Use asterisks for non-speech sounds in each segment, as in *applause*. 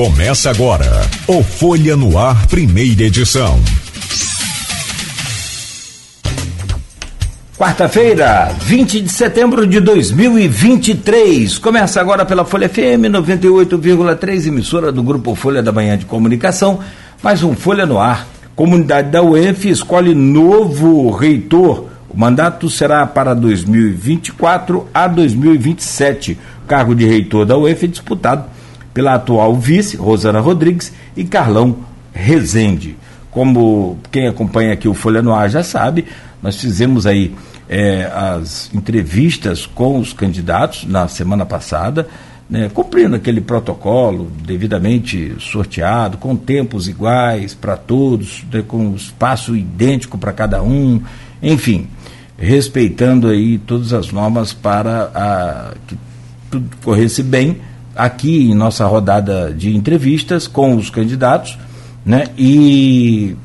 Começa agora o Folha no Ar, primeira edição. Quarta-feira, 20 de setembro de 2023. Começa agora pela Folha FM 98,3, emissora do Grupo Folha da Manhã de Comunicação. Mais um Folha no Ar. Comunidade da UENF escolhe novo reitor. O mandato será para 2024 a 2027. O cargo de reitor da UENF é disputado pela atual vice, Rosana Rodrigues, e Carlão Rezende. Como quem acompanha aqui o Folha no Ar já sabe, nós fizemos aí é, as entrevistas com os candidatos na semana passada, né, cumprindo aquele protocolo devidamente sorteado, com tempos iguais para todos, né, com espaço idêntico para cada um, enfim, respeitando aí todas as normas para a, que tudo corresse bem aqui em nossa rodada de entrevistas com os candidatos, né? E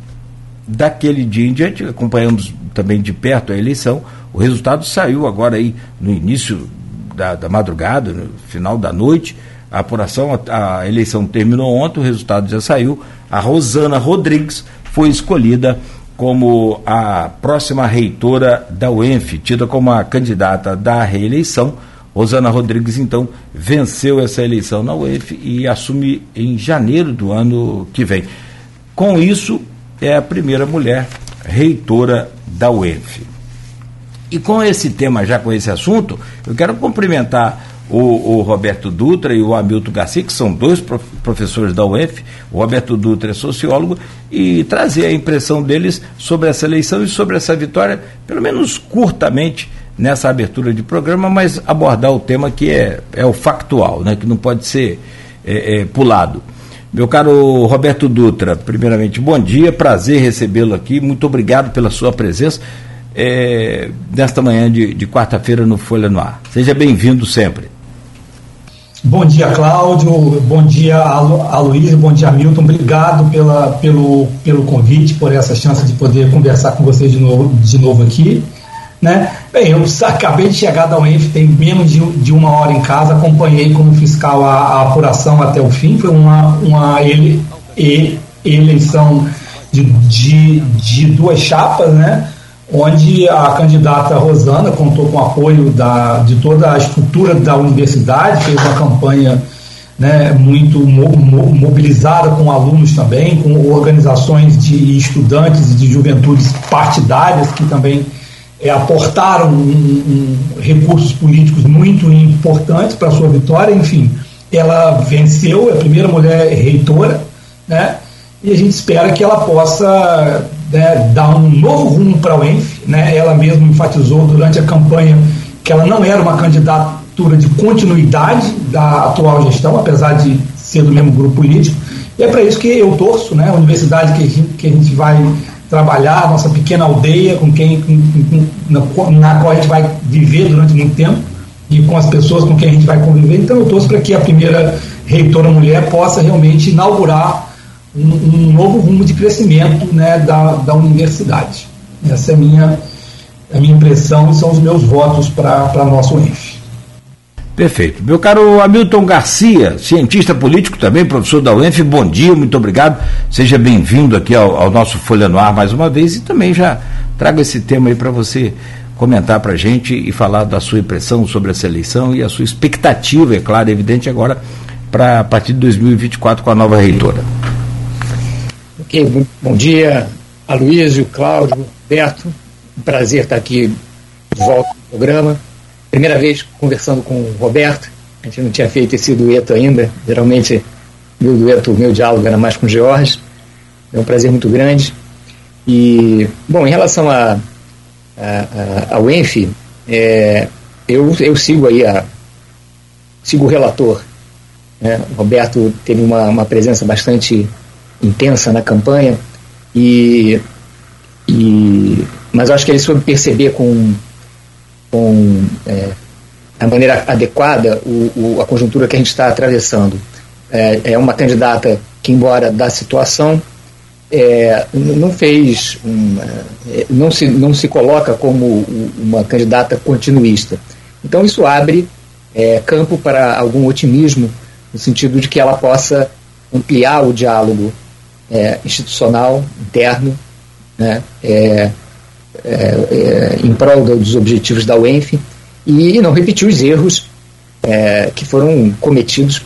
daquele dia em diante acompanhamos também de perto a eleição. O resultado saiu agora aí no início da, da madrugada, no final da noite. A apuração, a, a eleição terminou ontem, o resultado já saiu. A Rosana Rodrigues foi escolhida como a próxima reitora da UENF, tida como a candidata da reeleição Rosana Rodrigues, então, venceu essa eleição na UEF e assume em janeiro do ano que vem. Com isso, é a primeira mulher reitora da UEF. E com esse tema, já com esse assunto, eu quero cumprimentar o, o, Roberto Dutra e o Hamilton Garcia, que são dois professores da UF. O Roberto Dutra é sociólogo, e trazer a impressão deles sobre essa eleição e sobre essa vitória, pelo menos curtamente, nessa abertura de programa, mas abordar o tema que é, é o factual, né, que não pode ser é, é, pulado. Meu caro Roberto Dutra, primeiramente, bom dia, prazer recebê-lo aqui, muito obrigado pela sua presença é, nesta manhã de, de quarta-feira no Folha no Ar. Seja bem-vindo sempre. Bom dia, Cláudio, bom dia, Aloysio, bom dia, Milton, obrigado pela, pelo, pelo convite, por essa chance de poder conversar com vocês de novo, de novo aqui. Né? Bem, eu *laughs* acabei de chegar da UENF, tem menos de, de uma hora em casa, acompanhei como fiscal a, a apuração até o fim, foi uma, uma ele, ele, eleição de, de, de duas chapas, né? onde a candidata Rosana contou com o apoio da, de toda a estrutura da universidade, fez uma campanha né, muito mo, mo, mobilizada com alunos também, com organizações de estudantes e de juventudes partidárias que também é, aportaram um, um, recursos políticos muito importantes para sua vitória. Enfim, ela venceu, é a primeira mulher reitora, né? e a gente espera que ela possa né, dar um novo rumo para a UENF. Né? Ela mesma enfatizou durante a campanha que ela não era uma candidatura de continuidade da atual gestão, apesar de ser do mesmo grupo político. E é para isso que eu torço, né? a universidade que a gente, que a gente vai trabalhar, nossa pequena aldeia, com quem, com, na, qual a gente vai viver durante muito tempo e com as pessoas com quem a gente vai conviver. Então eu torço para que a primeira reitora mulher possa realmente inaugurar um, um novo rumo de crescimento né, da, da universidade. Essa é a minha, a minha impressão e são os meus votos para a nossa UENF. Perfeito. Meu caro Hamilton Garcia, cientista político também, professor da UENF, bom dia, muito obrigado. Seja bem-vindo aqui ao, ao, nosso Folha no Ar mais uma vez e também já trago esse tema aí para você comentar para a gente e falar da sua impressão sobre essa eleição e a sua expectativa, é claro, evidente agora, para a partir de 2024 com a nova reitora. Ok, bom dia, Aloysio, Cláudio, Beto. Prazer estar aqui de volta no programa primeira vez conversando com o Roberto, a gente não tinha feito esse dueto ainda, geralmente meu dueto, meu diálogo era mais com o George, é um prazer muito grande. E, bom, em relação a, a, a, ao ENF, é, eu, eu sigo aí a, sigo o relator. Né? O Roberto teve uma, uma presença bastante intensa na campanha, e, e, mas acho que ele soube perceber com com é, a maneira adequada o, o, a conjuntura que a gente está atravessando. É, é, uma candidata que, embora da situação, é, não fez, é, não, se, não se coloca como uma candidata continuista. Então, isso abre é, campo para algum otimismo, no sentido de que ela possa ampliar o diálogo é, institucional interno, né, é, é, em prol dos objetivos da UENF e não repetir os erros é, que foram cometidos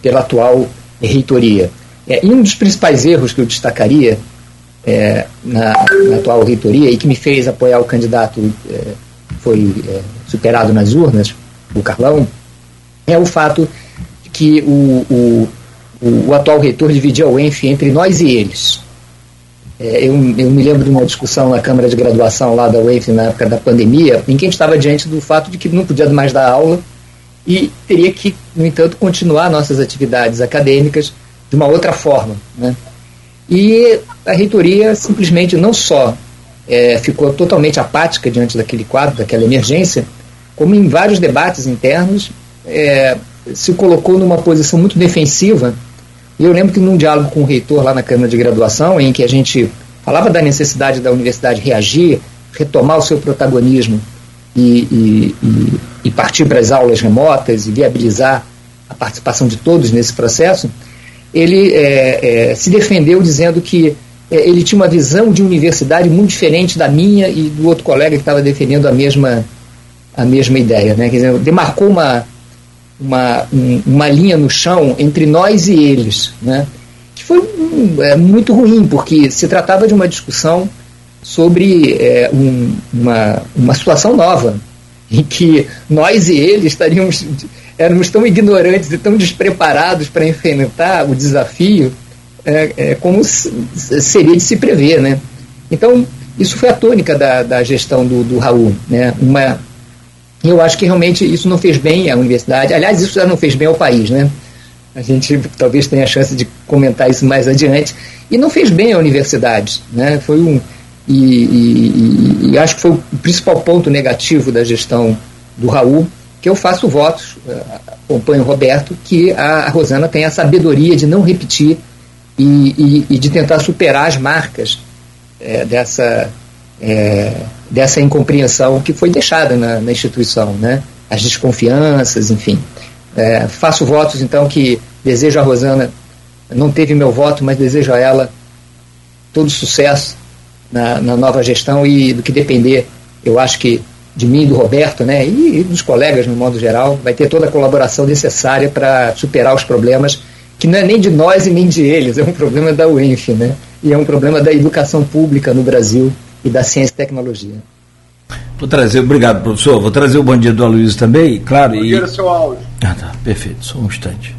pela atual reitoria. É, e um dos principais erros que eu destacaria na, na, atual reitoria e que me fez apoiar o candidato foi superado nas urnas, o Carlão, é o fato de que o, o, o, atual reitor dividia o ENF entre nós e eles. É, eu, eu, me lembro de uma discussão na Câmara de Graduação lá da UENF na época da pandemia, em que a gente estava diante do fato de que não podia mais dar aula e teria que, no entanto, continuar nossas atividades acadêmicas de uma outra forma. Né? E a reitoria simplesmente não só é, ficou totalmente apática diante daquele quadro, daquela emergência, como em vários debates internos é, se colocou numa posição muito defensiva. E eu lembro que num diálogo com o reitor lá na Câmara de Graduação, em que a gente falava da necessidade da universidade reagir, retomar o seu protagonismo e, e, e, partir para as aulas remotas e viabilizar a participação de todos nesse processo, ele é, é, se defendeu dizendo que é, ele tinha uma visão de universidade muito diferente da minha e do outro colega que estava defendendo a mesma, a mesma ideia. Né? Quer dizer, demarcou uma, uma, um, uma linha no chão entre nós e eles, né? que foi um, é, muito ruim, porque se tratava de uma discussão sobre é, um, uma, uma situação nova, em que nós e eles estaríamos éramos tão ignorantes e tão despreparados para enfrentar o desafio é, é, como seria de se prever, né? Então, isso foi a tônica da, da gestão do, do Raul, né? Uma, eu acho que realmente isso não fez bem à universidade. Aliás, isso já não fez bem ao país, né? A gente *laughs* talvez tenha a chance de comentar isso mais adiante. E não fez bem à universidade, né? Foi um e, e, e acho que foi o principal ponto negativo da gestão do Raul, que eu faço votos, eh, acompanho o Roberto, que a Rosana tem a sabedoria de não repetir e, e, de tentar superar as marcas é, dessa, é, dessa incompreensão que foi deixada na, na instituição, né? as desconfianças, enfim. É, faço votos, então, que desejo a Rosana, não teve meu voto, mas desejo a ela todo sucesso na, na nova gestão e do que depender, eu acho que de mim, do Roberto, né, e, e dos colegas no modo geral, vai ter toda a colaboração necessária para superar os problemas que não é nem de nós e nem de eles, é um problema da UENF, né? E é um problema da educação pública no Brasil e da ciência e tecnologia. Vou trazer, obrigado, professor. Vou trazer o bom dia do Aloysio também, claro. Bom dia, e... seu áudio. Ah, tá, perfeito, só um instante.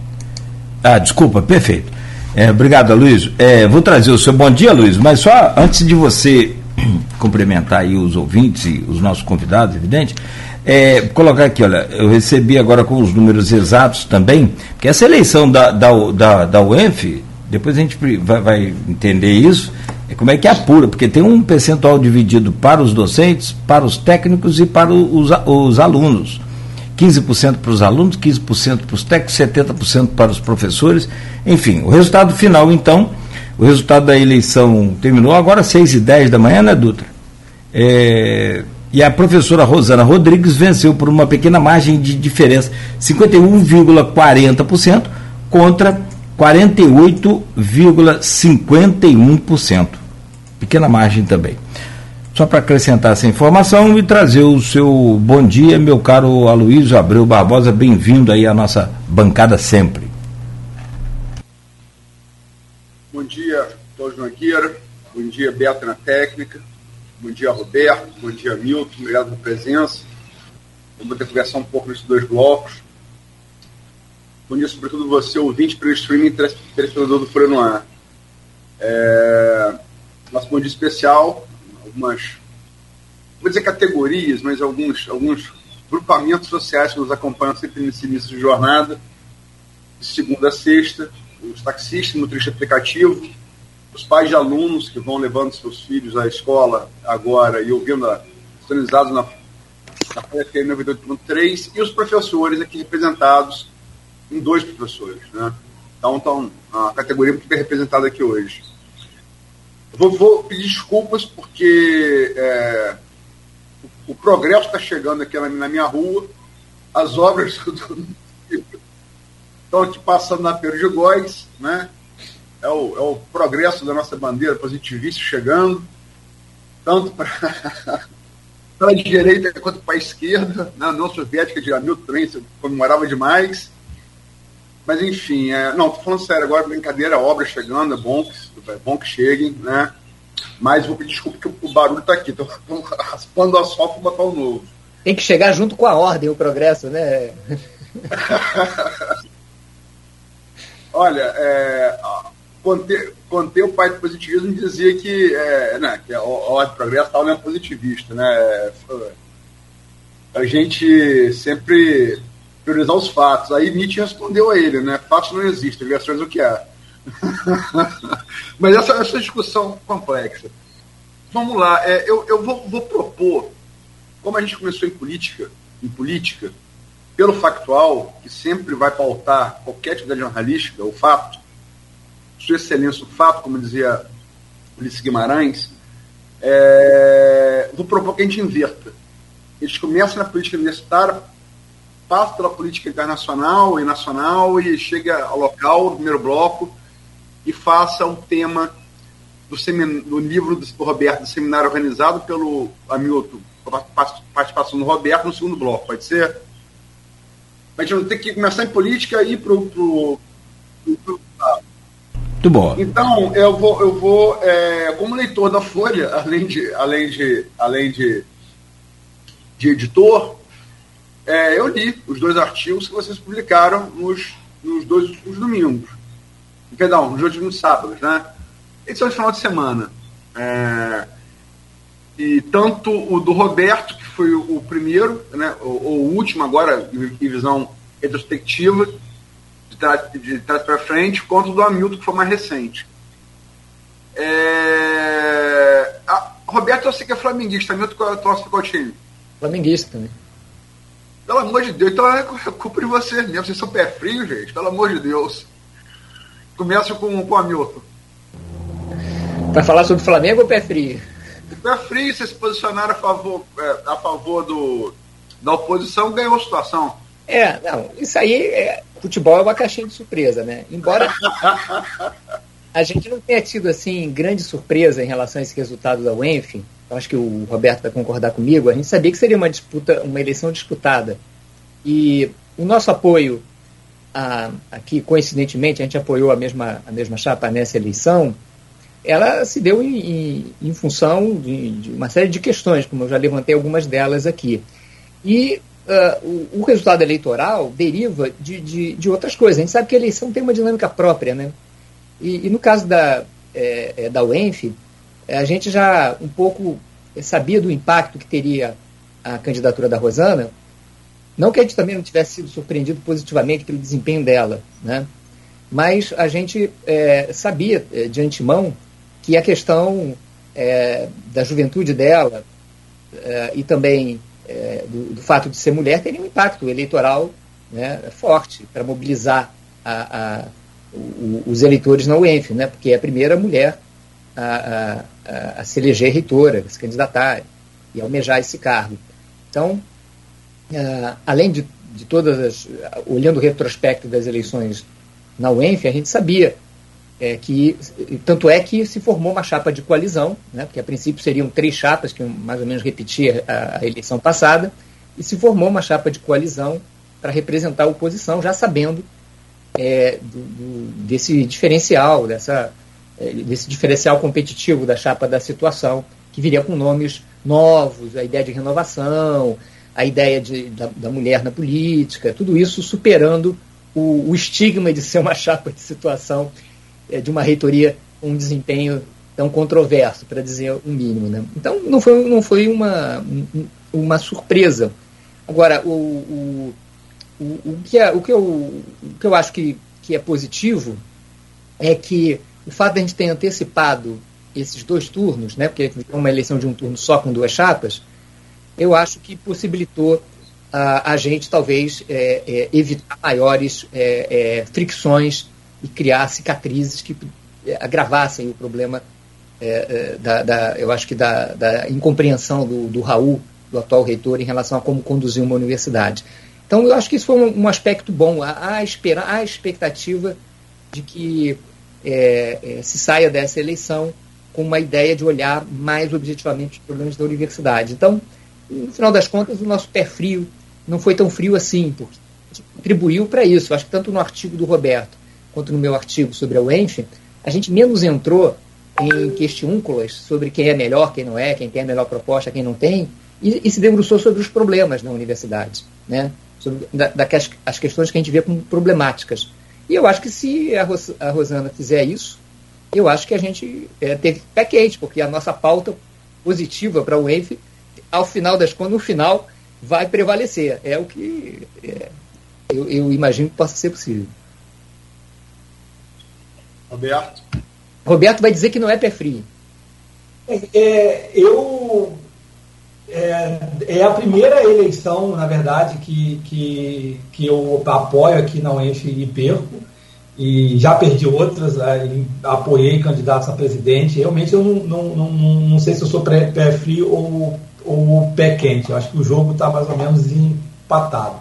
Ah, desculpa, perfeito. É, obrigado, Aloysio. É, vou trazer o seu bom dia, Luiz, mas só antes de você *clears throat* cumprimentar aí os ouvintes e os nossos convidados, evidente, é, colocar aqui, olha, eu recebi agora com os números exatos também, que essa eleição da, da, da, da UENF, depois a gente vai, vai entender isso, como é que apura, porque tem um percentual dividido para os docentes, para os técnicos e para os, os alunos. 15% para os alunos, 15% para os técnicos, 70% para os professores. Enfim, o resultado final, então, o resultado da eleição terminou agora às 6 e 10 da manhã, né, Dutra? É, e a professora Rosana Rodrigues venceu por uma pequena margem de diferença, 51,40% contra 48,51%. Pequena margem também. Só para acrescentar essa informação e trazer o seu bom dia, meu caro Aloysio Abreu Barbosa, bem-vindo aí à nossa bancada sempre. Bom dia, Todos Nogueira, bom dia, Beto na técnica, Bom dia, Roberto. Bom dia, Milton. Obrigado pela presença. Vamos ter conversar um pouco nesses dois blocos. Bom dia, sobretudo você, ouvinte pelo streaming telespectador do Folha no Ar. É... Nosso bom dia especial, algumas, vou dizer categorias, mas alguns, alguns grupamentos sociais que nos acompanham sempre nesse início de jornada, de segunda a sexta, os taxistas, motorista aplicativo, os pais de alunos que vão levando seus filhos à escola agora e ouvindo, a, sintonizados na, na FM 98.3, e os professores aqui representados em dois professores. Né? Então, então, a categoria muito bem representada aqui hoje. Vou, vou pedir desculpas porque é, o, o, progresso está chegando aqui na, na, minha rua, as obras *laughs* Estão aqui passando na Pedro de Góis, né? É o, é o progresso da nossa bandeira positivista chegando, tanto para *laughs* para a direita quanto para a esquerda, né? a União Soviética de Hamilton também comemorava demais. Mas enfim, é, não, tô falando sério, agora brincadeira, a obra chegando, é bom que, é bom que cheguem, né? Mas vou pedir desculpa que o barulho está aqui, estou *laughs* raspando o asfalto para botar o novo. Tem que chegar junto com a ordem, o progresso, né? *laughs* Olha, é, Conte, Conte, o pai do positivismo, dizia que, é, né, que a ordem do progresso tal não é positivista. Né? A gente sempre priorizar os fatos. Aí Nietzsche respondeu a ele, né? Fatos não existem, versões o que há. *laughs* Mas essa, essa discussão complexa. Vamos lá, é, eu, eu vou, vou, propor, como a gente começou em política, em política, pelo factual, que sempre vai pautar qualquer atividade jornalística, o fato, Sua Excelência, o fato, como dizia Ulisses Guimarães, é, vou propor que a gente inverta. Eles começam na política universitária, passa pela política internacional e nacional e chega ao local, no primeiro bloco, e faça um tema do, semin... do livro do Roberto, do seminário organizado pelo Hamilton, participação do Roberto no segundo bloco, pode ser? A gente vai ter que começar em política e ir para o. Muito bom. Então, eu vou, eu vou é, como leitor da Folha, *laughs* além de, além de, além de, de editor, é, eu li os dois artigos que vocês publicaram nos, nos dois últimos domingos. Perdão, nos últimos sábados, né? Edição de final de semana. É, e tanto o do Roberto, que foi o, o primeiro, né, o, o, último agora, em visão retrospectiva, de trás, de trás para frente, quanto o do Hamilton, que foi mais recente. É, Roberto, eu sei que é flamenguista, Hamilton, torce para qual time? Flamenguista também. Pelo amor de Deus, então é culpa de vocês mesmo. Vocês são pé frio, gente, pelo amor de Deus. Começa com, com o Hamilton. Para falar sobre o Flamengo ou pé frio? Pé frio, vocês se posicionaram a favor, é, a favor do, da oposição, ganhou a situação. É, não, isso aí, é, futebol é uma caixinha de surpresa, né? Embora *laughs* a gente não tenha tido, assim, grande surpresa em relação a esse resultado da UENF, acho que o Roberto vai concordar comigo, a gente sabia que seria uma disputa, uma eleição disputada. E o nosso apoio a, aqui, coincidentemente, a gente apoiou a mesma, a mesma chapa nessa eleição, ela se deu em, em, em função de, de, uma série de questões, como eu já levantei algumas delas aqui. E uh, o, o, resultado eleitoral deriva de, de, de, outras coisas. A gente sabe que a eleição tem uma dinâmica própria, né? E, e no caso da, é, da UENF, a gente já um pouco sabia do impacto que teria a candidatura da Rosana, não que a gente também não tivesse sido surpreendido positivamente pelo desempenho dela, né? mas a gente é, sabia é, de antemão que a questão é, da juventude dela é, e também é, do, do, fato de ser mulher teria um impacto eleitoral né, forte para mobilizar a, a, o, os eleitores na UENF, né, porque é a primeira mulher a, a, a se eleger reitora, se candidatar e almejar esse cargo. Então, uh, além de, de todas as. olhando o retrospecto das eleições na UENF, a gente sabia é, que. Tanto é que se formou uma chapa de coalizão, né, porque a princípio seriam três chapas, que mais ou menos repetia a, a eleição passada, e se formou uma chapa de coalizão para representar a oposição, já sabendo é, do, do, desse diferencial, dessa desse diferencial competitivo da chapa da situação, que viria com nomes novos, a ideia de renovação, a ideia de, da, da mulher na política, tudo isso superando o, o, estigma de ser uma *laughs* chapa de situação é, de uma reitoria um desempenho tão controverso, para dizer o mínimo. Né? Então, não foi, não foi uma, uma surpresa. Agora, o, o, o, o, que, é, o, que, eu, o que eu acho que, que é positivo é que o fato de a gente ter antecipado esses dois turnos, né, porque é uma eleição de um turno só com duas chapas, eu acho que possibilitou a, a gente talvez é, é, evitar maiores é, é fricções e criar cicatrizes que é, agravassem o problema da, da, eu acho que da, da incompreensão do, do Raul, do atual reitor, em relação a como conduzir uma universidade. Então, eu acho que isso foi um, um aspecto bom. Há, há, espera, há expectativa de que é, é, se saia dessa eleição com uma ideia de olhar mais objetivamente os problemas da universidade. Então, no final das contas, o nosso pé frio não foi tão frio assim, porque contribuiu para isso. Acho que tanto no artigo do Roberto quanto no meu artigo sobre a UENF, a gente menos entrou em questiúnculas sobre quem é melhor, quem não é, quem tem a melhor proposta, quem não tem, e, e se debruçou sobre os problemas na universidade, né? sobre da, da, as questões que a gente vê como problemáticas. E eu acho que se a, Ros, a Rosana fizer isso, eu acho que a gente é, teve pé quente, porque a nossa pauta positiva para o ENF, ao final das contas, no final, vai prevalecer. É o que é, eu, eu imagino que possa ser possível. Roberto? Roberto vai dizer que não é pé frio. É, é, eu é, é, a primeira eleição, na verdade, que, que, que eu apoio aqui na UENF e perco. E já perdi outras, apoiei candidatos a presidente. Realmente eu não, não, não, não sei se eu sou pé, pé frio ou, ou pé quente. Eu acho que o jogo está mais ou menos empatado.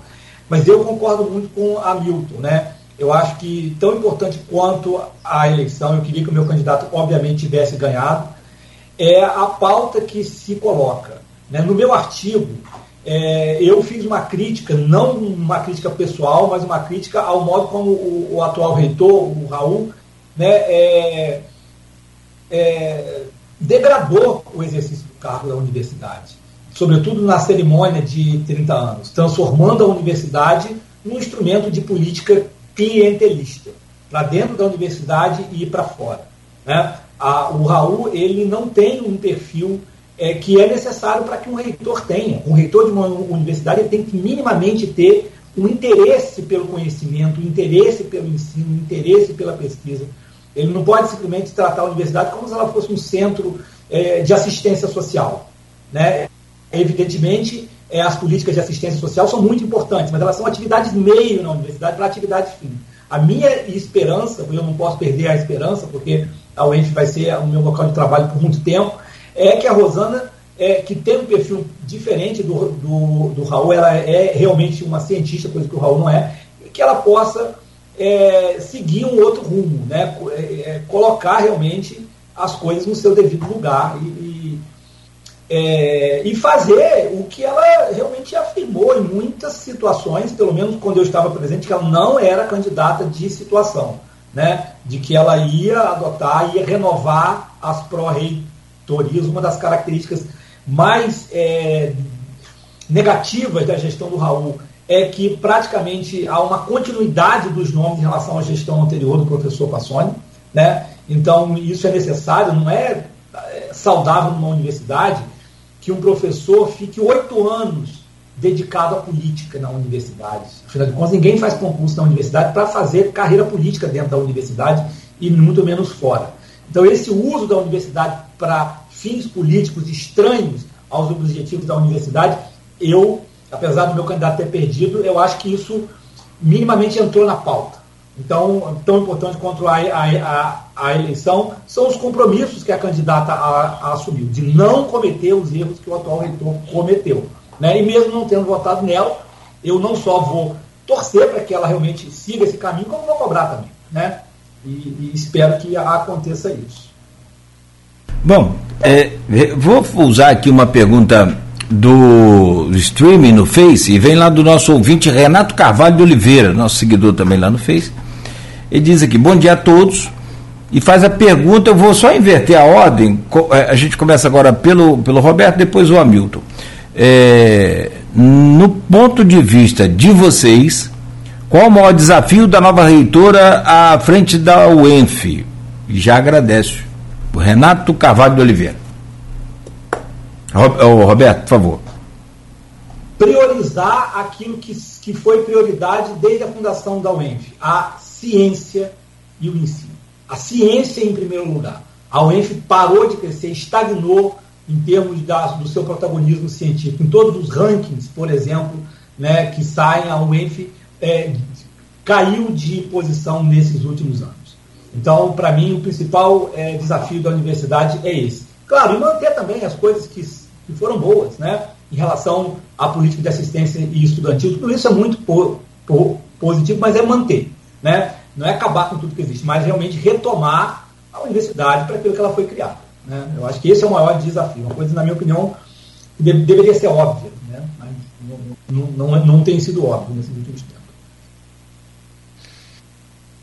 Mas eu concordo muito com a Milton, né? Eu acho que tão importante quanto a eleição, eu queria que o meu candidato, obviamente, tivesse ganhado, é a pauta que se coloca. Né? No meu artigo, é, eu fiz uma crítica, não uma crítica pessoal, mas uma crítica ao modo como o, o atual reitor, o Raul, né, é, é, degradou o exercício do cargo da universidade, sobretudo na cerimônia de 30 anos, transformando a universidade num instrumento de política clientelista, para dentro da universidade e para fora. Né? A, o Raul ele não tem um perfil é, que é necessário para que um reitor tenha. Um reitor de uma universidade tem que minimamente ter um interesse pelo conhecimento, um interesse pelo ensino, um interesse pela pesquisa. Ele não pode simplesmente tratar a universidade como se ela fosse um centro é, de assistência social. Né? Evidentemente, é, as políticas de assistência social são muito importantes, mas elas são atividades meio na universidade para atividade fim. A minha esperança, eu não posso perder a esperança, porque a UENF vai ser o meu local de trabalho por muito tempo, é que a Rosana, é, que tem um perfil diferente do, do, do Raul, ela é realmente uma cientista, coisa que o Raul não é, que ela possa é, seguir um outro rumo, né? É, é, colocar realmente as coisas no seu devido lugar e, e, é, e, fazer o que ela realmente afirmou em muitas situações, pelo menos quando eu estava presente, que ela não era candidata de situação, né? de que ela ia adotar, ia renovar as pró-rei reitorias, uma das características mais é, negativas da gestão do Raul é que praticamente há uma continuidade dos nomes em relação à gestão anterior do professor Passoni. Né? Então, isso é necessário, não é, é saudável numa universidade que um professor fique oito anos dedicado à política na universidade. Afinal de contas, ninguém faz concurso na universidade para fazer carreira política dentro da universidade e muito menos fora. Então, esse uso da universidade para fins políticos estranhos aos objetivos da universidade, eu, apesar do meu candidato ter perdido, eu acho que isso minimamente entrou na pauta. Então, tão importante quanto a, a, a, eleição são os compromissos que a candidata a, a assumiu, de não cometer os erros que o atual reitor cometeu. Né? E mesmo não tendo votado nela, eu não só vou torcer para que ela realmente siga esse caminho, como vou cobrar também. Né? E, e espero que aconteça isso. Bom, é, vou usar aqui uma pergunta do streaming no Face, e vem lá do nosso ouvinte Renato Carvalho de Oliveira, nosso seguidor também lá no Face. Ele diz aqui: Bom dia a todos. E faz a pergunta, eu vou só inverter a ordem. É, a gente começa agora pelo, pelo Roberto, depois o Hamilton. É, no ponto de vista de vocês, qual o maior desafio da nova reitora à frente da UENF? Já agradeço. O Renato Carvalho de Oliveira. Roberto, por favor. Priorizar aquilo que, que foi prioridade desde a fundação da UENF, a ciência e o ensino. A ciência em primeiro lugar. A UENF parou de crescer, estagnou em termos da, do seu protagonismo científico. Em todos os rankings, por exemplo, né, que saem, a UENF é, caiu de posição nesses últimos anos. Então, para mim, o principal é, desafio da universidade é esse. Claro, e manter também as coisas que, que foram boas, né? em relação à política de assistência e estudantil. Tudo isso é muito po, po, positivo, mas é manter. Né? Não é acabar com tudo que existe, mas realmente retomar a universidade para aquilo que ela foi criada. Né? Eu acho que esse é o maior desafio. Uma coisa, na minha opinião, que deveria ser óbvia, né? mas não, não, não, não tem sido óbvio nesses últimos tempos.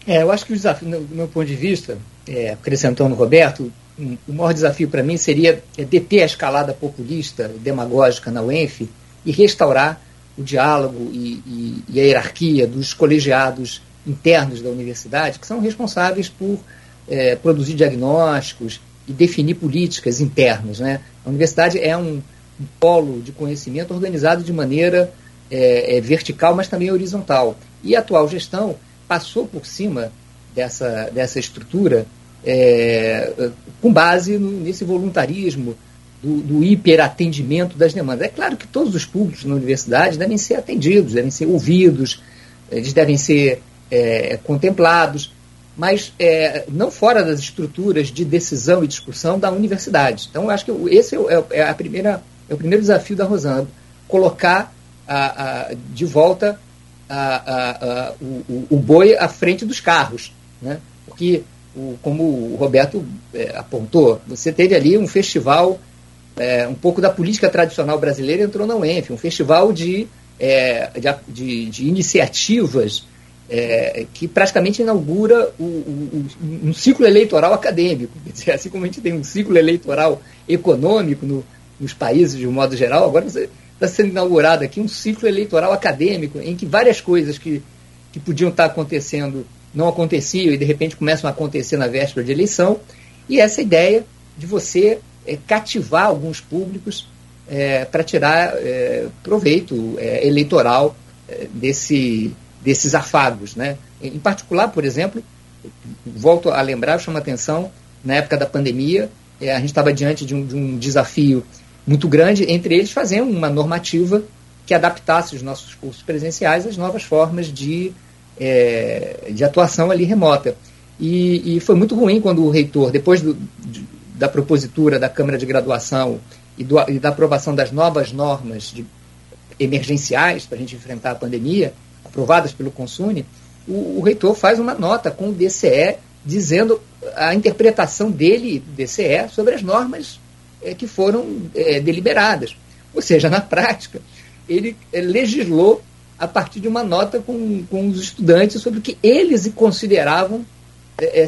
É, eu acho que o desafio, do meu ponto de vista, é, acrescentando Roberto, um, o maior desafio para mim seria é, deter a escalada populista, demagógica na UENF e restaurar o diálogo e, e, e, a hierarquia dos colegiados internos da universidade, que são responsáveis por é, produzir diagnósticos e definir políticas internas. Né? A universidade é um, um polo de conhecimento organizado de maneira é, é, vertical, mas também horizontal. E a atual gestão passou por cima dessa, dessa estrutura é, com base no, nesse voluntarismo do, do hiperatendimento das demandas. É claro que todos os públicos na universidade devem ser atendidos, devem ser ouvidos, eles devem ser é, contemplados, mas é, não fora das estruturas de decisão e discussão da universidade. Então, acho que esse é, é, a primeira, é o primeiro desafio da Rosana, colocar a, a, de volta a, o, o, boi à frente dos carros. Né? Porque, o, como o Roberto é, apontou, você teve ali um festival, é, um pouco da política tradicional brasileira entrou na UENF, um festival de, é, de, de, iniciativas é, que praticamente inaugura o, o, um ciclo eleitoral acadêmico. Assim como a gente tem um ciclo eleitoral econômico no, nos países de um modo geral, agora está sendo inaugurado aqui um ciclo eleitoral acadêmico em que várias coisas que, que podiam estar acontecendo não aconteciam e de repente começam a acontecer na véspera de eleição. E essa ideia de você é, cativar alguns públicos é, para tirar é, proveito eleitoral desse desses afagos. Né? Em particular, por exemplo, volto a lembrar, chama atenção, na época da pandemia, a gente estava diante de um, de um, desafio muito grande, entre eles fazer uma normativa que adaptasse os nossos cursos presenciais às novas formas de, é, de atuação ali remota. E, e, foi muito ruim quando o reitor, depois do, de, da propositura da Câmara de Graduação e, do, e da aprovação das novas normas de, emergenciais para a gente enfrentar a pandemia, aprovadas pelo Consune, o, o, reitor faz uma nota com o DCE dizendo a interpretação dele, DCE, sobre as normas é, que foram é, deliberadas. Ou seja, na prática, ele é, legislou a partir de uma nota com, com os estudantes sobre o que eles consideravam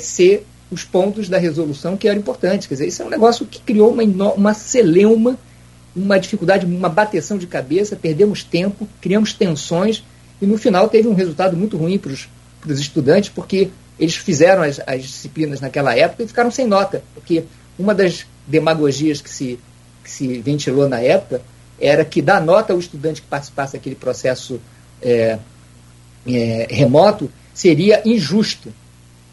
ser os pontos da resolução que eram importantes. Quer dizer, isso é um negócio que criou uma, uma celeuma, uma dificuldade, uma bateção de cabeça, perdemos tempo, criamos tensões e no final teve um resultado muito ruim para os estudantes, porque eles fizeram as, as, disciplinas naquela época e ficaram sem nota. Porque uma das demagogias que se, que se ventilou na época era que dar nota ao estudante que participasse daquele processo é, é, remoto seria injusto.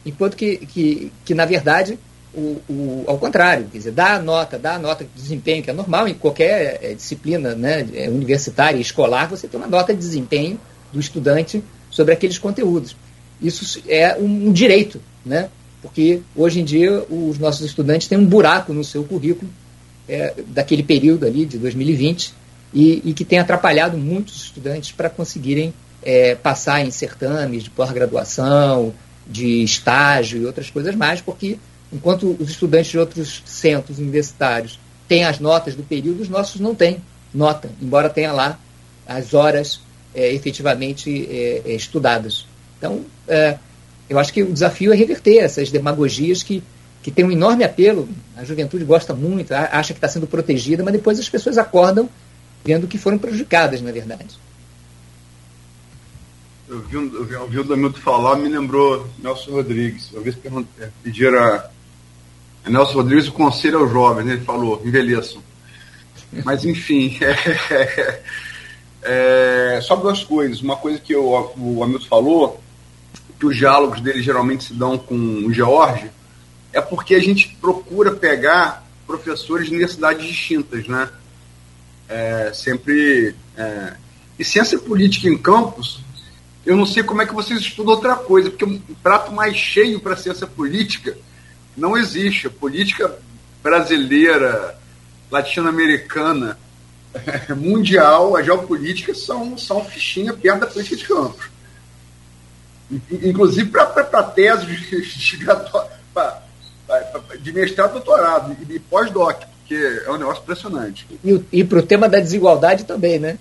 Enquanto que, que, que na verdade, o, o, ao contrário, quer dizer, dar a nota, dar a nota de desempenho, que é normal em qualquer é, disciplina né, universitária e escolar, você tem uma nota de desempenho do estudante sobre aqueles conteúdos. Isso é um, direito, né? Porque hoje em dia os nossos estudantes têm um buraco no seu currículo é, daquele período ali de 2020 e, e que tem atrapalhado muitos estudantes para conseguirem é, passar em certames de pós-graduação, de estágio e outras coisas mais, porque enquanto os estudantes de outros centros universitários têm as notas do período, os nossos não têm nota, embora tenha lá as horas é, efetivamente é, é, estudadas. Então, é, eu acho que o desafio é reverter essas demagogias que, que têm um enorme apelo. A juventude gosta muito, acha que está sendo protegida, mas depois as pessoas acordam vendo que foram prejudicadas, na verdade. Eu vi, eu vi, eu o Damilton falar, me lembrou Nelson Rodrigues. Uma vez pediram a, a Nelson Rodrigues o conselho aos jovens, né? ele falou, envelheçam. Mas, enfim, *laughs* é, é, só duas coisas. Uma coisa que o, o Hamilton falou, que os diálogos dele geralmente se dão com o George, é porque a gente procura pegar professores de universidades distintas, né? É, sempre. É, e ciência política em campus, eu não sei como é que vocês estudam outra coisa, porque um prato mais cheio para ciência política não existe. A política brasileira, latino-americana, *laughs* mundial, a geopolítica são, são fichinha perto da política de campos. Inclusive para tese de, de, mestrado, doutorado e pós-doc, porque é um negócio impressionante. E, e para o tema da desigualdade também, né?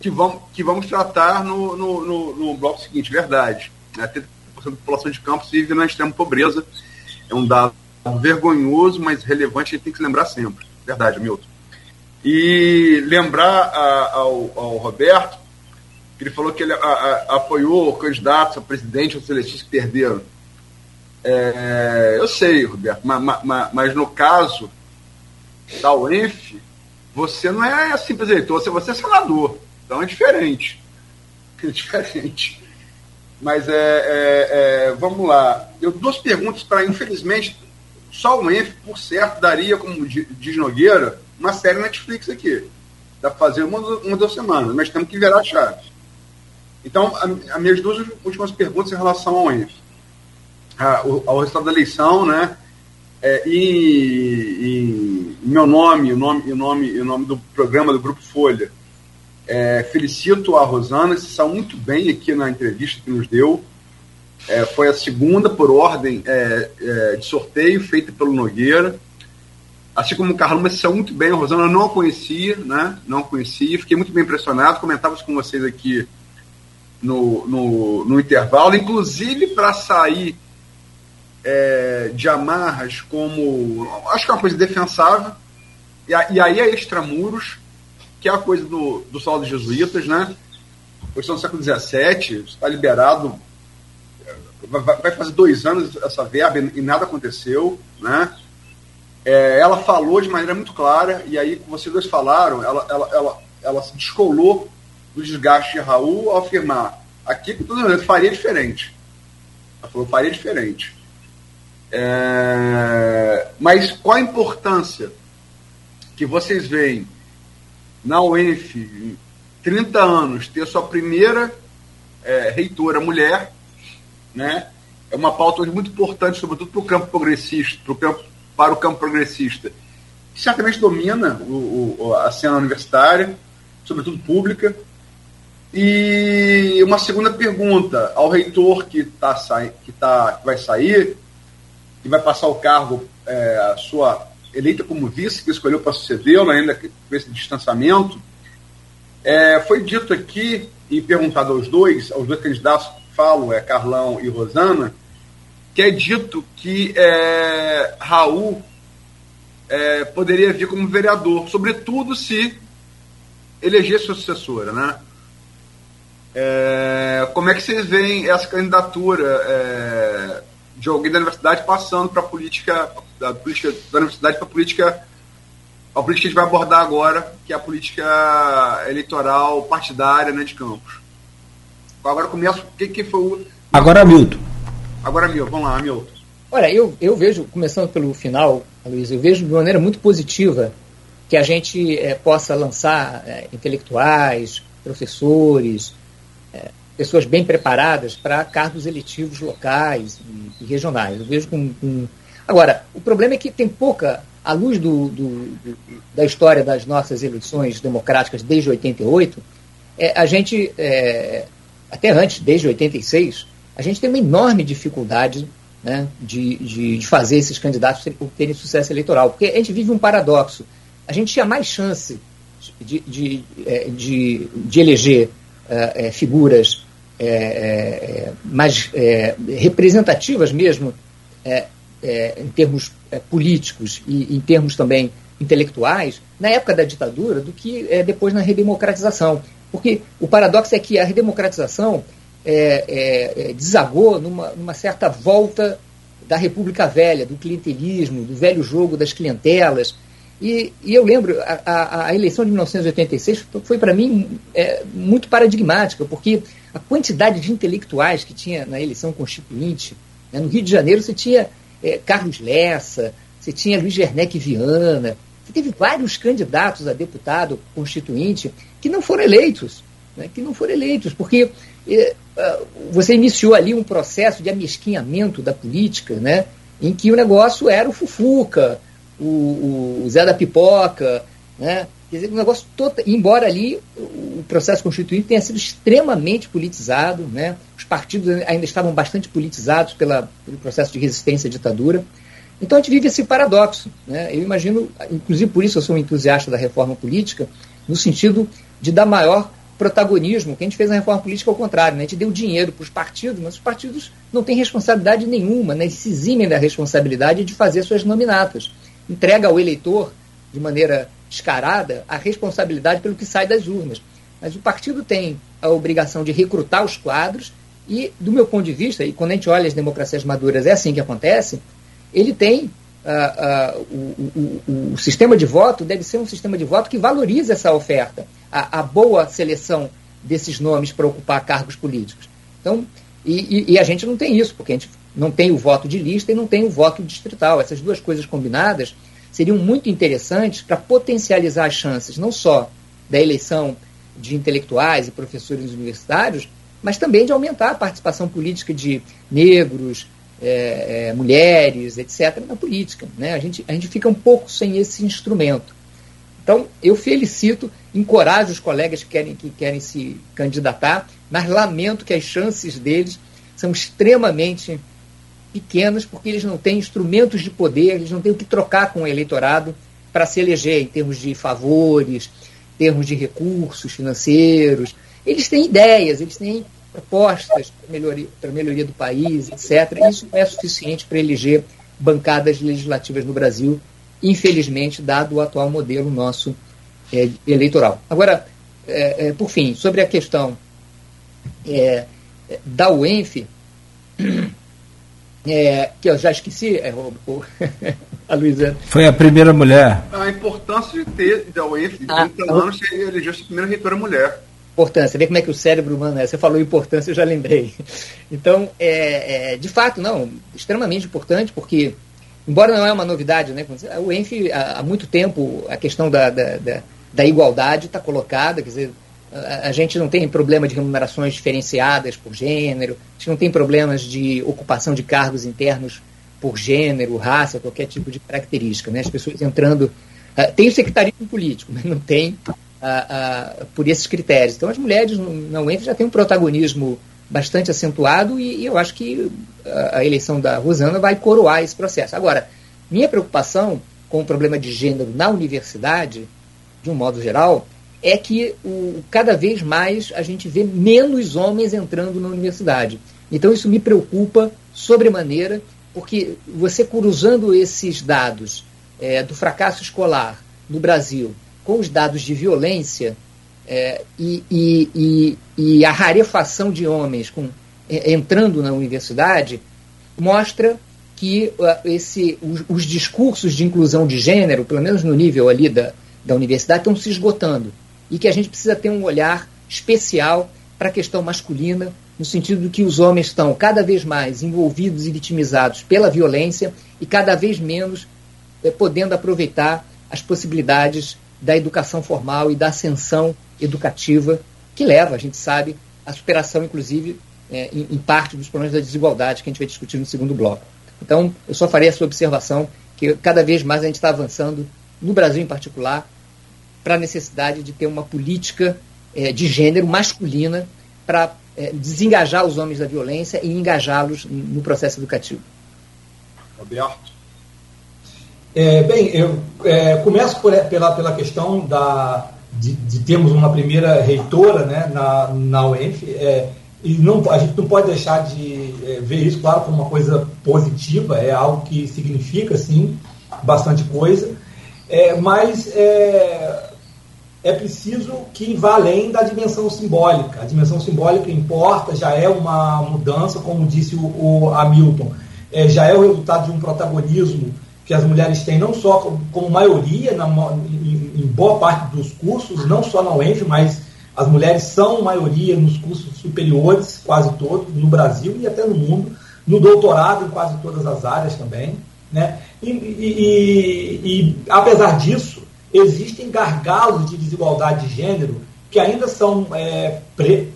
Que vamos, que vamos tratar no, no, no, no bloco seguinte, verdade. A 30% da população de campos vive na extrema pobreza. É um dado vergonhoso, mas relevante, a gente tem que se lembrar sempre. Verdade, Milton. E lembrar a, ao, ao, Roberto ele falou que ele a, a, apoiou candidatos a presidente ou celestistas que perderam. É, eu sei, Roberto, mas, mas, no caso da UENF, você não é simples eleitor, você, você é senador. Então é diferente. É diferente. Mas é, é, é vamos lá. Eu duas perguntas para, infelizmente, só o ENF, por certo, daria, como diz Nogueira, uma série Netflix aqui. Dá para fazer uma, uma duas semanas, mas temos que virar a chave. Então, as minhas duas últimas perguntas em relação ao ENF. ao, resultado da eleição, né? É, e, e, meu nome, o nome, o nome, o nome do programa do Grupo Folha. É, felicito a Rosana, se saiu muito bem aqui na entrevista que nos deu. É, foi a segunda por ordem é, é, de sorteio feita pelo Nogueira. Assim como o Carlos, mas saiu muito bem. A Rosana eu não a conhecia, né? Não conhecia. Fiquei muito bem impressionado. Comentava com vocês aqui no, no, no intervalo. Inclusive para sair é, de amarras como. Acho que é uma coisa defensável. E, e aí é extramuros, que é a coisa do, do solo dos jesuítas, né? Hoje no século XVII, está liberado vai fazer dois anos essa verba e nada aconteceu, né? É, ela falou de maneira muito clara, e aí, como vocês dois falaram, ela, ela, ela, ela se descolou do desgaste de Raul ao afirmar aqui, mundo, faria diferente. Ela falou, faria diferente. É, mas qual a importância que vocês veem na UENF, 30 anos, ter sua primeira é, reitora mulher, né? É uma pauta muito importante, sobretudo para o campo progressista, para o campo, para o campo progressista, que certamente domina o, o, a cena universitária, sobretudo pública. E uma segunda pergunta ao reitor que, tá, que, tá, que vai sair, que vai passar o cargo, é, sua eleita como vice, que escolheu para sucedê-lo, ainda com esse distanciamento, é, foi dito aqui e perguntado aos dois, aos dois candidatos falo, é Carlão e Rosana, que é dito que é, Raul é, poderia vir como vereador, sobretudo se eleger sua sucessora, né? É, como é que vocês veem essa candidatura é, de alguém da universidade passando para a política da política da universidade para a política a política que a gente vai abordar agora, que é a política eleitoral partidária né, de Campos? Agora começa. O que, que foi o. Agora Milton. Agora Milton, vamos lá, Milton. Olha, eu, eu vejo, começando pelo final, Luiz, eu vejo de maneira muito positiva que a gente é, possa lançar é, intelectuais, professores, é, pessoas bem preparadas para cargos eletivos locais e, e regionais. Eu vejo com, com, Agora, o problema é que tem pouca, à luz do, do, do, da história das nossas eleições democráticas desde 88, é, a gente é, até antes, desde 86, a gente tem uma enorme dificuldade né, de, de, de, fazer esses candidatos terem sucesso eleitoral. Porque a gente vive um paradoxo. A gente tinha mais chance de, de, é, de, de eleger é, é, figuras é, é mais é, representativas mesmo em termos políticos e em termos também intelectuais na época da ditadura do que depois na redemocratização. Porque o paradoxo é que a redemocratização desagou numa, numa, certa volta da República Velha, do clientelismo, do velho jogo das clientelas. E, e eu lembro, a, a, a, eleição de 1986 foi para mim é, muito paradigmática, porque a quantidade de intelectuais que tinha na eleição constituinte, né, no Rio de Janeiro você tinha é, Carlos Lessa, você tinha Luiz Werneck Viana, você teve vários candidatos a deputado constituinte que não foram eleitos, né, que não foram eleitos, porque uh, você iniciou ali um processo de amesquinhamento da política, né, em que o negócio era o Fufuca, o, o Zé da Pipoca, né, Quer dizer, o negócio todo, embora ali o processo constituinte tenha sido extremamente politizado, né? os partidos ainda estavam bastante politizados pela, pelo processo de resistência à ditadura. Então a gente vive esse paradoxo. Né? Eu imagino, inclusive por isso eu sou um entusiasta da reforma política, no sentido de dar maior protagonismo. Que a gente fez na reforma política ao contrário, né? a gente deu dinheiro para os partidos, mas os partidos não têm responsabilidade nenhuma, né? eles se eximem da responsabilidade de fazer suas nominatas. Entrega ao eleitor, de maneira descarada a responsabilidade pelo que sai das urnas. Mas o partido tem a obrigação de recrutar os quadros e, do meu ponto de vista, e quando a gente olha as democracias maduras, é assim que acontece, ele tem Uh, uh, o, o, o, sistema de voto deve ser um sistema de voto que valorize essa oferta, a, a boa seleção desses nomes para ocupar cargos políticos. Então, e, e, e, a gente não tem isso, porque a gente não tem o voto de lista e não tem o voto distrital. Essas duas coisas combinadas seriam muito interessantes para potencializar as chances, não só da eleição de intelectuais e professores universitários, mas também de aumentar a participação política de negros, é, é, mulheres, etc., na política. Né? A, gente, a gente fica um pouco sem esse instrumento. Então, eu felicito, encorajo os colegas que querem, que querem se candidatar, mas lamento que as chances deles são extremamente pequenas, porque eles não têm instrumentos de poder, eles não têm o que trocar com o eleitorado para se eleger em termos de favores, em termos de recursos financeiros. Eles têm ideias, eles têm propostas para melhoria, melhoria do país, etc. Isso não é suficiente para eleger bancadas legislativas no Brasil, infelizmente, dado o atual modelo nosso é, eleitoral. Agora, é, é, por fim, sobre a questão é, da UENF, é, que eu já esqueci, é, o, *laughs* a Luísa. Foi a primeira mulher. A importância de ter da 30 ah, anos que elegeu a primeira reitora mulher. Importância, vê como é que o cérebro humano é. Você falou importância, eu já lembrei. *laughs* Então, é, é, de fato, não, extremamente importante, porque, embora não é uma novidade, né? A UENF, há, há muito tempo, a questão da, da, da, da igualdade está colocada, quer dizer, a gente não tem problema de remunerações diferenciadas por gênero, a gente não tem problemas de ocupação de cargos internos por gênero, raça, qualquer tipo de característica. Né? As pessoas entrando. Uh, tem o secretarismo político, mas não tem uh, uh, por esses critérios. Então, as mulheres não entram já têm um protagonismo bastante acentuado e, e eu acho que a eleição da Rosana vai coroar esse processo. Agora, minha preocupação com o problema de gênero na universidade, de um modo geral, é que o, cada vez mais a gente vê menos homens entrando na universidade. Então isso me preocupa sobremaneira, porque você cruzando esses dados é, do fracasso escolar no Brasil com os dados de violência é, e, e, e, e, a rarefação de homens com, é, entrando na universidade, mostra que uh, esse, os, os discursos de inclusão de gênero, pelo menos no nível ali da, da universidade, estão se esgotando e que a gente precisa ter um olhar especial para a questão masculina, no sentido de que os homens estão cada vez mais envolvidos e vitimizados pela violência e cada vez menos é, podendo aproveitar as possibilidades da educação formal e da ascensão educativa que leva, a gente sabe, à superação, inclusive, é, em, em, parte dos problemas da desigualdade que a gente vai discutir no segundo bloco. Então, eu só farei essa observação que cada vez mais a gente está avançando, no Brasil em particular, para a necessidade de ter uma política é, de gênero masculina para é, desengajar os homens da violência e engajá-los no processo educativo. Roberto? É, bem, eu é, começo por, pela, pela questão da, de, de, termos uma primeira reitora né, na, na UENF, é, e não, a gente não pode deixar de é, ver isso, claro, como uma coisa positiva, é algo que significa, sim, bastante coisa, é, mas é, é preciso que vá além da dimensão simbólica. A dimensão simbólica importa, já é uma mudança, como disse o, o Hamilton, é, já é o resultado de um protagonismo que as mulheres têm, não só como, como maioria, na, em, em, boa parte dos cursos, não só na UENF, mas as mulheres são maioria nos cursos superiores, quase todos, no Brasil e até no mundo, no doutorado em quase todas as áreas também. Né? e, e, e, e apesar disso, existem gargalos de desigualdade de gênero que ainda são é, pre,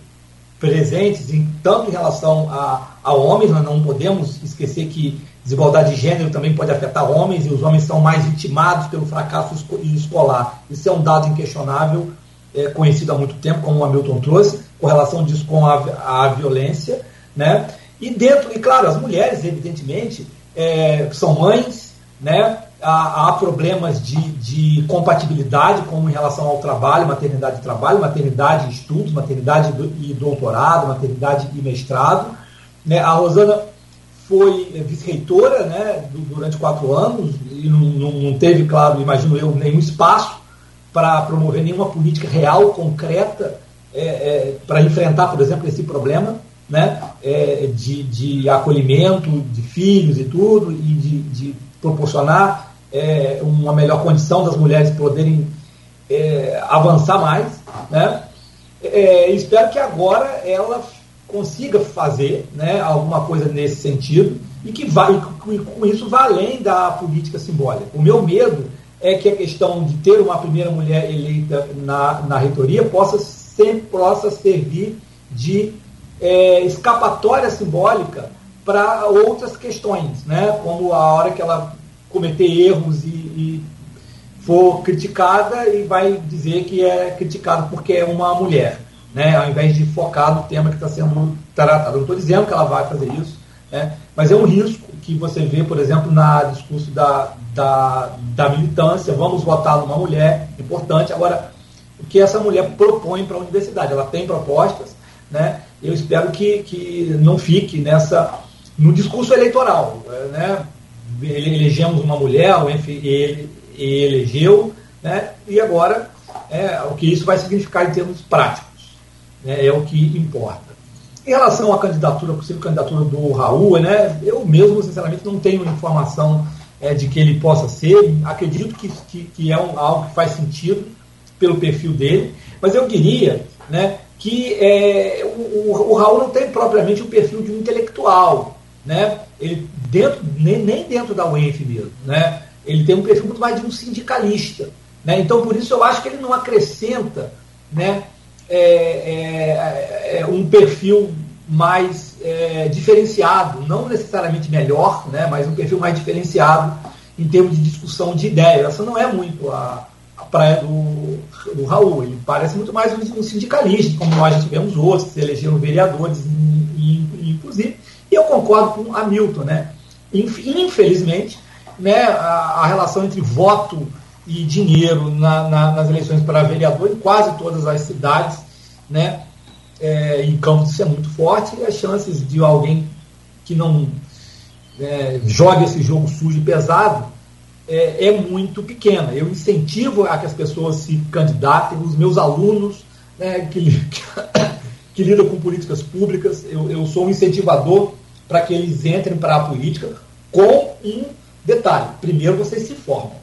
presentes, em, tanto em relação à, a homens, nós não podemos esquecer que desigualdade de gênero também pode afetar homens e os homens são mais vitimados pelo fracasso escolar. Isso é um dado inquestionável, é, conhecido há muito tempo, como o Hamilton trouxe, com relação disso com a, a violência. Né? E dentro, e claro, as mulheres, evidentemente, é, são mães, né? Há, problemas de, de, compatibilidade, como em relação ao trabalho, maternidade e trabalho, maternidade e estudos, maternidade e doutorado, maternidade e mestrado. Né? A Rosana foi vice-reitora né, durante quatro anos e não, não, não teve, claro, imagino eu, nenhum espaço para promover nenhuma política real, concreta, é, é, para enfrentar, por exemplo, esse problema né, é, de, de acolhimento de filhos e tudo, e de, de proporcionar é, uma melhor condição das mulheres poderem é, avançar mais. Né? É, espero que agora ela consiga fazer né, alguma coisa nesse sentido e que vai, e com isso vá além da política simbólica. O meu medo é que a questão de ter uma primeira mulher eleita na, na reitoria possa, sempre, possa servir de é, escapatória simbólica para outras questões, né? como a hora que ela cometer erros e, e for criticada e vai dizer que é criticado porque é uma mulher né, ao invés de focar no tema que está sendo tratado. Não estou dizendo que ela vai fazer isso, né, mas é um risco que você vê, por exemplo, na discurso da, da, da militância, vamos votar numa mulher, importante. Agora, o que essa mulher propõe para a universidade? Ela tem propostas, né, eu espero que, que não fique nessa no discurso eleitoral. Né, elegemos uma mulher, o ele, ele elegeu, né, e agora é, o que isso vai significar em termos práticos né, é o que importa. Em relação à candidatura, possível candidatura do Raul, né, eu mesmo, sinceramente, não tenho informação é, de que ele possa ser. Acredito que, que, que é um, algo que faz sentido pelo perfil dele, mas eu diria né, que é, o, o, o, Raul não tem propriamente o perfil de um intelectual. Né? Ele dentro, nem, nem dentro da UENF mesmo. Né? Ele tem um perfil muito mais de um sindicalista. Né? Então, por isso, eu acho que ele não acrescenta né, é, é, é, um perfil mais é, diferenciado, não necessariamente melhor, né, mas um perfil mais diferenciado em termos de discussão de ideias. Essa não é muito a, a praia do, do Raul, ele parece muito mais um, sindicalista, como nós já tivemos outros, que se elegeram vereadores, inclusive, e eu concordo com Hamilton, né? Infelizmente, né, a, a relação entre voto e dinheiro na, na, nas eleições para vereador em quase todas as cidades, né? É, em Campos isso é muito forte e as chances de alguém que não é, joga esse jogo sujo e pesado é, é, muito pequena. Eu incentivo a que as pessoas se candidatem, os meus alunos né, que, *coughs* que, *coughs* que, lidam com políticas públicas, eu, eu sou um incentivador para que eles entrem para a política com um detalhe. Primeiro vocês se formam.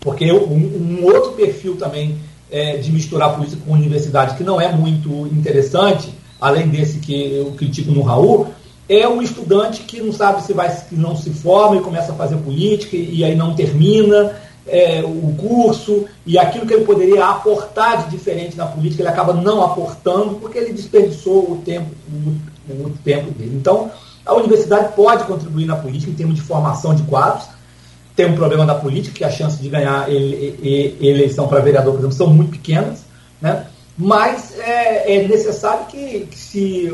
Porque um, um, outro perfil também é, de misturar política com universidade, que não é muito interessante, além desse que eu critico no Raul, é um estudante que não sabe se vai, que não se forma e começa a fazer política e, e aí não termina é, o curso e aquilo que ele poderia aportar de diferente na política ele acaba não aportando porque ele desperdiçou o tempo, o, o tempo dele. Então, a universidade pode contribuir na política em termos de formação de quadros, tem um problema da política, que a chance de ganhar eleição para vereador, por exemplo, são muito pequenas, né? mas é, é necessário que, que, se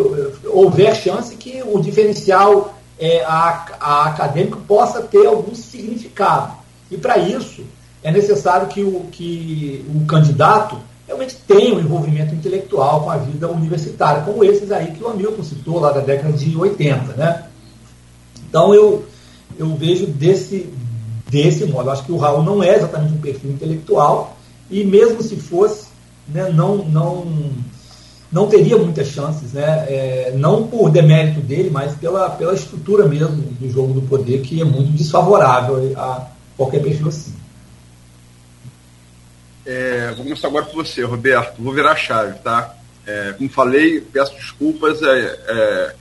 houver chance, que o diferencial é, a, a acadêmico possa ter algum significado. E para isso é necessário que o, que o candidato realmente tenha um envolvimento intelectual com a vida universitária, como esses aí que o Hamilton citou lá da década de 80. Né? Então eu, eu vejo desse, desse modo. Eu acho que o Raul não é exatamente um perfil intelectual e mesmo se fosse, né, não, não, não teria muitas chances, né, é, não por demérito dele, mas pela, pela estrutura mesmo do jogo do poder, que é muito desfavorável a qualquer perfil assim. É, vou começar agora com você, Roberto. Vou virar a chave, tá? É, como falei, peço desculpas é, é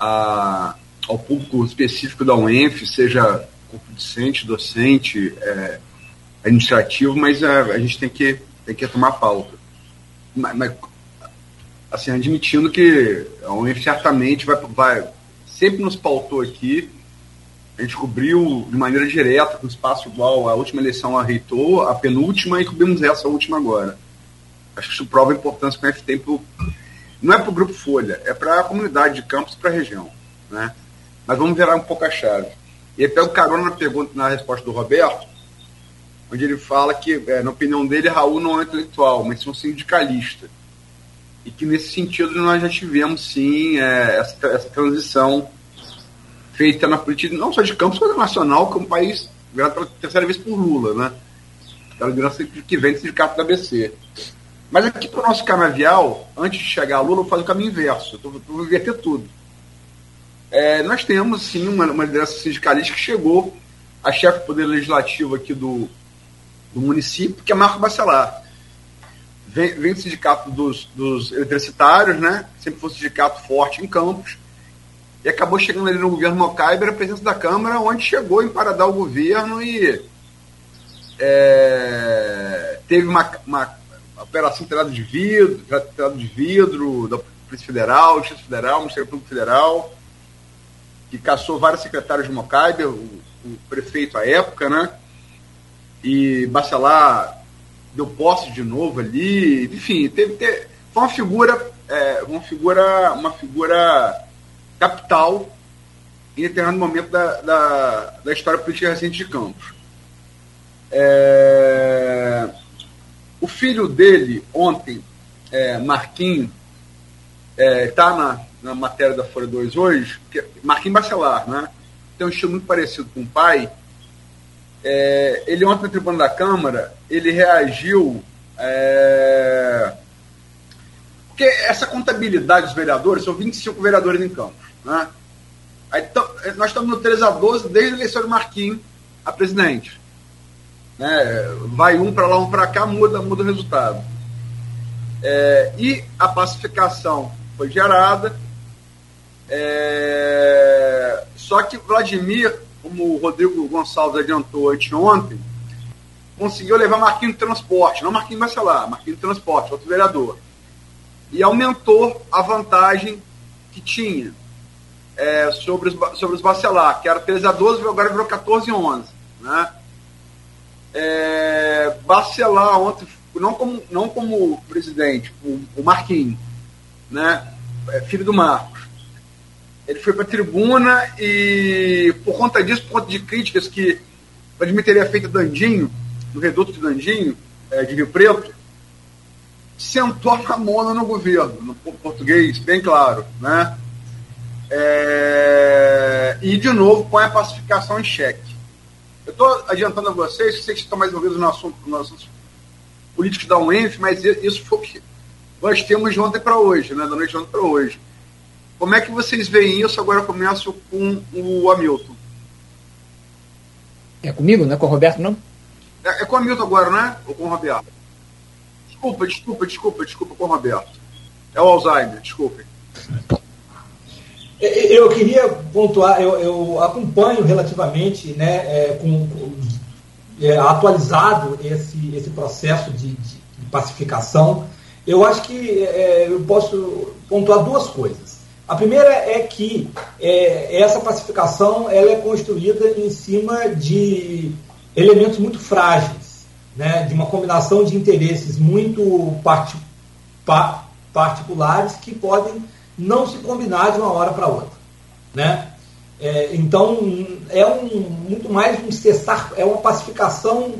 a, ao público específico da UENF, seja corpo docente, docente, é, administrativo, mas a, a, gente tem que, tem que tomar pauta. Mas, mas, assim, admitindo que a UENF certamente vai, vai, sempre nos pautou aqui. A gente cobriu de maneira direta, com espaço igual a última eleição a reitor, a penúltima, e cobrimos essa última agora. Acho que isso prova a importância que o F tem pro, não é para o Grupo Folha, é para a comunidade de Campos e para a região. Né? Mas vamos virar um pouco a chave. E até o carona na pergunta, na resposta do Roberto, onde ele fala que, é, na opinião dele, Raul não é intelectual, mas sim um sindicalista. E que, nesse sentido, nós já tivemos, sim, é, essa, essa transição feita na política, não só de Campos, mas nacional, que é país virado pela terceira vez por Lula, né? Pela liderança que vem do sindicato da ABC. Mas aqui para o nosso canavial, antes de chegar a Lula, eu faço o caminho inverso. Eu vou inverter tudo. É, nós temos, sim, uma, uma liderança sindicalista que chegou a chefe do Poder Legislativo aqui do, do município, que é Marco Bacelar. Vem, vem do sindicato dos, dos eletricitários, né? Sempre foi um sindicato forte em Campos. E acabou chegando ali no governo Mocaiber, a presença da Câmara, onde chegou em paradar o governo e é, teve uma, uma operação de vidro, telhado de vidro da Polícia Federal, Justiça Federal, Ministério Público Federal, que caçou vários secretários de Mocaibe, o, o, prefeito à época, né? E Bacelar deu posse de novo ali, enfim, teve, teve foi uma figura, é, uma figura, uma figura capital em determinado momento da, da, da história política recente de Campos. É, o filho dele, ontem, é, Marquinhos, está é, tá na, na matéria da Folha 2 hoje, que, é Marquinhos Bacelar, né? Tem um estilo muito parecido com o pai. É, ele ontem na tribuna da Câmara, ele reagiu. É, porque essa contabilidade dos vereadores, são 25 vereadores em Campos. Né? Aí, nós estamos no 3 a 12 desde a eleição de Marquinhos a presidente. Né? Vai um para lá, um para cá, muda, muda o resultado. É, e a pacificação foi gerada. É, só que Vladimir, como o Rodrigo Gonçalves adiantou anteontem, conseguiu levar Marquinhos de Transporte, não Marquinhos Bacelar, Marquinhos de Transporte, outro vereador. E aumentou a vantagem que tinha é, sobre, os, sobre os Bacelar, que era 13 a 12, agora virou 14 a 11. Né? é, Bacelar ontem, não como, não como presidente, o, o Marquinhos, né? É, filho do Marcos. Ele foi para a tribuna e, por conta disso, por conta de críticas que Vladimir teria feito Dandinho, no reduto de Dandinho, é, de Rio Preto, sentou a mona no governo, no português, bem claro. Né? É, e, de novo, põe a pacificação em xeque. Eu estou adiantando a vocês, que vocês estão mais envolvidos no assunto, no assunto político da UENF, mas isso foi o que nós temos de ontem para hoje, né, da noite de ontem para hoje. Como é que vocês veem isso? Agora eu começo com o Hamilton. É comigo, não é com o Roberto, não? É, é com o Hamilton agora, né? Ou com o Roberto? Desculpa, desculpa, desculpa, desculpa com o Roberto. É o Alzheimer, desculpe. Eu queria pontuar, eu, eu acompanho relativamente, né, é, com, é, atualizado esse, esse processo de, de, de pacificação. Eu acho que é, eu posso pontuar duas coisas. A primeira é que é, essa pacificação ela é construída em cima de elementos muito frágeis, né, de uma combinação de interesses muito part, pa, particulares que podem não se combinar de uma hora para outra. Né? É, então, é um, muito mais um cessar, é uma pacificação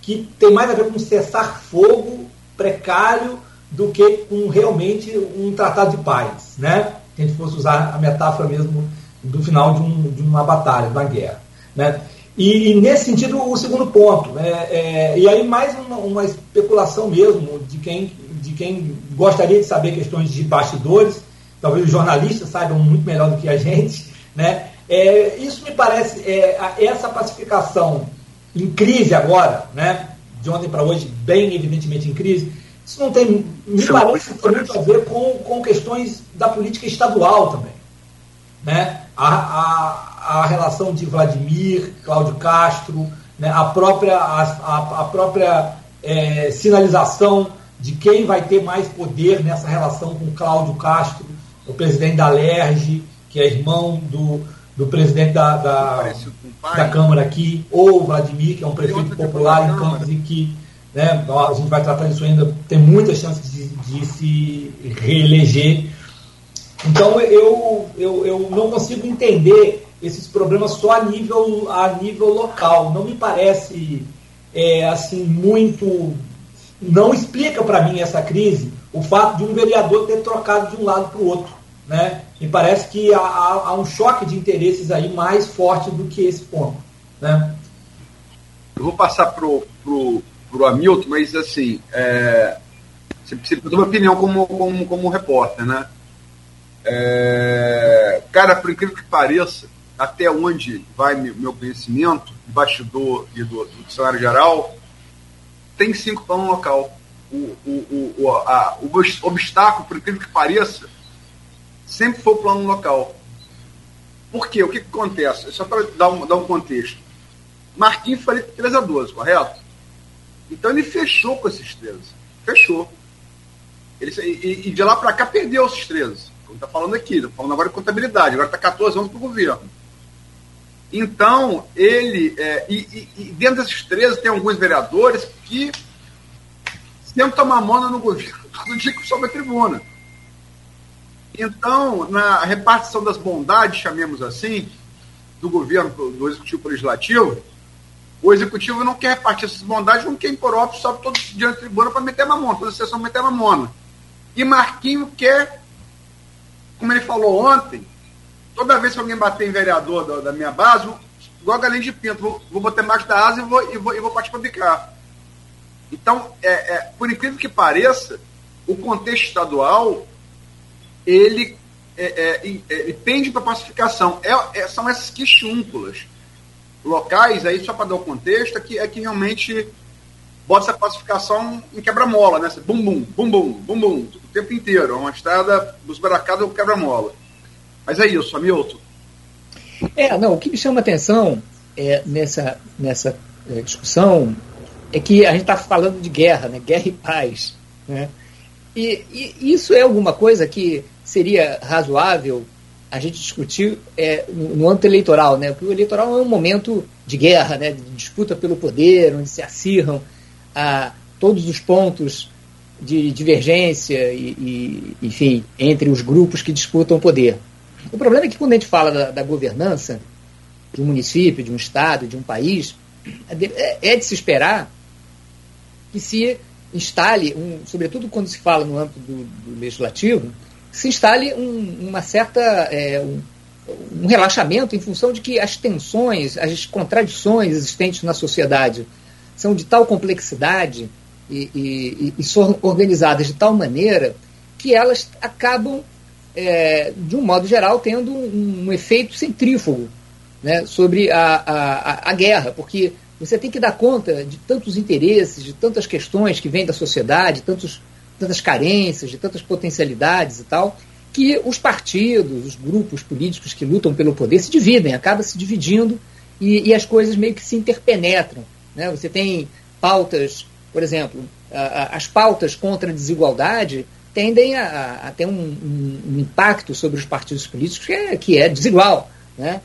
que tem mais a ver com um cessar-fogo precário do que com realmente um tratado de paz. Né? Se a gente fosse usar a metáfora mesmo do final de, um, de uma batalha, de uma guerra. Né? E, e, nesse sentido, o segundo ponto, né, é, e aí mais uma, uma, especulação mesmo de quem, de quem gostaria de saber questões de bastidores, talvez os jornalistas saibam muito melhor do que a gente, né? É, isso me parece, é, essa pacificação em crise agora, né? de ontem para hoje, bem evidentemente em crise, isso não tem, me isso parece ter muito a ver com, com questões da política estadual também. Né? A, a, a relação de Vladimir, Cláudio Castro, né? a própria, a, a, a própria é, sinalização de quem vai ter mais poder nessa relação com Cláudio Castro o presidente da LERJ, que é irmão do, do presidente da, da, da Câmara aqui, ou o Vladimir, que é um prefeito popular em Campos e que né, a gente vai tratar disso ainda, tem muitas chances de, de se reeleger. Então eu, eu, eu não consigo entender esses problemas só a nível, a nível local. Não me parece é, assim muito. Não explica para mim essa crise o fato de um vereador ter trocado de um lado para o outro. Né? Me parece que há, há, um choque de interesses aí mais forte do que esse ponto. Né? Eu vou passar para o Hamilton, mas assim, é, você precisa uma opinião como, como, como repórter, né? É, cara, por incrível que pareça, até onde vai meu conhecimento, do bastidor e do, do cenário geral, tem cinco para um local. O, o, o, a, o obstáculo, por incrível que pareça, sempre foi o plano local. Por quê? O que, que acontece? Só para dar um, dar um contexto. Marquinhos foi 3 a 12, correto? Então ele fechou com esses 13. Fechou. Ele, e, e de lá para cá perdeu esses 13. Como está falando aqui, estou falando agora de contabilidade, agora está 14 anos para o governo. Então, ele. É, e, e, dentro desses 13 tem alguns vereadores que sentam mamona no governo todo dia que sobe a tribuna. Então, na repartição das bondades, chamemos assim, do governo, do executivo para o legislativo, o executivo não quer repartir essas bondades, não quer impor óbvio, sobe todo dia na tribuna para meter mamona, toda a sessão meter mamona. E Marquinho quer, como ele falou ontem, toda vez que alguém bater em vereador da, da minha base, igual galinha de pinto, vou, vou botar embaixo da asa e vou, e vou, e vou partir para bicar. Então, é, é, por incrível que pareça, o contexto estadual ele, é, é é, pende para pacificação. É, é, são essas quixúnculas locais, aí só para dar o contexto, é que, é que realmente bota essa pacificação em quebra-mola, né? Bum, bum, bum, bum, bum, bum, o tempo inteiro. É uma estrada dos baracados quebra-mola. Mas é isso, Hamilton. É, não, o que me chama a atenção é, nessa, nessa é, discussão é que a gente está falando de guerra, né? guerra e paz. Né? E, e, isso é alguma coisa que seria razoável a gente discutir é, no, âmbito eleitoral, né? porque o eleitoral é um momento de guerra, né? de disputa pelo poder, onde se acirram a, todos os pontos de divergência e, e, enfim, entre os grupos que disputam o poder. O problema é que quando a gente fala da, da governança de um município, de um estado, de um país, é, é de se esperar que se instale, um, sobretudo quando se fala no âmbito do, do legislativo, se instale um, uma certa é, um, um, relaxamento em função de que as tensões, as contradições existentes na sociedade são de tal complexidade e, e, e são organizadas de tal maneira que elas acabam é, de um modo geral, tendo um, um efeito centrífugo né, sobre a, a, a, guerra, porque você tem que dar conta de tantos interesses, de tantas questões que vêm da sociedade, tantos, tantas carências, de tantas potencialidades e tal, que os partidos, os grupos políticos que lutam pelo poder se dividem, acaba se dividindo e, e as coisas meio que se interpenetram. Né? Você tem pautas, por exemplo, as pautas contra a desigualdade tendem a, a ter um, um, um, impacto sobre os partidos políticos que é, que é desigual. Né?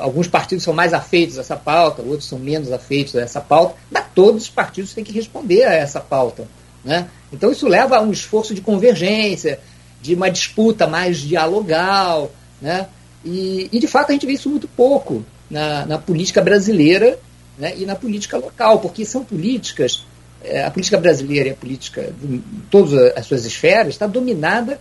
Alguns partidos são mais afeitos a essa pauta, outros são menos afeitos a essa pauta, mas todos os partidos têm que responder a essa pauta. Né? Então isso leva a um esforço de convergência, de uma disputa mais dialogal. Né? E, e de fato a gente vê isso muito pouco na, na política brasileira né? e na política local, porque são políticas é, a política brasileira e a política de todas as suas esferas está dominada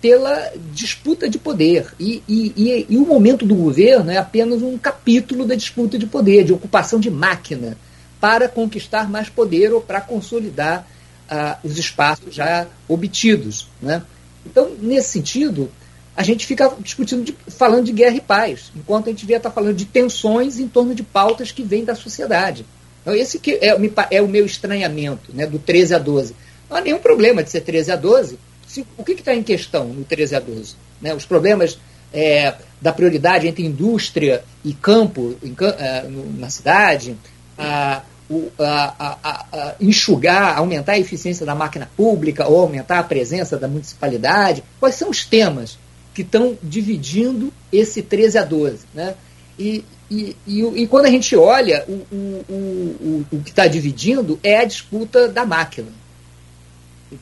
pela disputa de poder. E, e, e, e, o momento do governo é apenas um capítulo da disputa de poder, de ocupação de máquina, para conquistar mais poder ou para consolidar ah, os espaços já obtidos. Né? Então, nesse sentido, a gente fica discutindo, de, falando de guerra e paz, enquanto a gente devia estar falando de tensões em torno de pautas que vêm da sociedade. Então, esse que é, é o meu estranhamento, né, do 13 a 12. Não há nenhum problema de ser 13 a 12. Se, o que está em questão no 13 a 12? Né, os problemas é, da prioridade entre indústria e campo em, é, na cidade, a, o, a, a, enxugar, aumentar a eficiência da máquina pública ou aumentar a presença da municipalidade. Quais são os temas que estão dividindo esse 13 a 12. Né? E, e, e, e quando a gente olha, o, o, o, o que está dividindo é a disputa da máquina.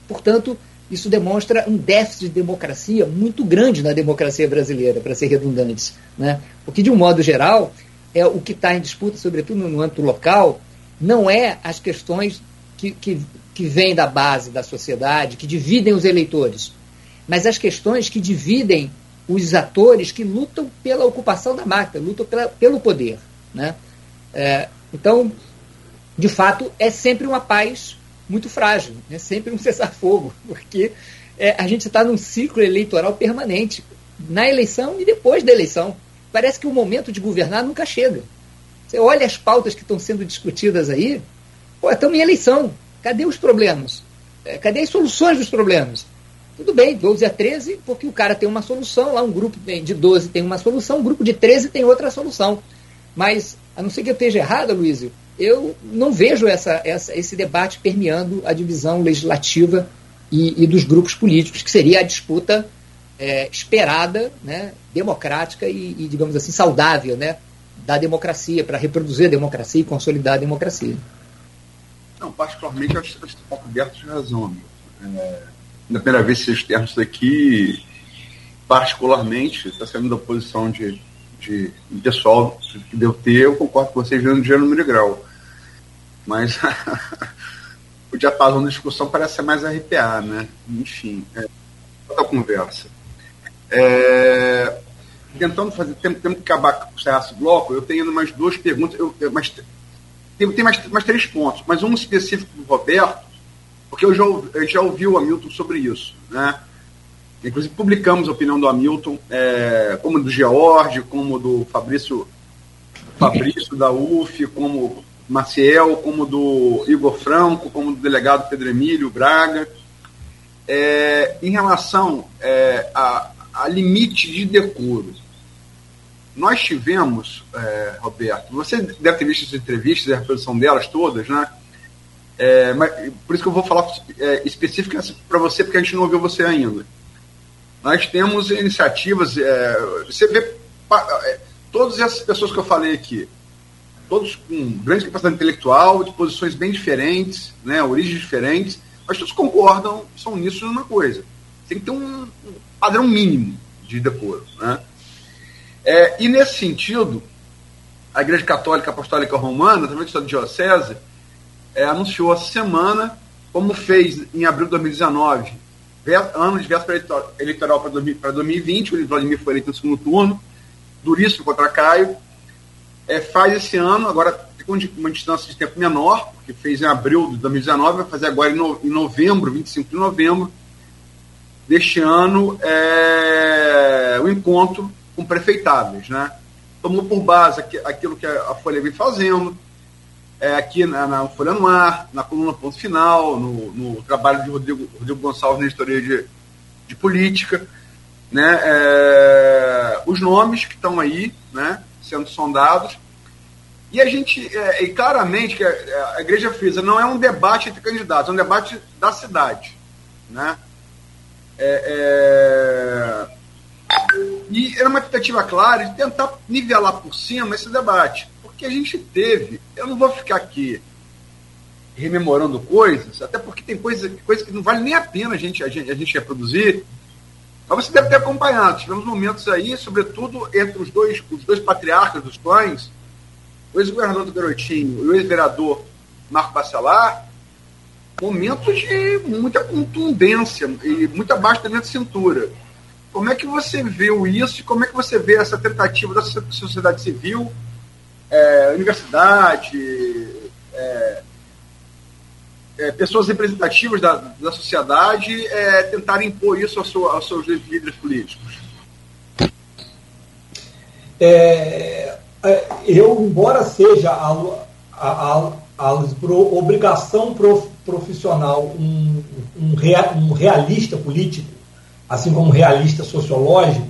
Portanto, isso demonstra um déficit de democracia muito grande na democracia brasileira, para ser redundante. Né? Porque, de um modo geral, é o que está em disputa, sobretudo no âmbito local, não é as questões que, que, que vêm da base da sociedade, que dividem os eleitores, mas as questões que dividem os atores que lutam pela ocupação da máquina, lutam pela, pelo poder. Né? É, então, de fato, é sempre uma paz muito frágil, é sempre um *laughs* cessar-fogo, porque é, a gente está num ciclo eleitoral permanente, na eleição e depois da eleição. Parece que o momento de governar nunca chega. Você olha as pautas que estão sendo discutidas aí, pô, estamos em eleição. Cadê os problemas? É, cadê as soluções dos problemas? Tudo bem, 12 a 13, porque o cara tem uma solução, lá um grupo de 12 tem uma solução, um grupo de 13 tem outra solução. Mas, a não ser que eu esteja errado, Luísio, eu não vejo essa, essa, esse debate permeando a divisão legislativa e, e dos grupos políticos, que seria a disputa é, esperada, né, democrática e, e, digamos assim, saudável né, da democracia, para reproduzir a democracia e consolidar a democracia. Não, particularmente, acho que está coberto de razão. É, na primeira vez que vocês termos isso aqui, particularmente, está sendo da posição de, de, de pessoal que deu ter, eu concordo com vocês no dia número de grau. Mas *laughs* o diapasão da discussão parece ser mais RPA, né? Enfim, é, outra conversa. É, tentando fazer, temos, que acabar com esse bloco, eu tenho mais duas perguntas, eu, eu, mas, tem, tem mais, mais três pontos, mas um específico do Roberto, porque eu já, eu já ouvi o Hamilton sobre isso, né? Inclusive publicamos a opinião do Hamilton, é, como do George, como do Fabrício, Fabrício da UF, como Maciel, como do Igor Franco, como do delegado Pedro Emílio Braga, é, em relação é, a, a, limite de decoro. Nós tivemos, é, Roberto, você deve ter visto as entrevistas, a reprodução delas todas, né? É, mas, por isso que eu vou falar é, para você, porque a gente não ouviu você ainda. Nós temos iniciativas, é, você vê todas essas pessoas que eu falei aqui, todos com grande capacidade intelectual, de posições bem diferentes, né, origens diferentes, mas todos concordam, são nisso uma coisa. Tem que ter um, padrão mínimo de decoro. Né? É, e nesse sentido, a Igreja Católica Apostólica Romana, através de Diocese, é, anunciou essa semana, como fez em abril de 2019, ano de véspera eleitoral para 2020, o Vladimir foi eleito no segundo turno, duríssimo contra Caio, é, faz esse ano, agora com uma distância de tempo menor, porque fez em abril de 2019, vai fazer agora em novembro, 25 de novembro deste ano, é, o encontro com prefeitáveis. Né? Tomou por base aquilo que a Folha vem fazendo, é, aqui na, na, Folha no Ar, na coluna Ponto Final, no, no trabalho de Rodrigo, Rodrigo Gonçalves na editoria de, de política, né, é, os nomes que estão aí, né, sendo sondados. E a gente, é, e claramente, que a, a Igreja Frisa não é um debate entre candidatos, é um debate da cidade. Né? É, é, e era uma tentativa clara de tentar nivelar por cima esse debate. Porque a gente teve, eu não vou ficar aqui rememorando coisas, até porque tem coisas coisa que não vale nem a pena a gente, a gente, a gente reproduzir, mas você deve ter acompanhado. Tivemos momentos aí, sobretudo entre os dois, os dois patriarcas dos clãs, o ex-governador do Garotinho e o ex-vereador Marco Bacelar, momentos de muita contundência e muito abaixo da minha cintura. Como é que você viu isso como é que você vê essa tentativa da sociedade civil, é, universidade, é, é, pessoas representativas da, da sociedade é, tentarem impor isso aos, aos seus líderes políticos? É, é, eu, embora seja a, a, a, a obrigação prof, profissional um, um, rea, um realista político, assim como realista sociológico,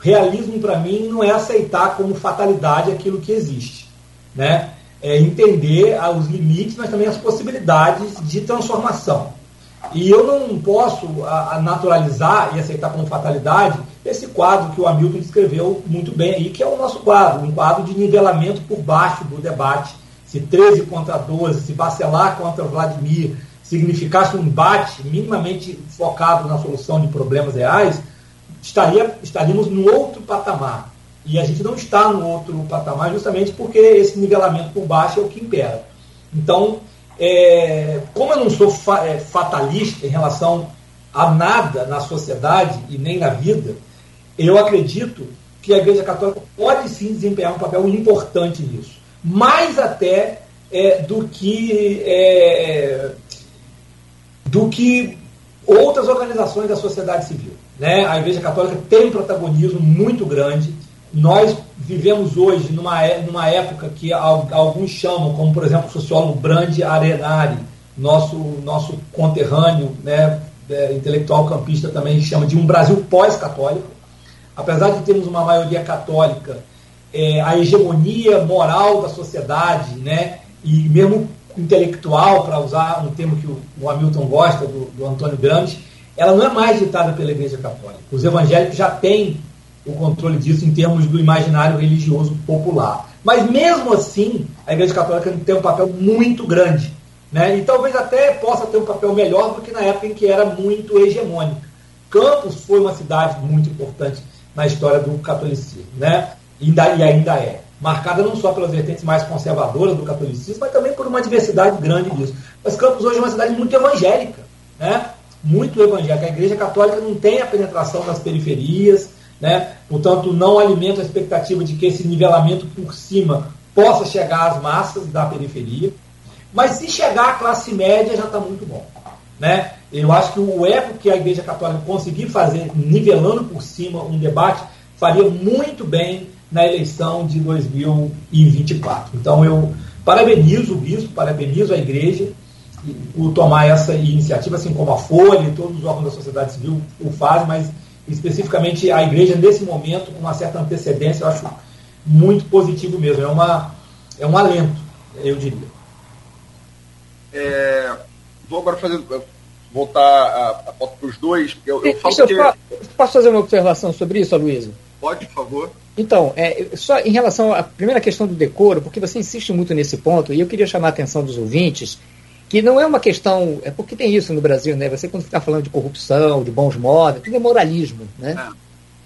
realismo para mim não é aceitar como fatalidade aquilo que existe. Né? é, entender os limites, mas também as possibilidades de transformação. E eu não posso naturalizar e aceitar como fatalidade esse quadro que o Hamilton descreveu muito bem aí, que é o nosso quadro, um quadro de nivelamento por baixo do debate. Se 13 contra 12, se vacilar contra Vladimir significasse um embate minimamente focado na solução de problemas reais, estaria, estaríamos no outro patamar. E a gente não está no outro patamar justamente porque esse nivelamento por baixo é o que impera. Então, é, como eu não sou fa é, fatalista em relação a nada na sociedade e nem na vida, eu acredito que a Igreja Católica pode sim desempenhar um papel importante nisso. Mais até é, do que é, do que outras organizações da sociedade civil. Né? A Igreja Católica tem um protagonismo muito grande. Nós vivemos hoje numa, é, numa época que alguns chamam, como por exemplo o sociólogo Brandi Arenari, nosso, nosso conterrâneo, né, é, intelectual campista também chama de um Brasil pós-católico. Apesar de termos uma maioria católica, é, a hegemonia moral da sociedade, né, e mesmo intelectual, para usar um termo que o, Hamilton gosta, do, do Antônio Gramsci, ela não é mais ditada pela Igreja Católica. Os evangélicos já têm o controle disso em termos do imaginário religioso popular. Mas mesmo assim, a Igreja Católica tem um papel muito grande. Né? E talvez até possa ter um papel melhor do que na época em que era muito hegemônica. Campos foi uma cidade muito importante na história do catolicismo, né? e ainda é marcada não só pelas vertentes mais conservadoras do catolicismo, mas também por uma diversidade grande disso. Mas Campos hoje é uma cidade muito evangélica, né? muito evangélica. A Igreja Católica não tem a penetração nas periferias, né? portanto, não alimenta a expectativa de que esse nivelamento por cima possa chegar às massas da periferia. Mas se chegar à classe média, já está muito bom. Né? Eu acho que o eco que a Igreja Católica conseguir fazer, nivelando por cima um debate, faria muito bem na eleição de 2024. Então eu parabenizo o bispo, parabenizo a igreja por tomar essa iniciativa, assim como a Folha e todos os órgãos da sociedade civil o fazem, mas especificamente a igreja nesse momento, com uma certa antecedência, eu acho muito positivo mesmo. É, uma, é um alento, eu diria. É, vou agora fazer voltar a, a foto para os dois. Eu, eu falo que... Posso fazer uma observação sobre isso, Aloysio? Pode, por favor. Então, é, só em relação à primeira questão do decoro, porque você insiste muito nesse ponto, e eu queria chamar a atenção dos ouvintes, que não é uma questão. É porque tem isso no Brasil, né? Você, quando está falando de corrupção, de bons modos, tudo é moralismo, né? É.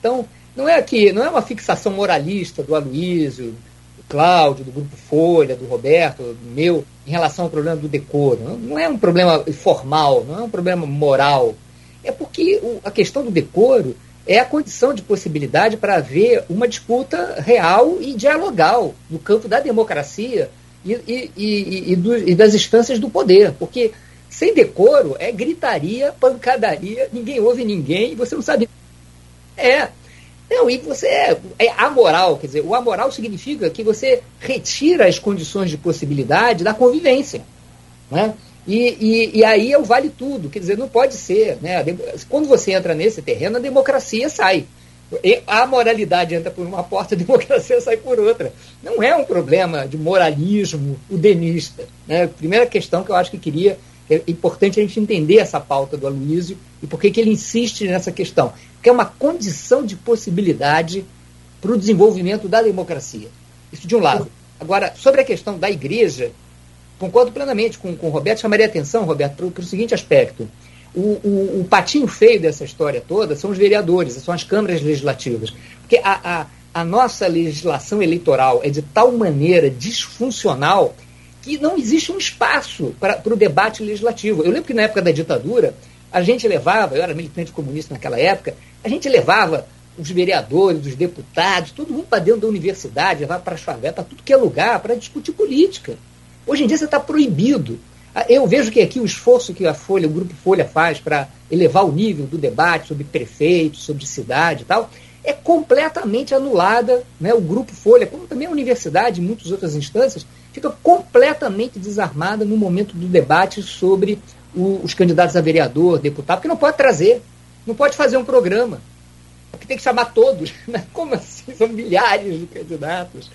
Então, não é aqui, não é uma fixação moralista do Aloísio, do Cláudio, do Grupo Folha, do Roberto, do meu, em relação ao problema do decoro. Não, não é um problema formal, não é um problema moral. É porque o, a questão do decoro é a condição de possibilidade para haver uma disputa real e dialogal no campo da democracia e, e, e, e, do, e das instâncias do poder. Porque sem decoro é gritaria, pancadaria, ninguém ouve ninguém, você não sabe. É. Não, e você é, é amoral, quer dizer, o amoral significa que você retira as condições de possibilidade da convivência. Né? E, e, e, aí é o vale tudo, quer dizer, não pode ser. Né? Quando você entra nesse terreno, a democracia sai. A moralidade entra por uma porta, a democracia sai por outra. Não é um problema de moralismo udenista. Né? Primeira questão que eu acho que queria, é importante a gente entender essa pauta do Aloysio e por que ele insiste nessa questão. Que é uma condição de possibilidade para o desenvolvimento da democracia. Isso de um lado. Agora, sobre a questão da igreja, concordo plenamente com, com o Roberto, chamaria atenção, Roberto, para o seguinte aspecto. O, o, o, patinho feio dessa história toda são os vereadores, são as câmaras legislativas. Porque a, a, a nossa legislação eleitoral é de tal maneira disfuncional que não existe um espaço para o debate legislativo. Eu lembro que na época da ditadura, a gente levava, eu era militante comunista naquela época, a gente levava os vereadores, os deputados, todo mundo para dentro da universidade, levava para a favela, para tudo que é lugar, para discutir política. Hoje em dia você está proibido. Ah, eu vejo que aqui o esforço que a Folha, o Grupo Folha faz para elevar o nível do debate sobre prefeito, sobre cidade e tal, é completamente anulada. Né? O Grupo Folha, como também a universidade e muitas outras instâncias, fica completamente desarmada no momento do debate sobre o, os candidatos a vereador, deputado, porque não pode trazer, não pode fazer um programa, porque tem que chamar todos. *laughs* Né? Como assim? São milhares de candidatos.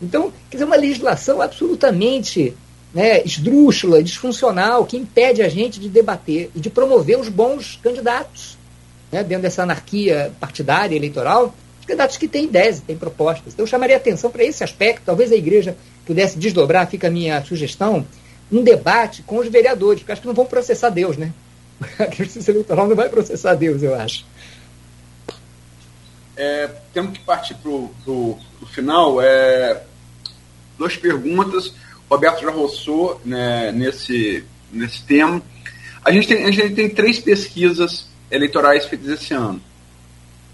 Então, quer dizer, uma legislação absolutamente né, esdrúxula, disfuncional, que impede a gente de debater e de promover os bons candidatos. né, dentro dessa anarquia partidária, eleitoral, os candidatos que têm ideias, têm propostas. Então, eu chamaria atenção para esse aspecto. Talvez a igreja pudesse desdobrar, fica a minha sugestão, um debate com os vereadores, porque acho que não vão processar Deus, né? *laughs* A justiça eleitoral não vai processar Deus, eu acho. É, temos que partir para o final. É, duas perguntas. Roberto já roçou né, nesse, nesse tema. A gente, tem, a gente tem três pesquisas eleitorais feitas esse ano,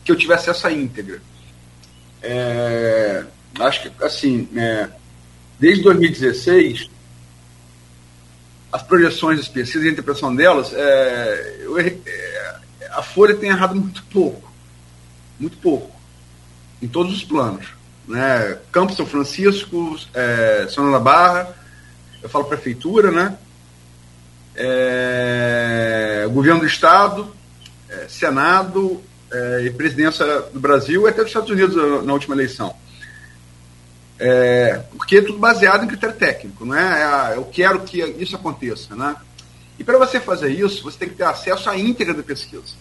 que eu tive acesso à íntegra. É, acho que, assim, é, desde 2016, as projeções das pesquisas e a interpretação delas, é, eu, é, a Folha tem errado muito pouco. Muito pouco. Em todos os planos. Né? Campos São Francisco, é, São da Barra, eu falo prefeitura, né? É, governo do Estado, é, Senado é, e presidência do Brasil e até dos Estados Unidos na, última eleição. É, porque é tudo baseado em critério técnico, não é? é eu quero que isso aconteça, né? E para você fazer isso, você tem que ter acesso à íntegra da pesquisa.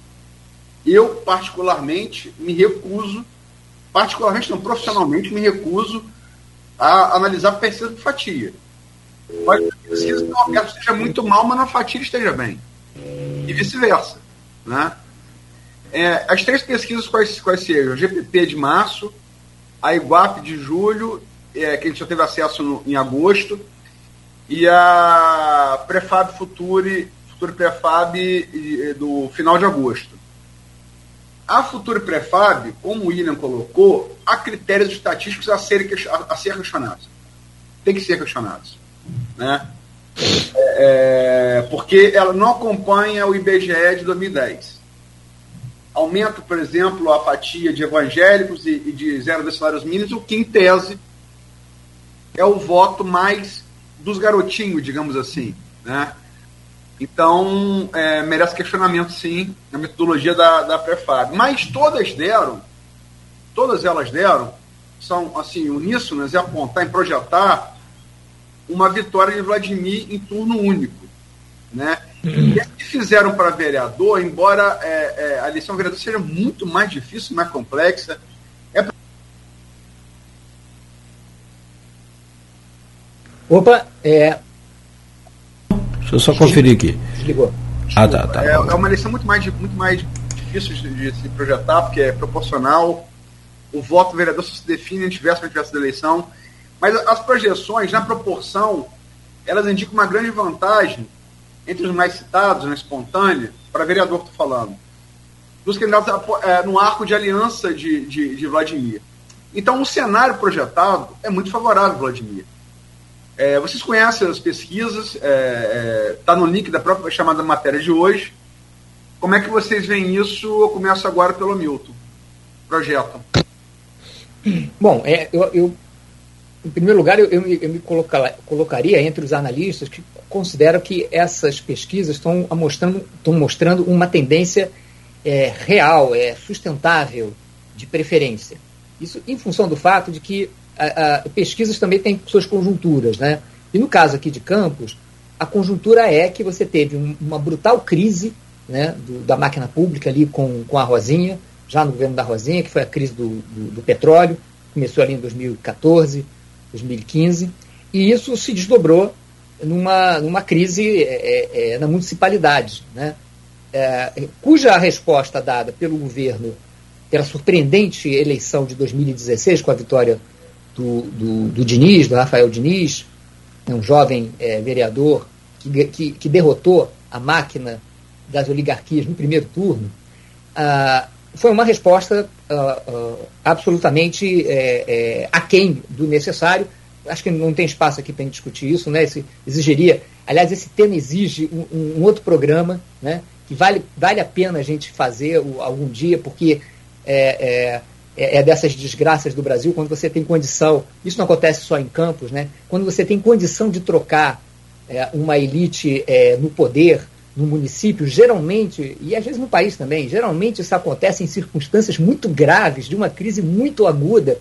Eu, particularmente, me recuso, particularmente não, profissionalmente, me recuso a analisar pesquisa por fatia. Pode ser que a pesquisa do esteja muito mal, mas na fatia esteja bem. E vice-versa. Né? É, as três pesquisas quais, quais sejam? GPP de março, a IGUAP de julho é, que a gente já teve acesso no, em agosto, e a Prefab Future, Future Prefab do final de agosto. A Future Prefab, como o William colocou, há critérios estatísticos a serem a, a ser questionados. Tem que ser questionados. Né? É, é porque ela não acompanha o IBGE de 2010. Aumenta, por exemplo, a fatia de evangélicos e, e de zero de salários mínimos, o que, em tese, é o voto mais dos garotinhos, digamos assim, né? Então, é, merece questionamento, sim, na metodologia da, da Prefab. Mas todas deram, todas elas deram, são, assim, uníssonas em apontar, em projetar uma vitória de Vladimir em turno único, né? E as que fizeram para vereador, embora é, é, a eleição vereador seja muito mais difícil, mais complexa, Opa, é. Deixa eu só conferir aqui. Desligou. Ah, tá, tá. É, é uma eleição muito mais, muito mais difícil de, se projetar, porque é proporcional. O voto do vereador só se define antes véspera da eleição. Mas as projeções, na proporção, elas indicam uma grande vantagem entre os mais citados, na espontânea, para vereador que estou falando, dos candidatos é, no arco de aliança de, de, de Vladimir. Então, o cenário projetado é muito favorável a Vladimir. É, vocês conhecem as pesquisas, está é, é, no link da própria chamada matéria de hoje. Como é que vocês veem isso? Eu começo agora pelo Milton. Projeto. Bom, é, eu, eu, em primeiro lugar, eu, eu me, eu me colocar, colocaria entre os analistas que consideram que essas pesquisas estão mostrando, estão mostrando uma tendência é, real, é, sustentável, de preferência. Isso em função do fato de que a, a, pesquisas também têm suas conjunturas, né? E no caso aqui de Campos, a conjuntura é que você teve um, uma brutal crise né, do, da máquina pública ali com, com a Rosinha, já no governo da Rosinha, que foi a crise do, do, do petróleo, começou ali em 2014, 2015, e isso se desdobrou numa, numa crise é, é, é, na municipalidade, né? É, cuja resposta dada pelo governo pela surpreendente eleição de 2016, com a vitória do, do, do Diniz, do Rafael Diniz, né, um jovem é, vereador que, que, que, derrotou a máquina das oligarquias no primeiro turno, ah, foi uma resposta ah, ah, absolutamente é, é, aquém do necessário. Acho que não tem espaço aqui para discutir isso, né? Esse, exigiria, aliás, esse tema exige um, um, outro programa, né? Que vale, vale a pena a gente fazer algum dia, porque é, é é, dessas desgraças do Brasil, quando você tem condição, isso não acontece só em campos, né? quando você tem condição de trocar é, uma elite é, no poder, no município, geralmente, e às vezes no país também, geralmente isso acontece em circunstâncias muito graves, de uma crise muito aguda,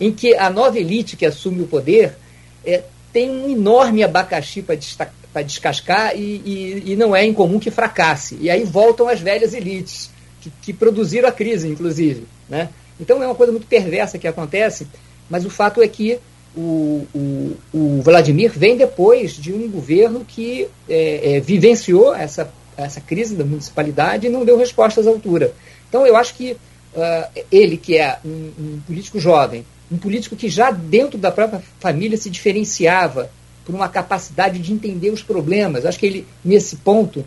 em que a nova elite que assume o poder é, tem um enorme abacaxi para descascar e, e, e não é incomum que fracasse. E aí voltam as velhas elites que, que produziram a crise, inclusive. Né? Então é uma coisa muito perversa que acontece, mas o fato é que o, o, o Vladimir vem depois de um governo que é, é, vivenciou essa, essa crise da municipalidade e não deu respostas à altura. Então eu acho que uh, ele, que é um, um político jovem, um político que já dentro da própria família se diferenciava por uma capacidade de entender os problemas. Acho que ele, nesse ponto,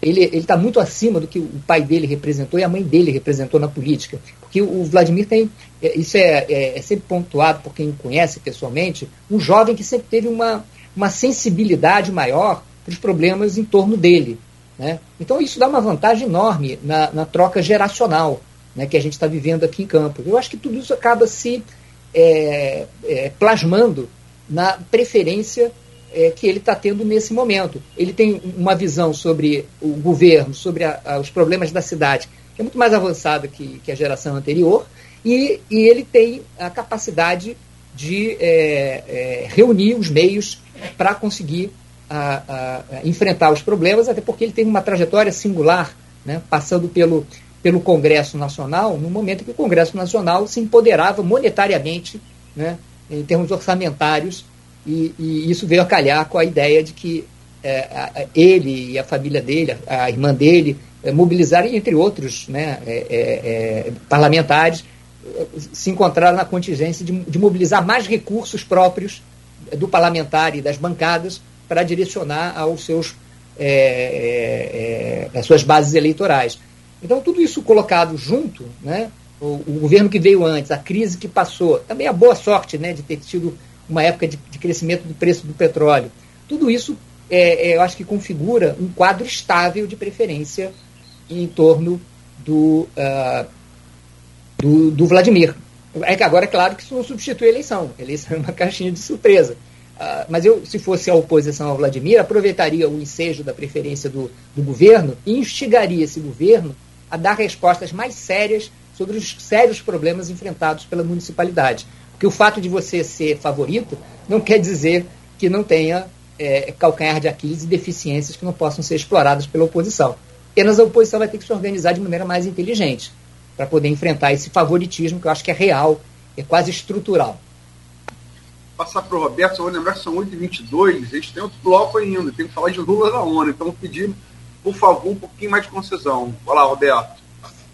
ele está muito acima do que o pai dele representou e a mãe dele representou na política. Porque o Vladimir tem, é, isso é, é, é sempre pontuado por quem conhece pessoalmente, um jovem que sempre teve uma, uma sensibilidade maior para os problemas em torno dele. Né? Então isso dá uma vantagem enorme na, na troca geracional né, que a gente está vivendo aqui em Campos. Eu acho que tudo isso acaba se é, é, plasmando na preferência é, que ele está tendo nesse momento. Ele tem uma visão sobre o governo, sobre a, a, os problemas da cidade, que é muito mais avançada que, que a geração anterior, e, e, ele tem a capacidade de é, é, reunir os meios para conseguir a, enfrentar os problemas, até porque ele tem uma trajetória singular, né, passando pelo, pelo Congresso Nacional, no momento em que o Congresso Nacional se empoderava monetariamente, né, em termos orçamentários, e, e, isso veio a calhar com a ideia de que é, a, ele e a família dele, a, a irmã dele, é, mobilizaram, entre outros né, é, é, é parlamentares, se encontraram na contingência de, de, mobilizar mais recursos próprios do parlamentar e das bancadas para direcionar aos seus, é, às suas bases eleitorais. Então, tudo isso colocado junto, né, o, o, governo que veio antes, a crise que passou, também a boa sorte né, de ter tido uma época de, de crescimento do preço do petróleo. Tudo isso, é, é, eu acho que configura um quadro estável de preferência em torno do, uh, do, do, Vladimir. É que agora é claro que isso não substitui a eleição. A eleição é uma *laughs* caixinha de surpresa. Uh, mas eu, se fosse a oposição ao Vladimir, aproveitaria o ensejo da preferência do, do governo e instigaria esse governo a dar respostas mais sérias sobre os sérios problemas enfrentados pela municipalidade. Porque o fato de você ser favorito não quer dizer que não tenha é, calcanhar de Aquiles e deficiências que não possam ser exploradas pela oposição. Apenas a oposição vai ter que se organizar de maneira mais inteligente para poder enfrentar esse favoritismo que eu acho que é real, é quase estrutural. Passar para o Roberto, eu vou lembrar que são 8h22, a gente tem outro bloco ainda, tem que falar de Lula da ONU, então vou pedir, por favor, um pouquinho mais de concisão. Olá, Roberto.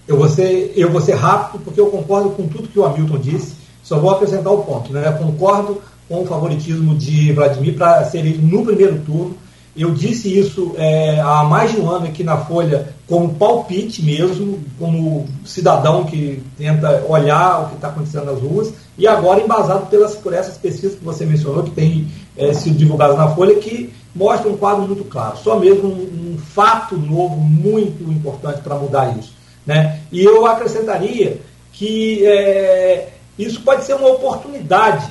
Eu vou, ser, eu vou ser rápido, porque eu concordo com tudo que o Hamilton disse. Só vou acrescentar o ponto. Né? Concordo com o favoritismo de Vladimir para ser eleito no primeiro turno. Eu disse isso é, há mais de um ano aqui na Folha, como palpite mesmo, como cidadão que tenta olhar o que está acontecendo nas ruas, e agora embasado pelas, por essas pesquisas que você mencionou, que têm é, sido divulgadas na Folha, que mostram um quadro muito claro. Só mesmo um, um fato novo muito importante para mudar isso. Né? E eu acrescentaria que é, isso pode ser uma oportunidade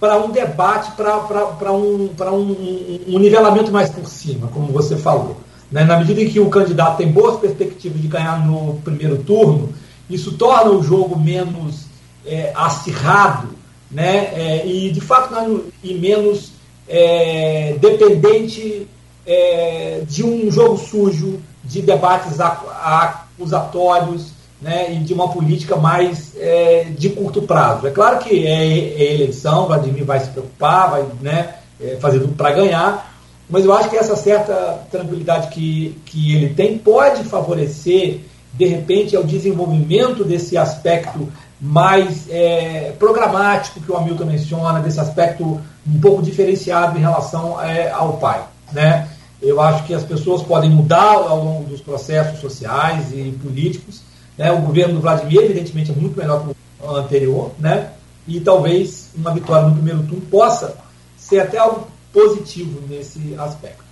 para um debate, para um, um, um nivelamento mais por cima, como você falou. Né? Na medida em que o candidato tem boas perspectivas de ganhar no primeiro turno, isso torna o jogo menos é, acirrado né? É, e, de fato, e menos é, dependente é, de um jogo sujo, de debates acusatórios, né, e de uma política mais é, de curto prazo. É claro que é, é eleição, Vladimir vai se preocupar, vai né, é, fazer tudo para ganhar, mas eu acho que essa certa tranquilidade que, que ele tem pode favorecer, de repente, o desenvolvimento desse aspecto mais é, programático que o Hamilton menciona, desse aspecto um pouco diferenciado em relação é, ao pai. Né? Eu acho que as pessoas podem mudar ao longo dos processos sociais e políticos, né? O governo do Vladimir, evidentemente, é muito melhor que o anterior, né? e talvez uma vitória no primeiro turno possa ser até algo positivo nesse aspecto.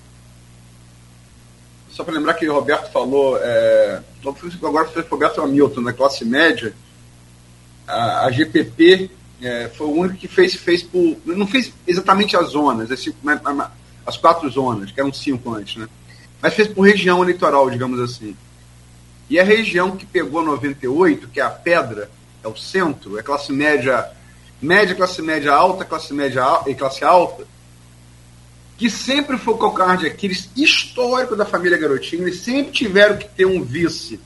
Só para lembrar que o Roberto falou, é, agora foi o Roberto Hamilton, na classe média, a, a GPP é, foi o único que fez, fez por. Não fez exatamente as zonas, as, as quatro zonas, que eram cinco antes, né? Mas fez por região eleitoral, digamos assim. E a região que pegou 98, que é a pedra, é o centro, é classe média, média, classe média alta, classe média e classe alta, que sempre foi o calcanhar de Aquiles histórico da família Garotinho, eles sempre tiveram que ter um vice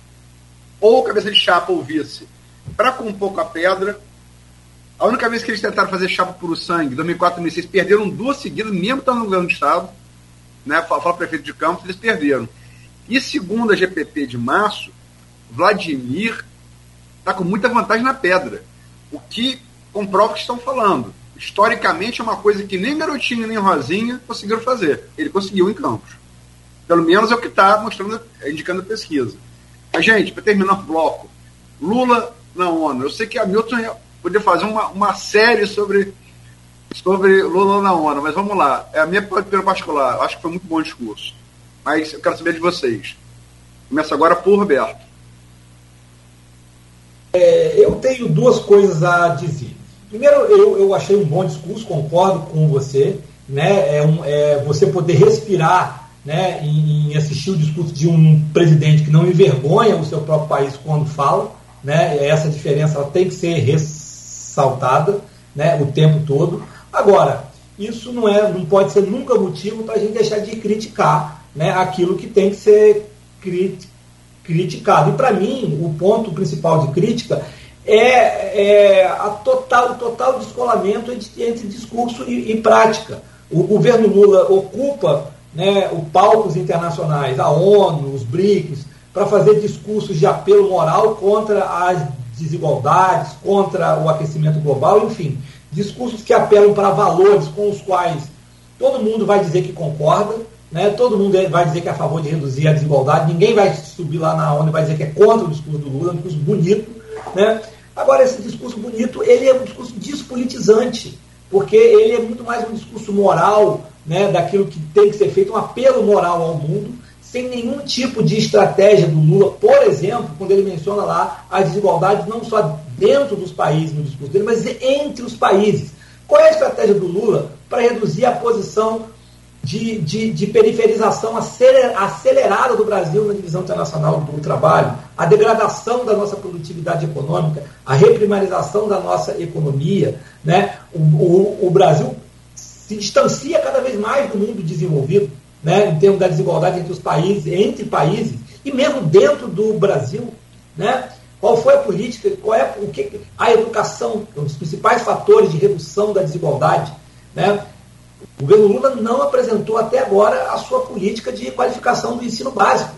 ou cabeça de chapa ou vice, para compor com a pedra. A única vez que eles tentaram fazer chapa por sangue, 2004 e 2006, perderam duas seguidas, mesmo estando no governo do Estado, né, fala prefeito de Campos, eles perderam. E segundo a GPP de março, Vladimir está com muita vantagem na pedra, o que comprova que estão falando. Historicamente é uma coisa que nem Garotinho nem Rosinha conseguiram fazer. Ele conseguiu em Campos. Pelo menos é o que está mostrando, indicando a pesquisa. Mas, gente, para terminar o bloco, Lula na ONU. Eu sei que a Milton poderia fazer uma, uma série sobre, sobre Lula na ONU, mas vamos lá. É a minha opinião particular. Acho que foi muito bom discurso. Mas eu quero saber de vocês. Começa agora por Roberto. É, eu tenho duas coisas a dizer. Primeiro, eu, eu achei um bom discurso, concordo com você. Né? É, um, é você poder respirar né, em, em, assistir o discurso de um presidente que não envergonha o seu próprio país quando fala. Né, essa diferença tem que ser ressaltada né, o tempo todo. Agora, isso não, é, não pode ser nunca motivo para a gente deixar de criticar né, aquilo que tem que ser crit, criticado. E para mim, o ponto principal de crítica é, é a total, o total descolamento entre, entre discurso e, e prática. O governo Lula ocupa né, palcos internacionais, a ONU, os BRICS, para fazer discursos de apelo moral contra as desigualdades, contra o aquecimento global, enfim, discursos que apelam para valores com os quais todo mundo vai dizer que concorda, né, todo mundo vai dizer que é a favor de reduzir a desigualdade, ninguém vai subir lá na ONU e vai dizer que é contra o discurso do Lula, é um discurso bonito. Né? Agora, esse discurso bonito, ele é um discurso despolitizante, porque ele é muito mais um discurso moral, né, daquilo que tem que ser feito, um apelo moral ao mundo, sem nenhum tipo de estratégia do Lula, por exemplo, quando ele menciona lá as desigualdades não só dentro dos países no discurso dele, mas entre os países. Qual é a estratégia do Lula para reduzir a posição de, de, de, periferização acelerada do Brasil na divisão internacional do trabalho, a degradação da nossa produtividade econômica, a reprimarização da nossa economia. Né? O, o, o Brasil se distancia cada vez mais do mundo desenvolvido, né, em termos da desigualdade entre os países, entre países, e mesmo dentro do Brasil. Né? Qual foi a política, qual é o que, a educação, um dos principais fatores de redução da desigualdade. Né? O governo Lula não apresentou até agora a sua política de qualificação do ensino básico.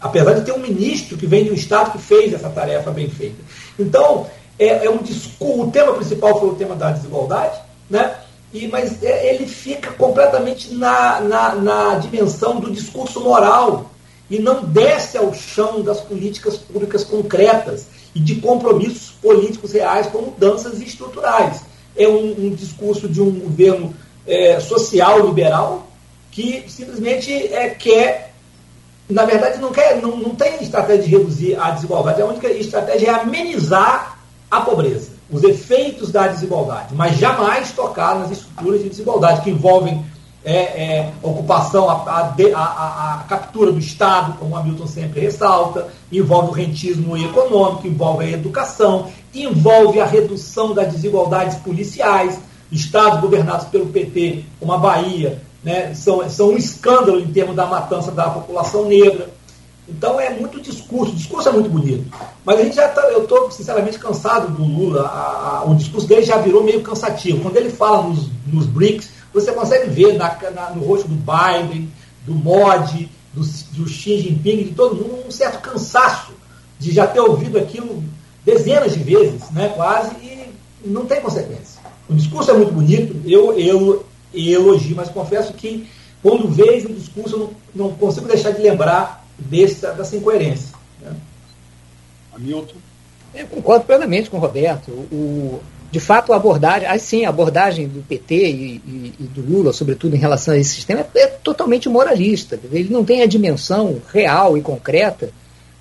Apesar de ter um ministro que vem de um Estado que fez essa tarefa bem feita. Então, é, é um discurso, o tema principal foi o tema da desigualdade, né? e, mas é, ele fica completamente na, na, na dimensão do discurso moral e não desce ao chão das políticas públicas concretas e de compromissos políticos reais com mudanças estruturais. É um, um discurso de um governo é, social liberal que simplesmente é, quer, na verdade, não quer, não, não tem estratégia de reduzir a desigualdade, a única estratégia é amenizar a pobreza os efeitos da desigualdade, mas jamais tocar nas estruturas de desigualdade que envolvem é, é, ocupação, a, a, a, a, captura do Estado, como Hamilton sempre ressalta, envolve o rentismo econômico, envolve a educação, envolve a redução das desigualdades policiais. Estados governados pelo PT, como a Bahia, né, são, são um escândalo em termos da matança da população negra. Então é muito discurso, o discurso é muito bonito. Mas a gente já tá, eu estou sinceramente cansado do Lula, a, a, o discurso dele já virou meio cansativo. Quando ele fala nos, nos BRICS, você consegue ver na, na, no rosto do Biden, do Modi, do, do Xi Jinping, de todo mundo, um certo cansaço de já ter ouvido aquilo dezenas de vezes, né, quase, e não tem consequência. O discurso é muito bonito, eu, eu, eu elogio, mas confesso que quando vejo o discurso eu não, não consigo deixar de lembrar dessa, dessa incoerência. Né? Hamilton? Eu concordo plenamente com o Roberto. O, de fato, a abordagem, assim, a abordagem do PT e, e, e, do Lula, sobretudo em relação a esse sistema, é, é totalmente moralista. Ele não tem a dimensão real e concreta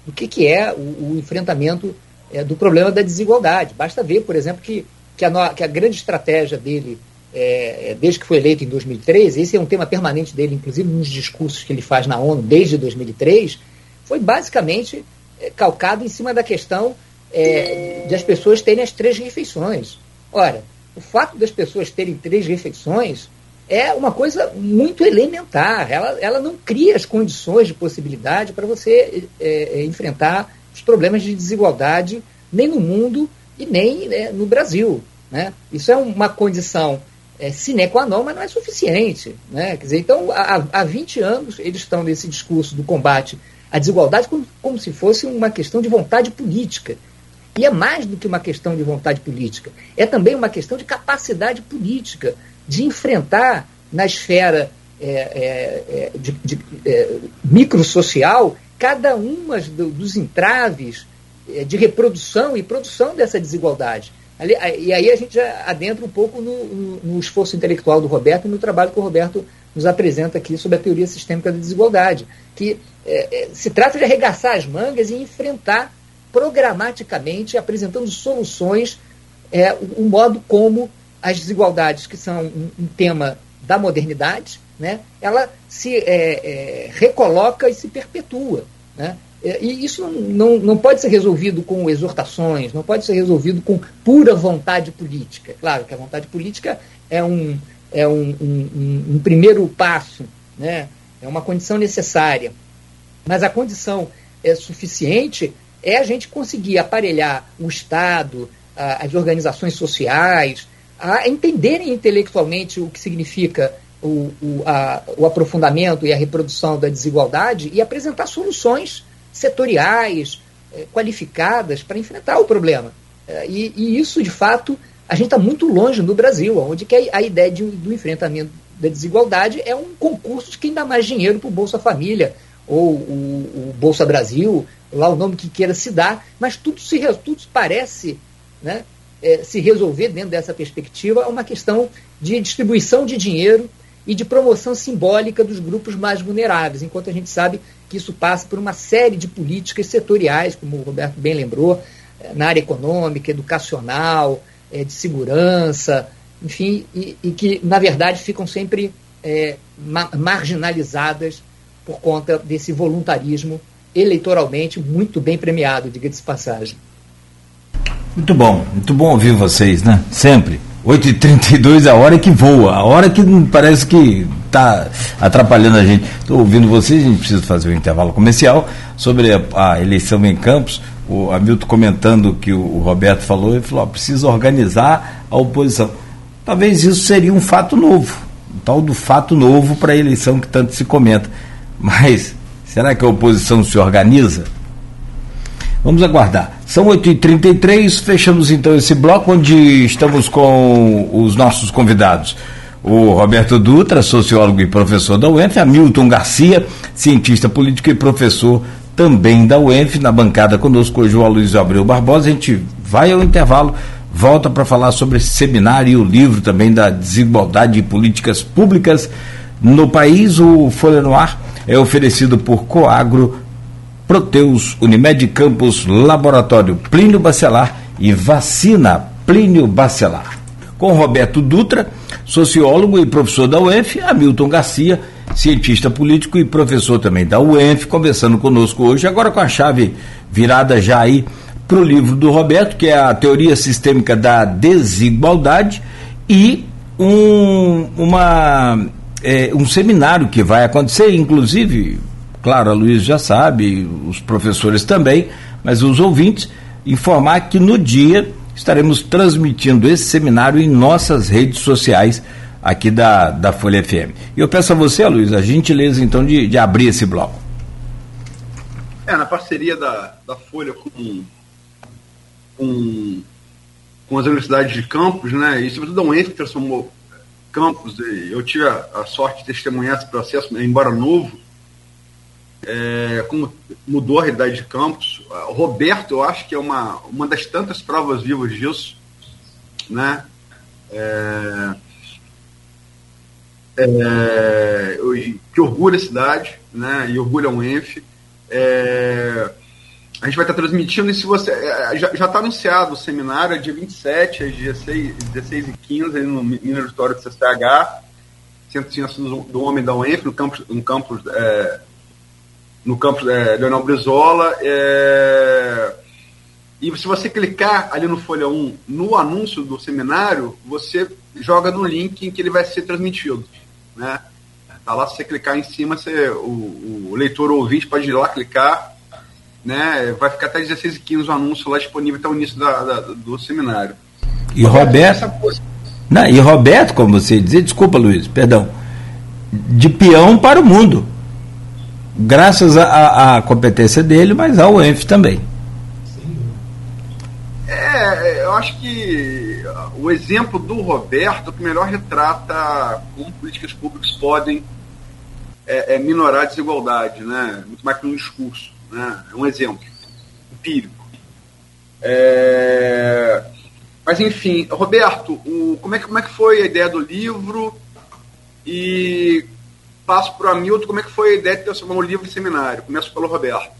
do que, que é o, o enfrentamento é, do problema da desigualdade. Basta ver, por exemplo, que, que, a, que a grande estratégia dele é, é, desde que foi eleito em 2003, esse é um tema permanente dele, inclusive nos discursos que ele faz na ONU desde 2003, foi basicamente é, calcado em cima da questão é, de as pessoas terem as três refeições. Ora, o fato das pessoas terem três refeições é uma coisa muito elementar. Ela, ela não cria as condições de possibilidade para você é, é, enfrentar os problemas de desigualdade nem no mundo e nem né, no Brasil. Né? Isso é uma condição é, sine qua non, mas não é suficiente. Né? Quer dizer, então, há, há 20 anos, eles estão nesse discurso do combate à desigualdade como, como se fosse uma questão de vontade política. E é mais do que uma questão de vontade política, é também uma questão de capacidade política, de enfrentar na esfera é, é, é de, de é, microsocial cada um do, dos entraves de reprodução e produção dessa desigualdade. Ali, e aí a gente já adentra um pouco no, no, no, esforço intelectual do Roberto e no trabalho que o Roberto nos apresenta aqui sobre a teoria sistêmica da desigualdade, que é, é, se trata de arregaçar as mangas e enfrentar programaticamente, apresentando soluções, é, o, o modo como as desigualdades, que são um, um tema da modernidade, né, ela se é, é, recoloca e se perpetua. Né? E isso não, não pode ser resolvido com exortações, não pode ser resolvido com pura vontade política. Claro que a vontade política é um, é um, um, um primeiro passo, né? é uma condição necessária. Mas a condição é suficiente é a gente conseguir aparelhar o Estado, as organizações sociais, a entenderem intelectualmente o que significa o, o, a, o aprofundamento e a reprodução da desigualdade e apresentar soluções setoriais, é, qualificadas para enfrentar o problema. É, e, e, isso, de fato, a gente está muito longe no Brasil, onde que a, a ideia de, do enfrentamento da desigualdade é um concurso de quem dá mais dinheiro para o Bolsa Família, ou o, o Bolsa Brasil, lá o nome que queira se dar, mas tudo se tudo parece né, é, se resolver dentro dessa perspectiva é uma questão de distribuição de dinheiro e de promoção simbólica dos grupos mais vulneráveis, enquanto a gente sabe que isso passa por uma série de políticas setoriais, como o Roberto bem lembrou, é, na área econômica, educacional, é, de segurança, enfim, e, e, que, na verdade, ficam sempre é, marginalizadas por conta desse voluntarismo eleitoralmente muito bem premiado, diga-se de passagem. Muito bom, muito bom ouvir vocês, né? Sempre. 8h32 a hora que voa, a hora que parece que está atrapalhando a gente. Estou ouvindo vocês, a gente precisa fazer um intervalo comercial sobre a, a eleição em Campos. O Hamilton comentando que o, o Roberto falou, ele falou: precisa organizar a oposição. Talvez isso seria um fato novo, um tal do fato novo para a eleição que tanto se comenta. Mas será que a oposição se organiza? Vamos aguardar. São 8h33, fechamos então esse bloco onde estamos com os nossos convidados. O Roberto Dutra, sociólogo e professor da UENF, Hamilton Garcia, cientista político e professor também da UENF, na bancada conosco hoje o Luiz Abreu Barbosa. A gente vai ao intervalo, volta para falar sobre esse seminário e o livro também da desigualdade de políticas públicas no país. O Folha no Ar é oferecido por Coagro Proteus, Unimed Campos, Laboratório Plínio Bacelar e Vacina Plínio Bacelar. Com Roberto Dutra, sociólogo e professor da UENF, Hamilton Garcia, cientista político e professor também da UENF, conversando conosco hoje, agora com a chave virada já aí para o livro do Roberto, que é a Teoria Sistêmica da Desigualdade, e um, uma, é, um seminário que vai acontecer, inclusive Claro, a Luiz já sabe, os professores também, mas os ouvintes, informar que no dia estaremos transmitindo esse seminário em nossas redes sociais aqui da, da Folha FM. E eu peço a você, Luiz, a gentileza então de, de abrir esse bloco. É, na parceria da, da Folha com, com, com as universidades de campus, né, e sobretudo a UENF transformou campus, eu tive a, a sorte de testemunhar esse processo, embora novo, é, como mudou a realidade de Campos. O Roberto, eu acho que é uma, uma das tantas provas vivas disso, né? É, é, que orgulha a cidade, né? E orgulha o ENF. É, a gente vai estar transmitindo, e se você. É, já está anunciado o seminário, é dia 27, às 16, 16 e 15, no Mini Auditório do CCH, Centro de Ciências do Homem da UENF, no campus, no campus é, no campus é, Leonel Brizola. É, e se você clicar ali no Folha 1, no anúncio do seminário, você joga no link em que ele vai ser transmitido. Né? Tá lá, se você clicar em cima, você, o, o leitor ou ouvinte pode ir lá clicar né? Vai ficar até 16 e 15 o anúncio lá disponível até o início da, da, do seminário. E Roberto. Não, e Roberto, como você dizia, desculpa, Luiz, perdão, de peão para o mundo. Graças à competência dele, mas ao ENF também. É, eu acho que o exemplo do Roberto que melhor retrata como políticas públicas podem é, é, minorar a desigualdade, né? muito mais que um discurso. Né? É um exemplo empírico. É... Mas enfim, Roberto, o, como, é que, como é que foi a ideia do livro? E passo para o Hamilton, como é que foi a ideia de transformar o livro em seminário? Começo pelo Roberto.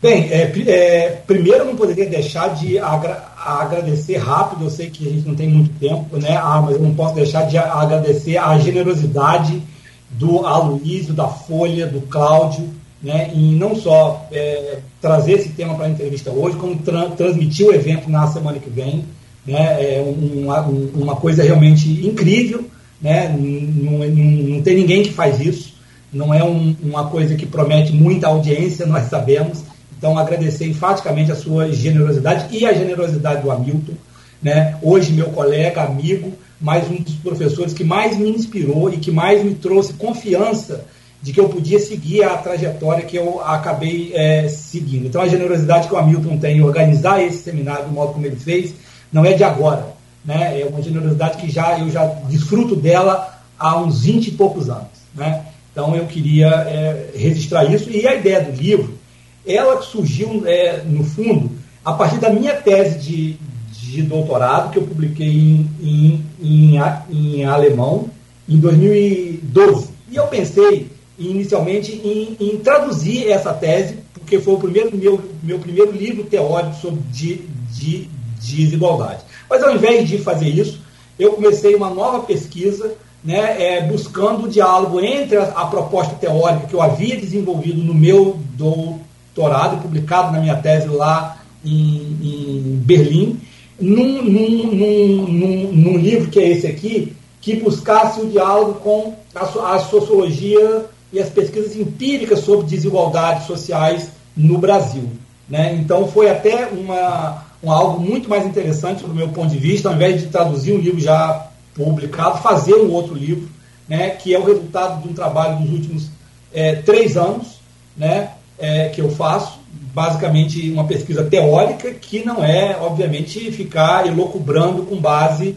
Bem, é, é, primeiro eu não poderia deixar de agra agradecer rápido, eu sei que a gente não tem muito tempo, né? Ah, mas eu não posso deixar de agradecer a generosidade do Aloysio, da Folha, do Cláudio, né, em não só é, trazer esse tema para a entrevista hoje, como tra transmitir o evento na semana que vem. Né, é uma, uma coisa realmente incrível, né, não, não, não tem ninguém que faz isso, não é um, uma coisa que promete muita audiência, *laughs* nós sabemos. Então, agradecer enfaticamente a sua generosidade e a generosidade do Hamilton, né, hoje meu colega, amigo, mais um dos professores que mais me inspirou e que mais me trouxe confiança de que eu podia seguir a trajetória que eu acabei é, seguindo. Então, a generosidade que o Hamilton tem em organizar esse seminário do modo como ele fez, não é de agora. Né? É uma generosidade que já eu já desfruto dela há uns 20 e poucos anos. Né? Então, eu queria é, registrar isso. E a ideia do livro, ela surgiu, é, no fundo, a partir da minha tese de, de doutorado, que eu publiquei em, em, em, em alemão, em 2012. E eu pensei inicialmente em, em, traduzir essa tese, porque foi o primeiro meu, meu primeiro livro teórico sobre de, de, de desigualdade. Mas ao invés de fazer isso, eu comecei uma nova pesquisa, né, é, buscando o diálogo entre a, a, proposta teórica que eu havia desenvolvido no meu doutorado, publicado na minha tese lá em, em Berlim, num, num, num, num, livro que é esse aqui, que buscasse o diálogo com a, a sociologia e as pesquisas empíricas sobre desigualdades sociais no Brasil. Né? Então foi até uma, um algo muito mais interessante do meu ponto de vista, ao invés de traduzir um livro já publicado, fazer um outro livro, né, que é o resultado de um trabalho dos últimos é, três anos né, é, que eu faço, basicamente uma pesquisa teórica que não é, obviamente, ficar elocubrando com base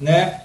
né,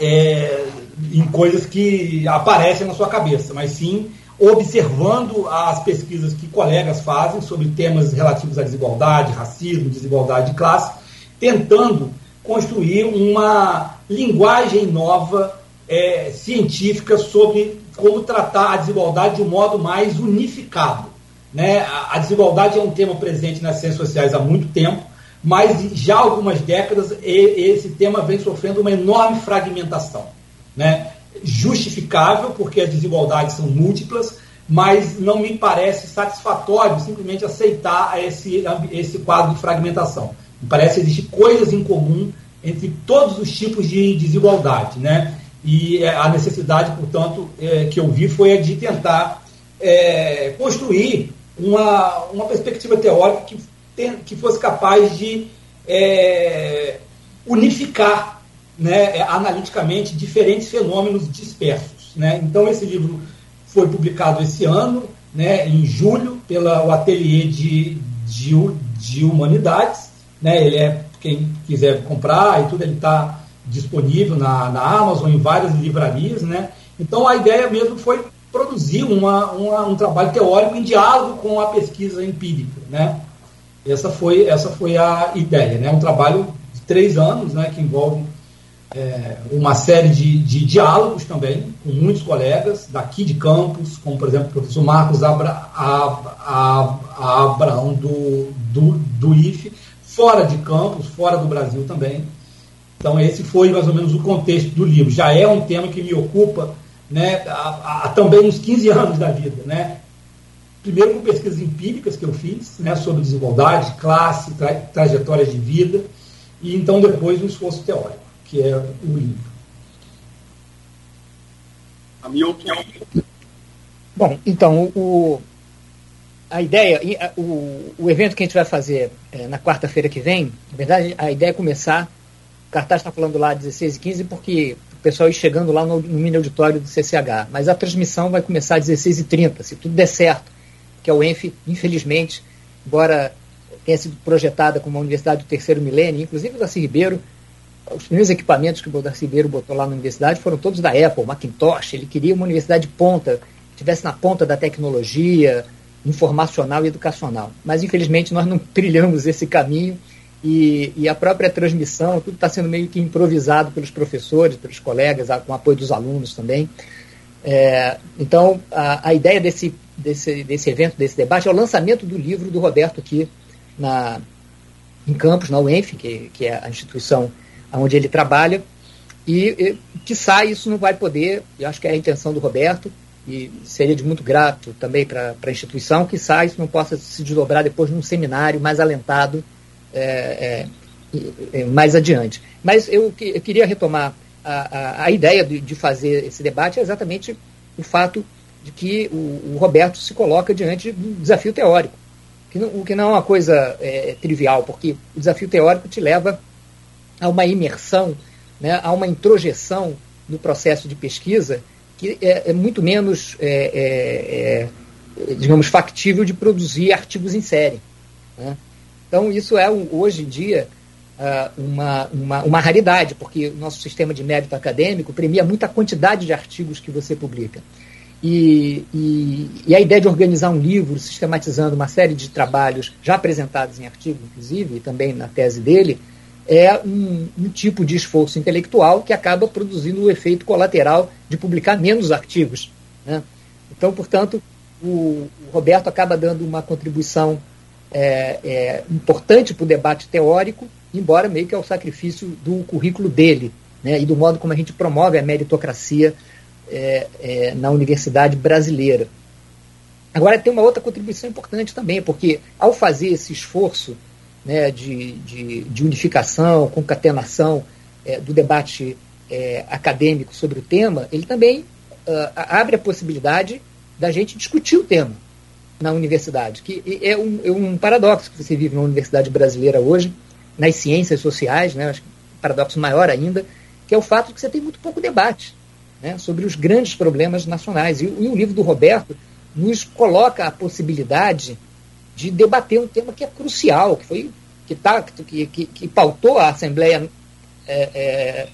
é, em coisas que aparecem na sua cabeça, mas sim observando as pesquisas que colegas fazem sobre temas relativos à desigualdade, racismo, desigualdade de classe, tentando construir uma linguagem nova é, científica sobre como tratar a desigualdade de um modo mais unificado. Né? A desigualdade é um tema presente nas ciências sociais há muito tempo, mas já há algumas décadas esse tema vem sofrendo uma enorme fragmentação né, justificável, porque as desigualdades são múltiplas, mas não me parece satisfatório simplesmente aceitar esse, esse quadro de fragmentação. Me parece que existem coisas em comum entre todos os tipos de desigualdade. Né? E é, a necessidade, portanto, é, que eu vi foi a de tentar é, construir uma, uma perspectiva teórica que, que fosse capaz de é, unificar né, é, analiticamente diferentes fenômenos dispersos. Né? Então, esse livro foi publicado esse ano, né, em julho, pelo Ateliê de, de, de Humanidades. Né? Ele é, quem quiser comprar e tudo, ele está disponível na, na Amazon, em várias livrarias. Né? Então, a ideia mesmo foi produzir uma, uma, um trabalho teórico em diálogo com a pesquisa empírica. Né? Essa, foi, essa foi a ideia. Né? Um trabalho de três anos, né, que envolve é, uma série de, de, diálogos também com muitos colegas daqui de Campos, como por exemplo o professor Marcos Abra, Ab, Abraão do, do, do IFE, fora de Campos, fora do Brasil também. Então esse foi mais ou menos o contexto do livro. Já é um tema que me ocupa né, há, há também uns 15 anos da vida. Né? Primeiro com pesquisas empíricas que eu fiz né, sobre desigualdade, classe, tra trajetórias de vida, e então depois um esforço teórico que é o livro. Hamilton. Bom, então, o, a ideia, o, o evento que a gente vai fazer é, na quarta-feira que vem, na verdade, a ideia é começar. O cartaz está falando lá 16 e 15 porque o pessoal ir chegando lá no, no mini auditório do CCH. Mas a transmissão vai começar às 16 e 30 se tudo der certo. Que é o ENF, infelizmente, embora tenha sido projetada como uma universidade do terceiro milênio, inclusive o Darcy Ribeiro, os primeiros equipamentos que o Darcy Ribeiro botou lá na universidade foram todos da Apple, Macintosh. Ele queria uma universidade de ponta, que estivesse na ponta da tecnologia, informacional e educacional. Mas, infelizmente, nós não *laughs* trilhamos esse caminho e, e a própria transmissão, tudo está sendo meio que improvisado pelos professores, pelos colegas, com apoio dos alunos também. É, então, a, a, ideia desse, desse, desse evento, desse debate, é o lançamento do livro do Roberto aqui na, em Campos, na UENF, que, que é a instituição onde ele trabalha, e, e que sai, isso não vai poder, eu acho que é a intenção do Roberto, e seria de muito grato também para a instituição. Que sai isso não possa se desdobrar depois num seminário mais alentado é, é, mais adiante. Mas eu, eu queria retomar a, a, a ideia de, de, fazer esse debate é exatamente o fato de que o, o Roberto se coloca diante de um desafio teórico, que não, o que não é uma coisa é, trivial, porque o desafio teórico te leva a uma imersão, né, a uma introjeção no processo de pesquisa que é, é muito menos, é, é, é, digamos, factível de produzir artigos em série. Né? Então, isso é, hoje em dia, ah, uma, uma, uma raridade, porque o nosso sistema de mérito acadêmico premia muita quantidade de artigos que você publica. E, e, e, a ideia de organizar um livro sistematizando uma série de trabalhos já apresentados em artigo, inclusive, e também na tese dele, é um, um, tipo de esforço intelectual que acaba produzindo o efeito colateral de publicar menos artigos. Né? Então, portanto, o, o, Roberto acaba dando uma contribuição é, é, importante para o debate teórico, embora meio que é o sacrifício do currículo dele né? e do modo como a gente promove a meritocracia é, é na universidade brasileira. Agora, tem uma outra contribuição importante também, porque ao fazer esse esforço né, de, de, de, unificação, concatenação é, do debate é, acadêmico sobre o tema, ele também uh, abre a possibilidade da gente discutir o tema na universidade, que é um, é um, paradoxo que você vive na universidade brasileira hoje, nas ciências sociais, né, acho que um paradoxo maior ainda, que é o fato de que você tem muito pouco debate né, sobre os grandes problemas nacionais. E, e o livro do Roberto nos coloca a possibilidade de debater um tema que é crucial, que foi que, tá, que, que, que pautou a Assembleia é, é,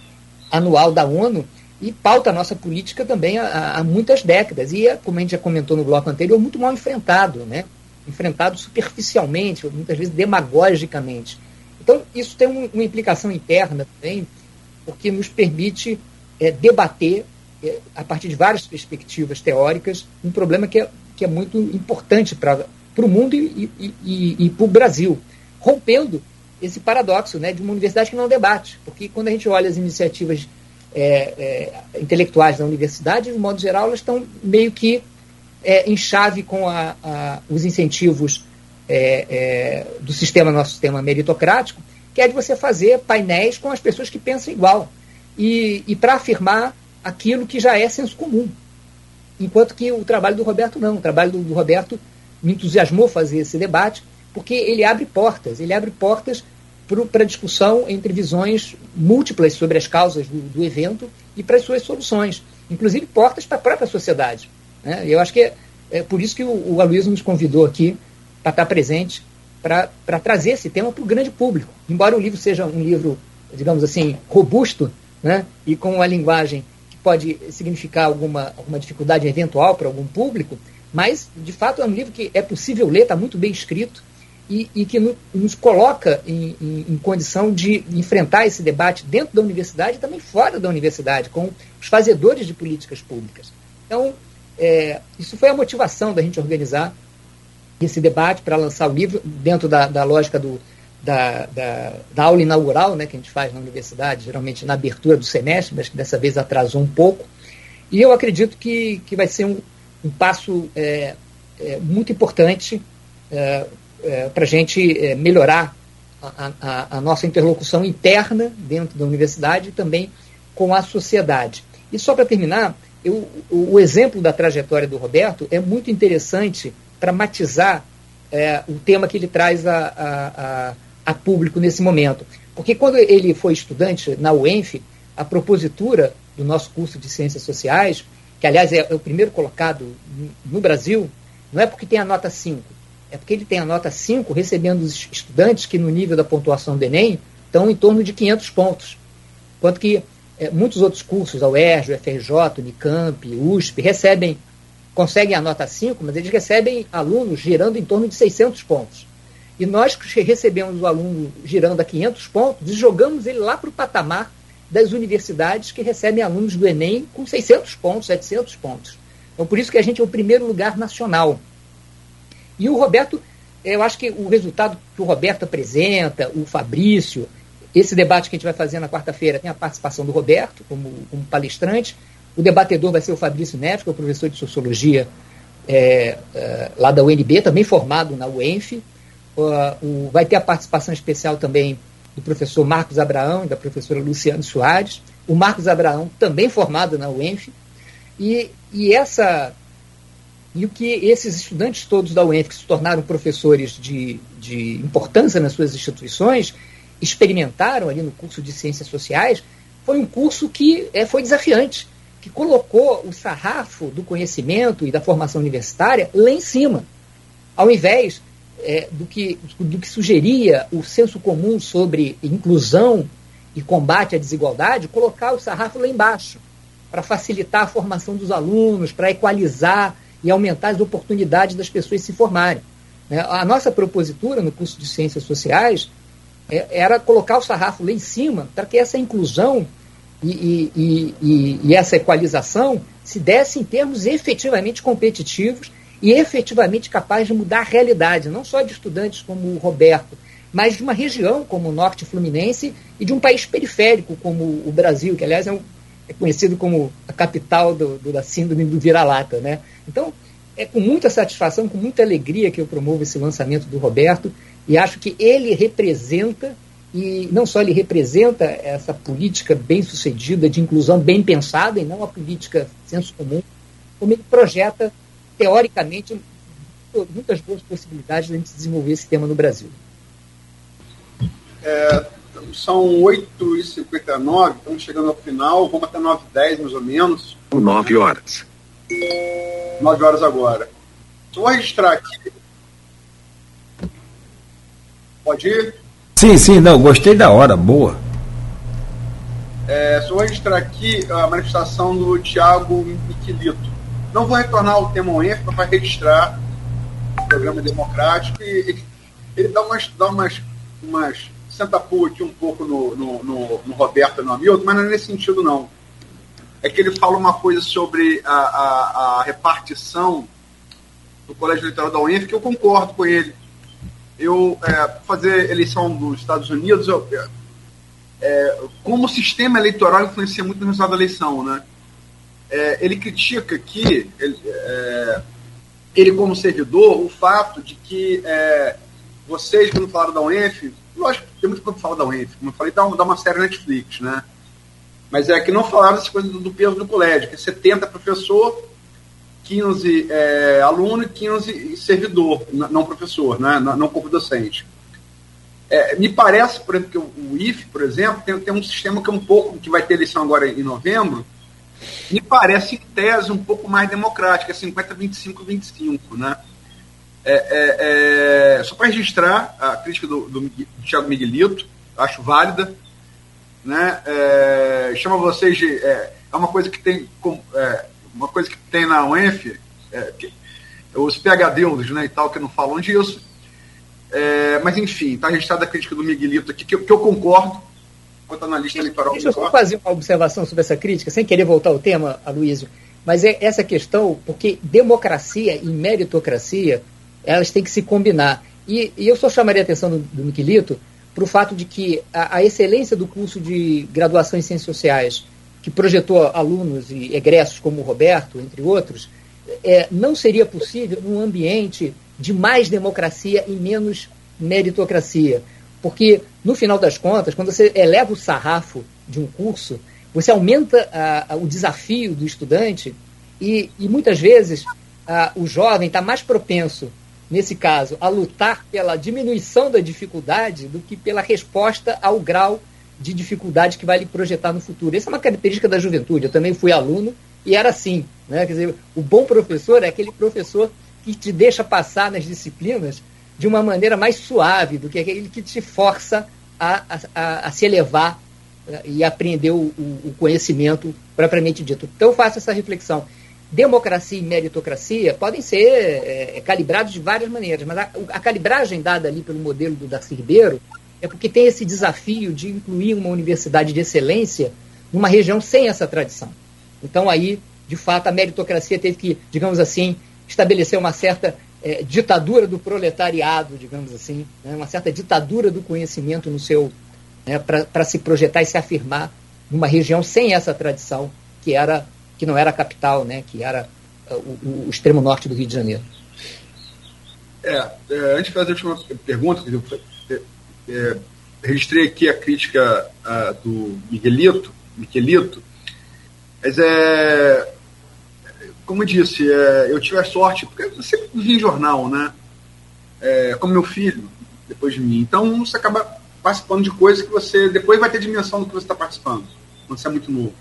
Anual da ONU e pauta a nossa política também há, há, muitas décadas. E, é, como a gente já comentou no bloco anterior, muito mal enfrentado, né? enfrentado superficialmente, muitas vezes demagogicamente. Então, isso tem um, uma implicação interna também, porque nos permite é, debater, é, a partir de várias perspectivas teóricas, um problema que é, que é muito importante para para o mundo e, e, e, e para o Brasil, rompendo esse paradoxo né, de uma universidade que não debate. Porque quando a gente olha as iniciativas é, é, intelectuais da universidade, de modo geral, elas estão meio que é, em chave com a, a, os incentivos é, é, do sistema, nosso sistema meritocrático, que é de você fazer painéis com as pessoas que pensam igual. E, e para afirmar aquilo que já é senso comum. Enquanto que o trabalho do Roberto não. O trabalho do, do Roberto me entusiasmou fazer esse debate, porque ele abre portas, ele abre portas para discussão entre visões múltiplas sobre as causas do, do evento e para as suas soluções, inclusive portas para a própria sociedade. Né? Eu acho que é, é, por isso que o, o Aloysio nos convidou aqui para estar presente, para trazer esse tema para o grande público. Embora o livro seja um livro, digamos assim, robusto né? e com uma linguagem que pode significar alguma, alguma dificuldade eventual para algum público, mas, de fato, é um livro que é possível ler, está muito bem escrito e, e que no, nos coloca em, em, em, condição de enfrentar esse debate dentro da universidade e também fora da universidade, com os fazedores de políticas públicas. Então, é, isso foi a motivação da gente organizar esse debate para lançar o livro dentro da, da lógica do, da, da, da, aula inaugural né, que a gente faz na universidade, geralmente na abertura do semestre, mas que dessa vez atrasou um pouco. E eu acredito que, que vai ser um, um passo é, é, muito importante é, é para a gente é, melhorar a, a, a, nossa interlocução interna dentro da universidade e também com a sociedade. E só para terminar, eu, o, o, exemplo da trajetória do Roberto é muito interessante para matizar é, o tema que ele traz a, a, público nesse momento. Porque quando ele foi estudante na UENF, a propositura do nosso curso de Ciências Sociais, que aliás é, é o primeiro colocado no Brasil, não é porque tem a nota 5, é porque ele tem a nota 5 recebendo os estudantes que no nível da pontuação do Enem estão em torno de 500 pontos. Enquanto que é, muitos outros cursos, a UERJ, o FRJ, Unicamp, USP, recebem, conseguem a nota 5, mas eles recebem alunos girando em torno de 600 pontos. E nós recebemos o aluno girando a 500 pontos jogamos ele lá para o patamar das universidades que recebem alunos do Enem com 600 pontos, 700 pontos. Então, por isso que a gente é o primeiro lugar nacional. E o Roberto, eu acho que o resultado que o Roberto apresenta, o Fabrício, esse debate que a gente vai fazer na quarta-feira tem a participação do Roberto como, como, palestrante. O debatedor vai ser o Fabrício Neves, que é o professor de Sociologia é, é, lá da UNB, também formado na UENF. Uh, o, vai ter a participação especial também do professor Marcos Abraão e da professora Luciane Soares. O Marcos Abraão, também formado na UENF. E, e essa e o que esses estudantes todos da UENF, que se tornaram professores de, de importância nas suas instituições, experimentaram ali no curso de Ciências Sociais, foi um curso que é, foi desafiante, que colocou o sarrafo do conhecimento e da formação universitária lá em cima, ao invés é, do, que, do que sugeria o senso comum sobre inclusão e combate à desigualdade, colocar o sarrafo lá embaixo, para facilitar a formação dos alunos, para equalizar e aumentar as oportunidades das pessoas se formarem. Né? A nossa propositura no curso de Ciências Sociais é, era colocar o sarrafo lá em cima para que essa inclusão e, e, e, e, essa equalização se desse em termos efetivamente competitivos e efetivamente capazes de mudar a realidade, não só de estudantes como o Roberto, mas de uma região como o Norte Fluminense e de um país periférico como o Brasil, que aliás é um, é conhecido como a capital do, do, da síndrome do vira-lata. Né? Então, é com muita satisfação, com muita alegria que eu promovo esse lançamento do Roberto e acho que ele representa, e não só ele representa essa política bem sucedida, de inclusão bem pensada, e não a política senso comum, como ele projeta, teoricamente, muitas boas possibilidades de a gente desenvolver esse tema no Brasil. É, são 8h59, estamos chegando ao final, vamos até 9h10 mais ou menos. 9 horas. 9 horas agora. Vou registrar aqui. Pode ir? Sim, sim, não, gostei da hora, boa. É, só vou registrar aqui a manifestação do Tiago Miquilito. Não vou retornar ao tema UENF para registrar o programa democrático e, ele dá umas, dá umas, umas senta pua aqui um pouco no, no, no, no Roberto e no Hamilton, mas não é nesse sentido, não. É que ele fala uma coisa sobre a, a, a repartição do Colégio Eleitoral da UENF que eu concordo com ele. Eu, é, fazer eleição dos Estados Unidos, eu, é, é como o sistema eleitoral influencia muito no resultado da eleição, né? É, ele critica que, ele, é, ele, como servidor, o fato de que é, vocês, quando falaram da UENF, Lógico, tem muito quando fala da UENF, como eu falei, dá, dá uma série Netflix, né? Mas é que não falaram dessas coisas do, do peso do colégio, que é 70 professor, 15 é, aluno e 15 servidor, não professor, né? não, não corpo docente. É, me parece, por exemplo, que o, IFE, por exemplo, tem, tem um sistema que é um pouco, que vai ter eleição agora em novembro, me parece, em tese, um pouco mais democrático, é 50, 25, 25, né? É, é, é, só para registrar a crítica do, do, do Thiago Miguelito, acho válida. Né? É, chama vocês de. É, é, uma coisa que tem. É, uma coisa que tem na UENF, que, os PHDs né, e tal, que não falam disso. mas enfim, está registrada a crítica do Miguelito aqui, que, que eu concordo, quanto analista eleitoral. Deixa eu só fazer uma observação sobre essa crítica, sem querer voltar ao tema, Aloysio. Mas é essa questão, porque democracia e meritocracia elas têm que se combinar. E, e eu só chamaria a atenção do, do Miquelito para o fato de que a, a, excelência do curso de graduação em Ciências Sociais, que projetou alunos e egressos como o Roberto, entre outros, é, não seria possível num ambiente de mais democracia e menos meritocracia. Porque, no final das contas, quando você eleva o sarrafo de um curso, você aumenta a, a, o desafio do estudante e, e muitas vezes a, o jovem está mais propenso, nesse caso, a lutar pela diminuição da dificuldade do que pela resposta ao grau de dificuldade que vai lhe projetar no futuro. Essa é uma característica da juventude. Eu também fui aluno e era assim. Né? Quer dizer, o bom professor é aquele professor que te deixa passar nas disciplinas de uma maneira mais suave do que aquele que te força a, a, a se elevar eh, e aprender o, o, conhecimento propriamente dito. Então eu faço essa reflexão. Democracia e meritocracia podem ser é, calibrados de várias maneiras, mas a, a, calibragem dada ali pelo modelo do Darcy Ribeiro é porque tem esse desafio de incluir uma universidade de excelência numa região sem essa tradição. Então aí, de fato, a meritocracia teve que, digamos assim, estabelecer uma certa é, ditadura do proletariado, digamos assim, né, uma certa ditadura do conhecimento no seu né, para se projetar e se afirmar numa região sem essa tradição que era que não era a capital, né, que era uh, o, o, extremo norte do Rio de Janeiro. É, é antes de fazer a última pergunta, é, é, registrei aqui a crítica uh, do Miguelito, Miguelito, mas é como eu disse, é, eu tive a sorte, porque eu sempre vi jornal, né? É, como meu filho, depois de mim. Então você acaba participando de coisas que você depois vai ter dimensão do que você está participando, quando você é muito novo.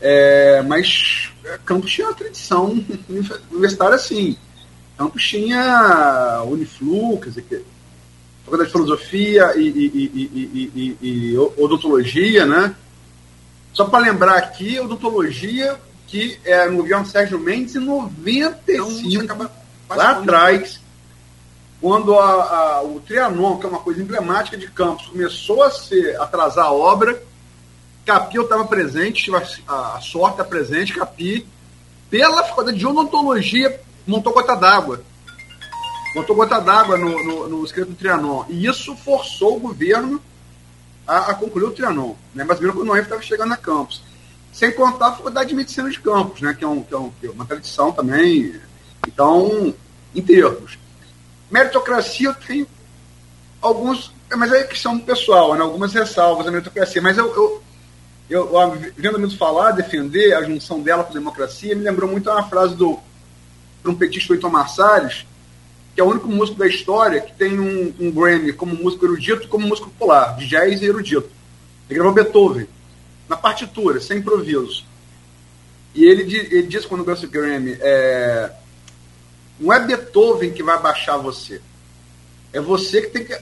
É, mas é, Campos tinha uma tradição *laughs* universitária assim. Campos tinha Uniflu, quer dizer, Faculdade de Filosofia e, e, e, e, odontologia, né? Só para lembrar aqui, odontologia que é, no governo Sérgio Mendes em 95, então, lá atrás, quando a, a, o Trianon, que é uma coisa emblemática de Campos, começou a se atrasar a obra, Capi eu estava presente, tive a, a sorte estar presente, Capi, pela faculdade de odontologia, montou gota d'água. Montou gota d'água no, no, no escrito do Trianon. E isso forçou o governo a, a concluir o Trianon. Né? Mas mesmo quando o estava chegando a Campos. Sem contar a Faculdade de Medicina de Campos, né? que, é um, que, é um, que é uma tradição também. Então, em termos. Meritocracia tenho alguns. Mas é questão pessoal, né? algumas ressalvas da meritocracia. Mas eu, eu, eu vendo muito falar, defender a junção dela com a democracia, me lembrou muito uma frase do trompetista Oito Marsalis, que é o único músico da história que tem um, um Grammy como músico erudito como músico popular, de jazz e erudito. Ele gravou Beethoven na partitura, sem improviso. E ele, ele diz quando ganha o Grammy, é, não é Beethoven que vai baixar você. É você que tem que,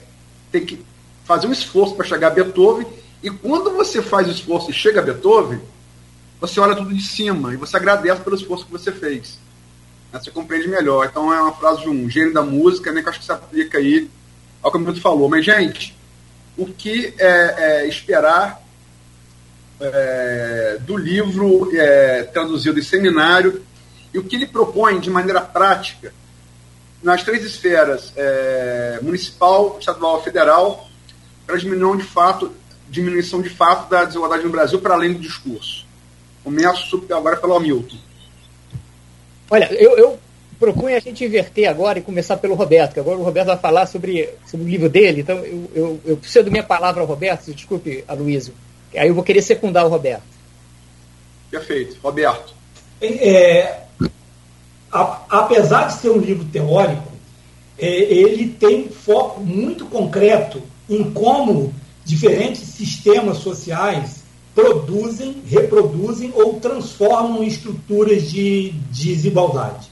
tem que fazer um esforço para chegar a Beethoven. E quando você faz o esforço e chega a Beethoven, você olha tudo de cima e você agradece pelo esforço que você fez. Você compreende melhor. Então é uma frase de um gênio da música, né, que acho que se aplica aí ao que o Milton falou. Mas, gente, o que é, é esperar é, do livro é, traduzido em seminário e o que ele propõe de maneira prática nas três esferas é, municipal, estadual e federal para diminuição de fato diminuição de fato da desigualdade no Brasil para além do discurso. Começo agora pelo Hamilton. Olha, eu, eu a gente inverter agora e começar pelo Roberto, que agora o Roberto vai falar sobre, sobre o livro dele, então eu, eu, eu da minha palavra ao Roberto, desculpe, Aloysio. Aí eu vou querer secundar o Roberto. Perfeito. Roberto. É, a, apesar de ser um livro teórico, é, ele tem foco muito concreto em como diferentes sistemas sociais produzem, reproduzem ou transformam estruturas de, de desigualdade.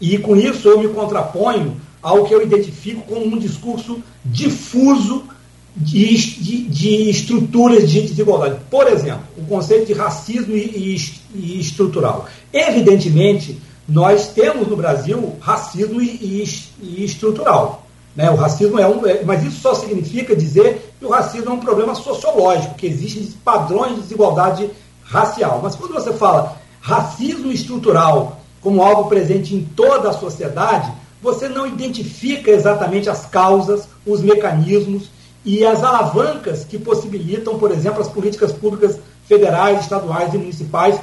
E com isso eu me contraponho ao que eu identifico como um discurso difuso de, de, de, estruturas de desigualdade. Por exemplo, o conceito de racismo e, e, e estrutural. Evidentemente, nós temos no Brasil racismo e, e estrutural. Né? O racismo é um. É, mas isso só significa dizer que o racismo é um problema sociológico, que existem padrões de desigualdade racial. Mas quando você fala racismo estrutural como algo presente em toda a sociedade, você não identifica exatamente as causas, os mecanismos e as alavancas que possibilitam, por exemplo, as políticas públicas federais, estaduais e municipais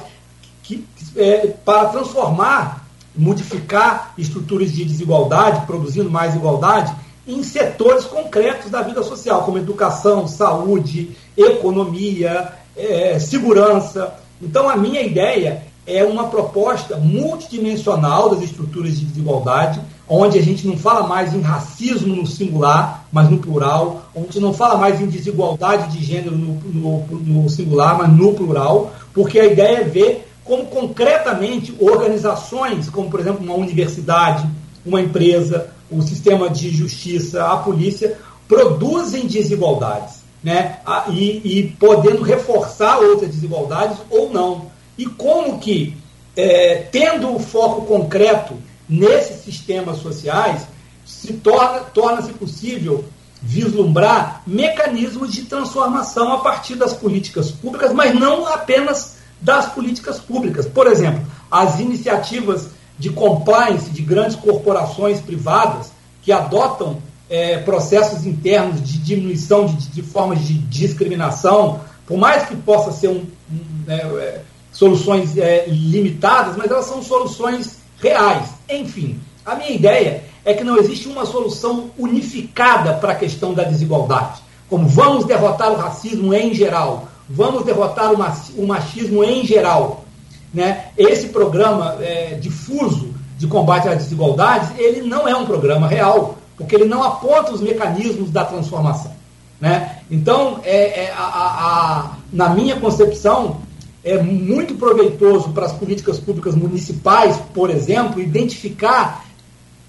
que, é, para transformar, modificar estruturas de desigualdade, produzindo mais igualdade, em setores concretos da vida social, como educação, saúde, economia, é, segurança. Então, a minha ideia é uma proposta multidimensional das estruturas de desigualdade, onde a gente não fala mais em racismo no singular, mas no plural, onde não fala mais em desigualdade de gênero no, no, no singular, mas no plural, porque a ideia é ver como concretamente organizações, como por exemplo uma universidade, uma empresa, o sistema de justiça, a polícia, produzem desigualdades, né? e, e podendo reforçar outras desigualdades ou não. E como que, é, tendo o foco concreto nesses sistemas sociais, se torna, torna-se possível vislumbrar mecanismos de transformação a partir das políticas públicas, mas não apenas das políticas públicas. Por exemplo, as iniciativas de compliance de grandes corporações privadas que adotam é, processos internos de diminuição de, de, formas de discriminação, por mais que possa ser um, um, é, é soluções é, limitadas, mas elas são soluções reais. Enfim, a minha ideia é que não existe uma solução unificada para a questão da desigualdade. Como vamos derrotar o racismo em geral, vamos derrotar o machismo em geral. Né? Esse programa é, difuso de combate às desigualdades, ele não é um programa real, porque ele não aponta os mecanismos da transformação. Né? Então, é, é a, a, a, na minha concepção, é muito proveitoso para as políticas públicas municipais, por exemplo, identificar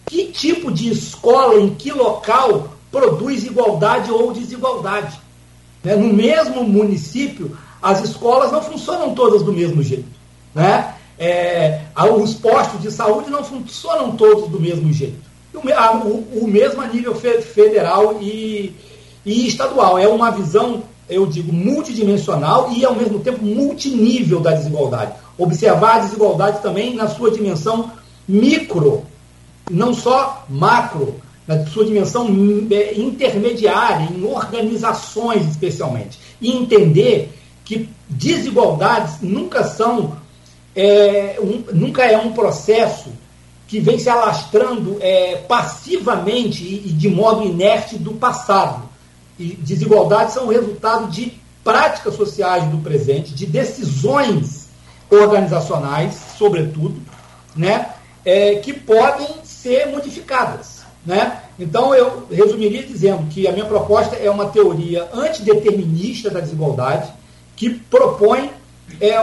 que tipo de escola, em que local produz igualdade ou desigualdade. Né? No mesmo município, as escolas não funcionam todas do mesmo jeito. Né? É, os postos de saúde não funcionam todos do mesmo jeito. O, o, o mesmo a nível federal e, e estadual. É uma visão, eu digo, multidimensional e, ao mesmo tempo, multinível da desigualdade. Observar a desigualdade também na sua dimensão micro, não só macro na sua dimensão é, intermediária, em organizações especialmente. E entender que desigualdades nunca são, é, um, nunca é um processo que vem se alastrando é, passivamente e, e, de modo inerte do passado. E desigualdades são resultado de práticas sociais do presente, de decisões organizacionais, sobretudo, né, é, que podem ser modificadas. Né? Então, eu resumiria dizendo que a minha proposta é uma teoria antideterminista da desigualdade, que propõe é,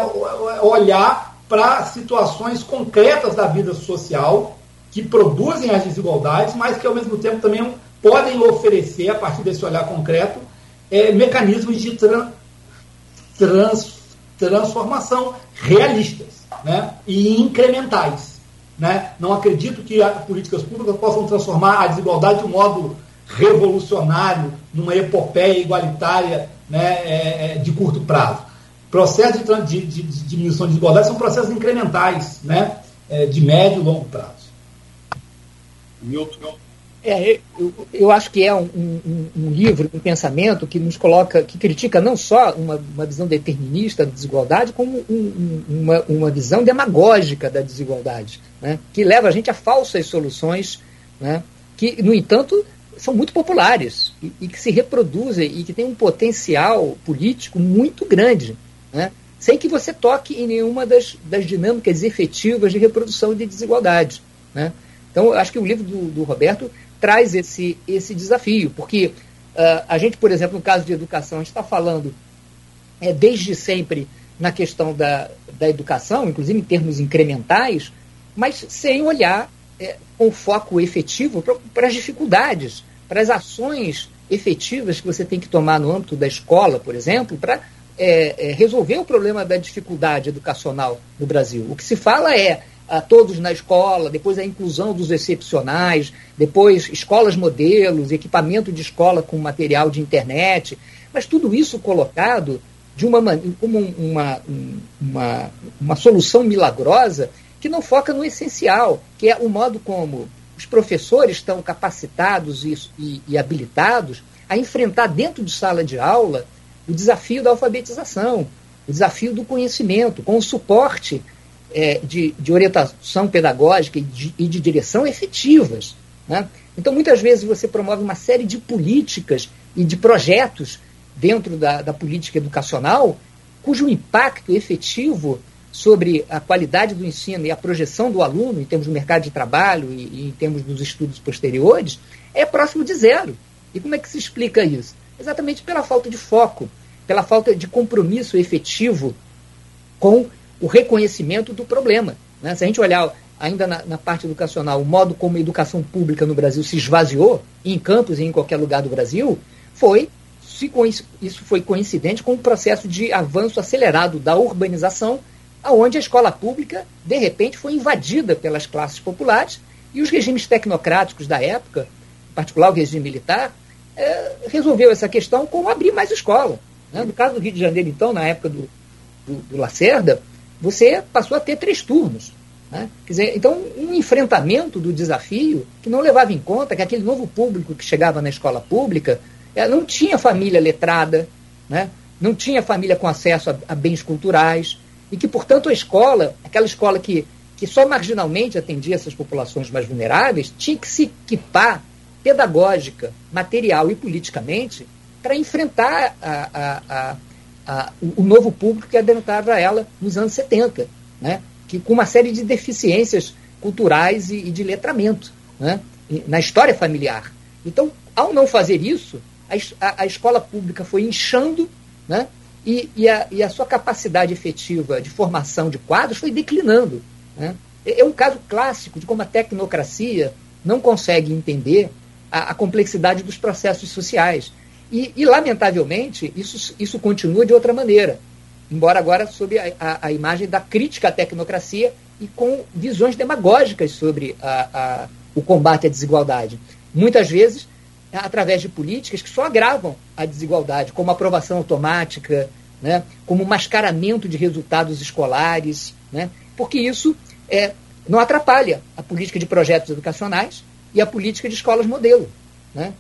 olhar para situações concretas da vida social que produzem as desigualdades, mas que, ao mesmo tempo, também podem oferecer, a partir desse olhar concreto, é, mecanismos de tran trans transformação realistas né? e incrementais. Né? Não acredito que as políticas públicas possam transformar a desigualdade de um modo revolucionário, numa epopeia igualitária né, é, é de curto prazo. Processos de, de, de, diminuição de desigualdade são processos incrementais, né, é, de médio e longo prazo. Milton. É, eu, eu acho que é um, um, um, livro, um pensamento que nos coloca, que critica não só uma, uma visão determinista da desigualdade, como um, uma, uma visão demagógica da desigualdade, né, que leva a gente a falsas soluções, né, que, no entanto, são muito populares e, e, que se reproduzem e que têm um potencial político muito grande, né, sem que você toque em nenhuma das, das dinâmicas efetivas de reprodução de desigualdade. Né. Então, eu acho que o livro do, do Roberto traz esse, esse desafio, porque uh, a gente, por exemplo, no caso de educação, a gente está falando é, desde sempre na questão da, da educação, inclusive em termos incrementais, mas sem olhar é, com foco efetivo para as dificuldades, para as ações efetivas que você tem que tomar no âmbito da escola, por exemplo, para é, é, resolver o problema da dificuldade educacional no Brasil. O que se fala é a todos na escola, depois a inclusão dos excepcionais, depois escolas modelos, equipamento de escola com material de internet, mas tudo isso colocado de uma como uma, uma, uma solução milagrosa que não foca no essencial, que é o modo como os professores estão capacitados e, e, e habilitados a enfrentar dentro de sala de aula o desafio da alfabetização, o desafio do conhecimento, com o suporte é, de, de, orientação pedagógica e de, e de direção efetivas. Né? Então, muitas vezes, você promove uma série de políticas e de projetos dentro da, da política educacional cujo impacto efetivo sobre a qualidade do ensino e a projeção do aluno em termos do mercado de trabalho e, e, em termos dos estudos posteriores é próximo de zero. E como é que se explica isso? Exatamente pela falta de foco, pela falta de compromisso efetivo com o reconhecimento do problema. Né? Se a gente olhar ainda na, na, parte educacional o modo como a educação pública no Brasil se esvaziou, em campos e em qualquer lugar do Brasil, foi isso foi coincidente com o processo de avanço acelerado da urbanização, aonde a escola pública, de repente, foi invadida pelas classes populares e os regimes tecnocráticos da época, em particular o regime militar, é, resolveu essa questão com abrir mais escola. Né? No caso do Rio de Janeiro, então, na época do, do, do Lacerda, você passou a ter três turnos. Né? Quer dizer, então, um enfrentamento do desafio que não levava em conta que aquele novo público que chegava na escola pública é, não tinha família letrada, né? não tinha família com acesso a, a, bens culturais, e que, portanto, a escola, aquela escola que, que só marginalmente atendia essas populações mais vulneráveis, tinha que se equipar pedagógica, material e politicamente para enfrentar a, a, a, o novo público que adentrava ela nos anos 70, né? que, com uma série de deficiências culturais e, e de letramento né? na história familiar. Então, ao não fazer isso, a, a escola pública foi inchando, né? E, e, a, e, a, sua capacidade efetiva de formação de quadros foi declinando. Né? É, é um caso clássico de como a tecnocracia não consegue entender a, a complexidade dos processos sociais. E, e, lamentavelmente, isso, isso continua de outra maneira, embora agora sob a, a, a, imagem da crítica à tecnocracia e com visões demagógicas sobre o combate à desigualdade. Muitas vezes através de políticas que só agravam a desigualdade, como aprovação automática, né, como mascaramento de resultados escolares, né, porque isso é, não atrapalha a política de projetos educacionais e a política de escolas modelo. Né?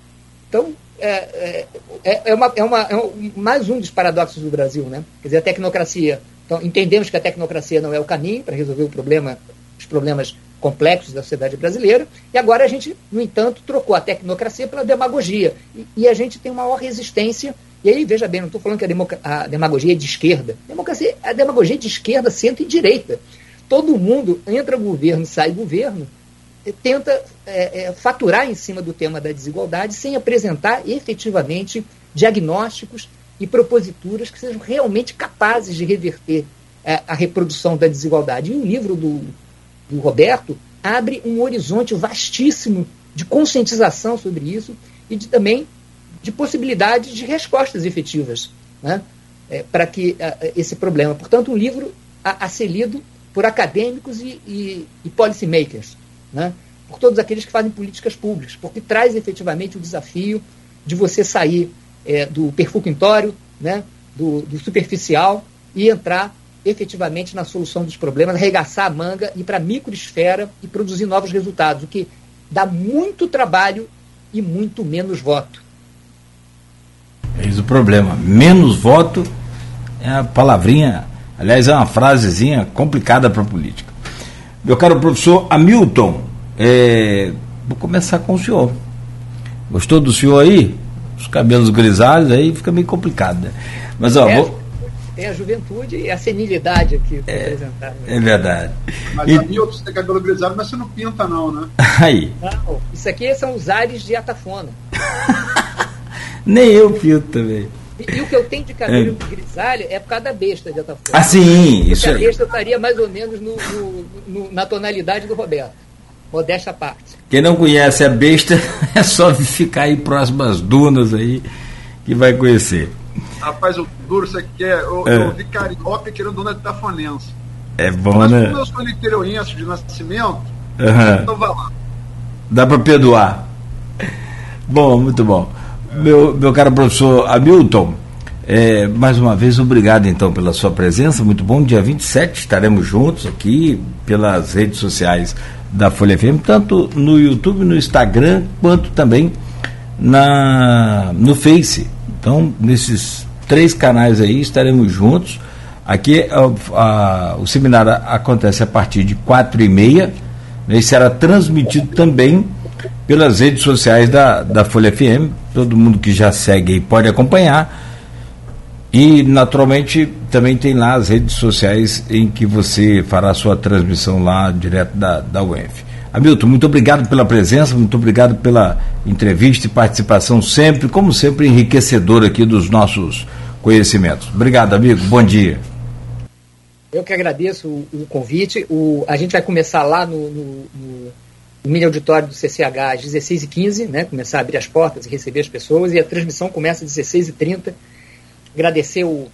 Então, é, é, é, é uma, é, uma, é um, mais um dos paradoxos do Brasil. Né? Quer dizer, a tecnocracia. Então, entendemos que a tecnocracia não é o caminho para resolver o problema, os problemas complexos da sociedade brasileira, e agora a gente, no entanto, trocou a tecnocracia pela demagogia. E, e a gente tem uma maior resistência. E aí, veja bem, não estou falando que a, a, demagogia é de esquerda. A, democracia, a demagogia é de esquerda, centro e direita. Todo mundo entra governo, sai governo, tenta é, é, faturar em cima do tema da desigualdade sem apresentar efetivamente diagnósticos e proposituras que sejam realmente capazes de reverter é, a reprodução da desigualdade. E o livro do do Roberto abre um horizonte vastíssimo de conscientização sobre isso e de, também de possibilidades de respostas efetivas né, é, para que a, esse problema. Portanto, um livro a, a ser lido por acadêmicos e, e, e policymakers, né, por todos aqueles que fazem políticas públicas, porque traz efetivamente o desafio de você sair é, do perfunctório, né, do, do superficial e entrar efetivamente na solução dos problemas, arregaçar a manga, ir para a microesfera e produzir novos resultados, o que dá muito trabalho e muito menos voto. Eis o problema. Menos voto é a palavrinha, aliás, é uma frasezinha complicada para a política. Meu caro professor Hamilton, é, vou começar com o senhor. Gostou do senhor aí? Os cabelos grisalhos aí fica meio complicado, né? Mas ó, é. vou, tem a juventude e a senilidade aqui é, representada. É verdade. Mas e... Hamilton, você tem cabelo grisalho, mas você não pinta, não, né? *laughs* Aí. Não, isso aqui são os ares de atafona. *laughs* Nem eu pinto também. E, e, o que eu tenho de cabelo é. grisalho é por causa da besta de atafona. Ah, sim, Porque isso a besta estaria mais ou menos no, no, no, na tonalidade do Roberto. Modesta parte. Quem não conhece a besta *laughs* é só ficar aí próximo às dunas aí que vai conhecer. Rapaz, o duro você quer. Eu, é. eu vi carioca tirando dona de tafanense. É bom, Mas né? Como eu sou interioriense de nascimento, uhum. então vai lá. Dá para perdoar. Bom, muito bom. Meu, meu caro professor Hamilton, é, mais uma vez, obrigado então pela sua presença. Muito bom. Dia 27 estaremos juntos aqui pelas redes sociais da Folha FM, tanto no YouTube, no Instagram, quanto também na, no Face. Então, nesses três canais aí, estaremos juntos. Aqui a, a, o seminário acontece a partir de quatro e meia né, e será transmitido também pelas redes sociais da, da Folha FM. Todo mundo que já segue pode acompanhar. E, naturalmente, também tem lá as redes sociais em que você fará a sua transmissão lá direto da, da UENF. Hamilton, muito obrigado pela presença, muito obrigado pela entrevista e participação sempre, como sempre, enriquecedor aqui dos nossos conhecimentos. Obrigado, amigo. Bom dia. Eu que agradeço o, o convite. O, a gente vai começar lá no, no, no, no mini auditório do CCH às 16h15, né? Começar a abrir as portas e receber as pessoas, e a transmissão começa às 16h30. Agradecer o,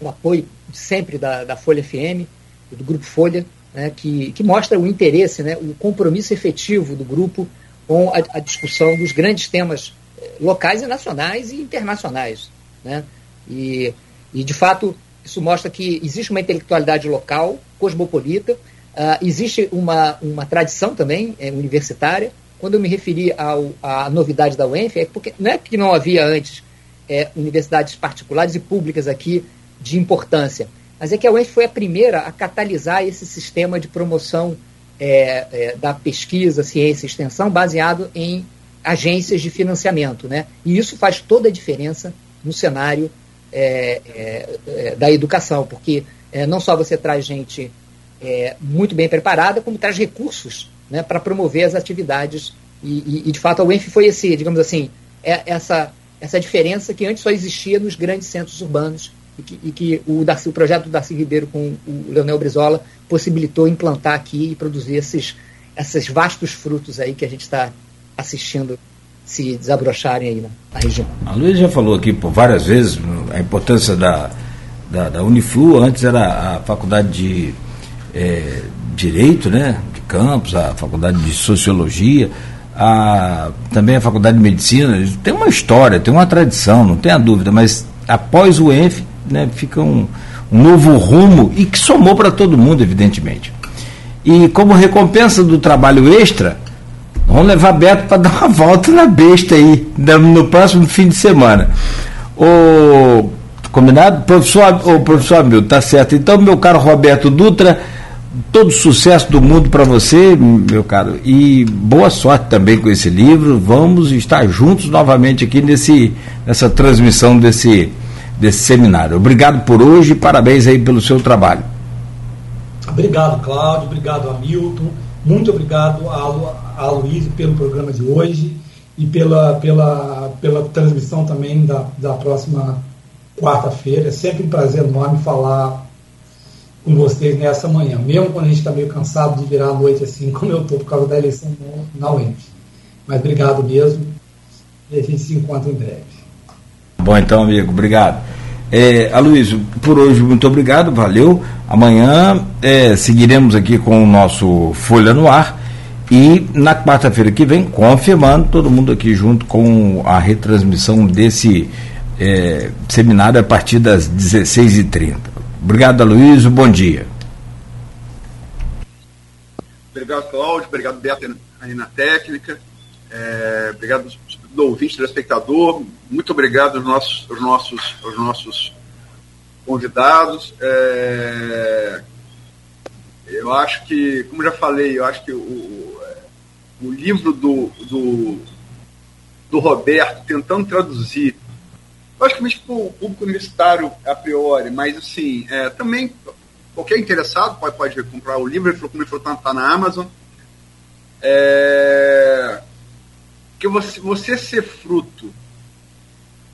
o apoio sempre da, da Folha FM, do Grupo Folha, né, que, que mostra o interesse, né, o compromisso efetivo do grupo com a, a discussão dos grandes temas eh, locais e nacionais e internacionais. Né? E, e, de fato, isso mostra que existe uma intelectualidade local, cosmopolita, uh, existe uma, uma tradição também é, universitária. Quando eu me referi ao, à novidade da UENF, é porque não é que não havia antes é, universidades particulares e públicas aqui de importância, mas é que a UENF foi a primeira a catalisar esse sistema de promoção é, é, da pesquisa, ciência e extensão baseado em agências de financiamento. Né? E isso faz toda a diferença no cenário é, é, da educação, porque não só você traz gente muito bem preparada, como traz recursos né, para promover as atividades. E, e, e, de fato, a UENF foi esse, digamos assim, essa, essa diferença que antes só existia nos grandes centros urbanos e que, e que o, Darcy, o, projeto do Darcy Ribeiro com o Leonel Brizola possibilitou implantar aqui e produzir esses, esses vastos frutos aí que a gente está assistindo se desabrocharem aí na, na, região. A Luiz já falou aqui por várias vezes a importância da, da, da Uniflu, antes era a faculdade de é, Direito, né, de Campos, a faculdade de Sociologia, a, também a faculdade de Medicina, tem uma história, tem uma tradição, não tenha dúvida, mas após o ENF né, fica um, um novo rumo e que somou para todo mundo, evidentemente. E como recompensa do trabalho extra, vamos levar Beto para *laughs* dar uma volta na besta aí, no próximo fim de semana. O combinado? Professor, o professor Hamilton, tá certo. Então, meu caro Roberto Dutra, todo sucesso do mundo para você, meu caro, e boa sorte também com esse livro. Vamos estar juntos novamente aqui nesse, nessa transmissão desse desse seminário. Obrigado por hoje e parabéns aí pelo seu trabalho. Obrigado, Cláudio. Obrigado, Hamilton. Muito obrigado a, a Luiz pelo programa de hoje e pela, pela, pela transmissão também da, da próxima quarta-feira. É sempre um prazer enorme falar com vocês nessa manhã, mesmo quando a gente está meio cansado de virar a noite assim, *laughs* como eu estou por causa da eleição na UENF. Mas obrigado mesmo e a gente se encontra em breve. Bom, então, amigo, obrigado. É, Aloysio, por hoje, muito obrigado, valeu. Amanhã é, seguiremos aqui com o nosso Folha no Ar e na quarta-feira que vem, confirmando todo mundo aqui junto com a retransmissão desse é, seminário a partir das 16h30. Obrigado, Aloysio, bom dia. Obrigado, Cláudio, obrigado, Beto, aí na técnica. É, obrigado do ouvinte, do espectador. Muito obrigado aos nossos, aos nossos, aos nossos convidados. É, eu acho que, como já falei, eu acho que o, o livro do, do, do Roberto tentando traduzir, logicamente para o público universitário a priori, mas assim, é, também qualquer interessado pode, pode comprar o livro, ele falou, como ele falou, está na Amazon. É, que você, você ser fruto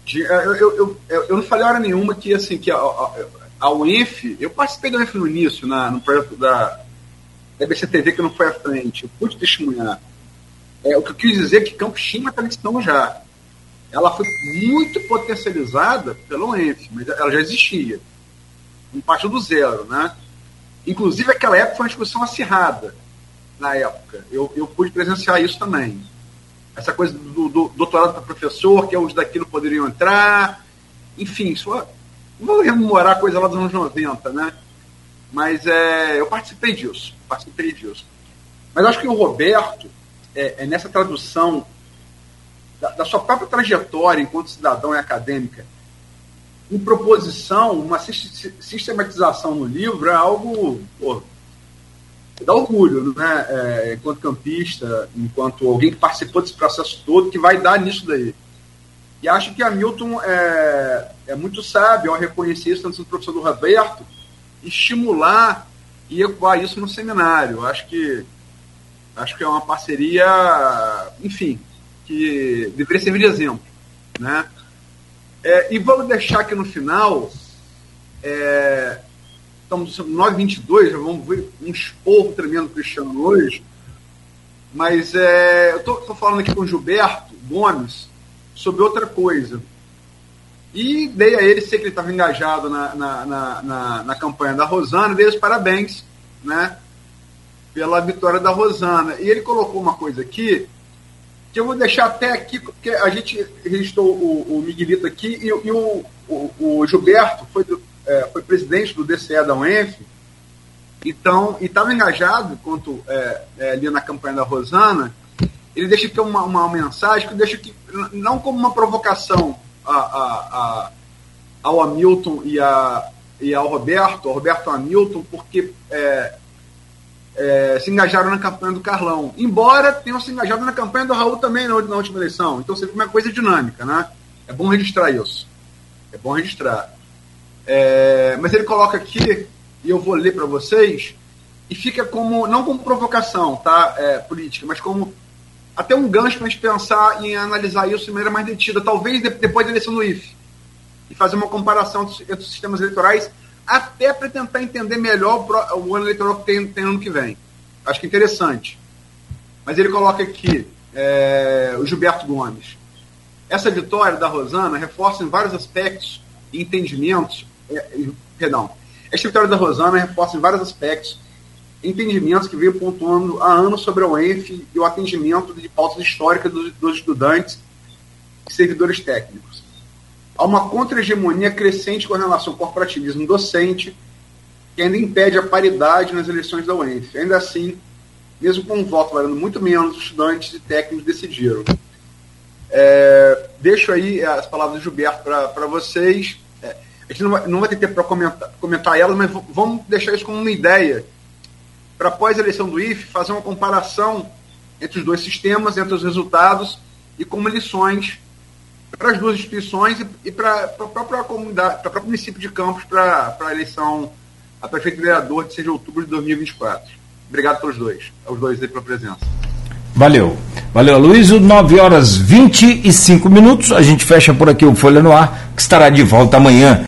de. É, eu, eu, eu, eu não falei hora nenhuma que assim, que a, a, a UENF, eu participei da UENF no início, na, no projeto da, da BCTV que não foi à frente, eu pude testemunhar. É, o que eu quis dizer é que Campos tinha uma tradição já. Ela foi muito potencializada pela UENF, mas ela já existia. Um parte do zero, né? Inclusive, aquela época foi uma discussão acirrada na época. Eu, eu pude presenciar isso também essa coisa do, do doutorado para professor, que é os daqui não poderiam entrar, enfim, só não vou rememorar a coisa lá dos anos 90, né? Mas é, eu participei disso, participei disso. Mas acho que o Roberto, é, é nessa tradução da, da, sua própria trajetória enquanto cidadão e acadêmica, em proposição, uma sistematização no livro é algo pô, dá orgulho, né? É, enquanto campista, enquanto alguém que participou desse processo todo, que vai dar nisso daí. E acho que Hamilton é, é muito sábio ao reconhecer isso, tanto sendo professor do Roberto, estimular e ecoar isso no seminário. Acho que acho que é uma parceria, enfim, que deveria servir de exemplo. Né? É, e vamos deixar aqui no final, é, estamos no 922, já vamos ver um esporro tremendo Cristiano hoje, mas é, eu estou falando aqui com o Gilberto Gomes sobre outra coisa. E dei a ele, sei que ele estava engajado na, na, na, na, na campanha da Rosana, dei os parabéns, né? Pela vitória da Rosana. E ele colocou uma coisa aqui, que eu vou deixar até aqui, porque a gente registrou o, o Miguelito aqui e, e o, o, o, Gilberto foi, do, é, foi presidente do DCE da UENF, então, e estava engajado quanto é, é, ali na campanha da Rosana, ele deixa aqui uma, uma mensagem que deixa aqui, não como uma provocação a, a, a, ao Hamilton e, a, e ao Roberto, ao Roberto Hamilton, porque é, é, se engajaram na campanha do Carlão. Embora tenham se engajado na campanha do Raul também na, na última eleição. Então você vê uma coisa dinâmica, né? É bom registrar isso. É bom registrar. É, mas ele coloca aqui, e eu vou ler para vocês, e fica como, não como provocação tá, é, política, mas como até um gancho para a gente pensar em analisar isso de maneira mais detida, talvez depois da eleição do IFE, e fazer uma comparação entre os sistemas eleitorais, até para tentar entender melhor o ano eleitoral que tem, tem ano que vem. Acho que é interessante. Mas ele coloca aqui, é, o Gilberto Gomes. Essa vitória da Rosana reforça em vários aspectos e entendimentos. É, perdão. Esta vitória da Rosana reforça em vários aspectos entendimentos que veio pontuando há anos sobre a UENF e o atendimento de pautas históricas dos, dos estudantes e servidores técnicos. Há uma contra-hegemonia crescente com relação ao corporativismo docente, que ainda impede a paridade nas eleições da UENF. Ainda assim, mesmo com um voto valendo muito menos, os estudantes e técnicos decidiram. É, deixo aí as palavras do Gilberto para vocês. É, a gente não vai, não vai ter tempo para comentar, comentar elas, mas vamos deixar isso como uma ideia para após a eleição do IFE fazer uma comparação entre os dois sistemas, entre os resultados e como lições para as duas instituições e, e para a própria comunidade, para o próprio município de Campos para a eleição a prefeito vereador de 6 de outubro de 2024. Obrigado pelos dois, aos dois aí pela presença. Valeu. Valeu, Luiz. 9 horas 25 minutos. A gente fecha por aqui o Folha no Ar, que estará de volta amanhã.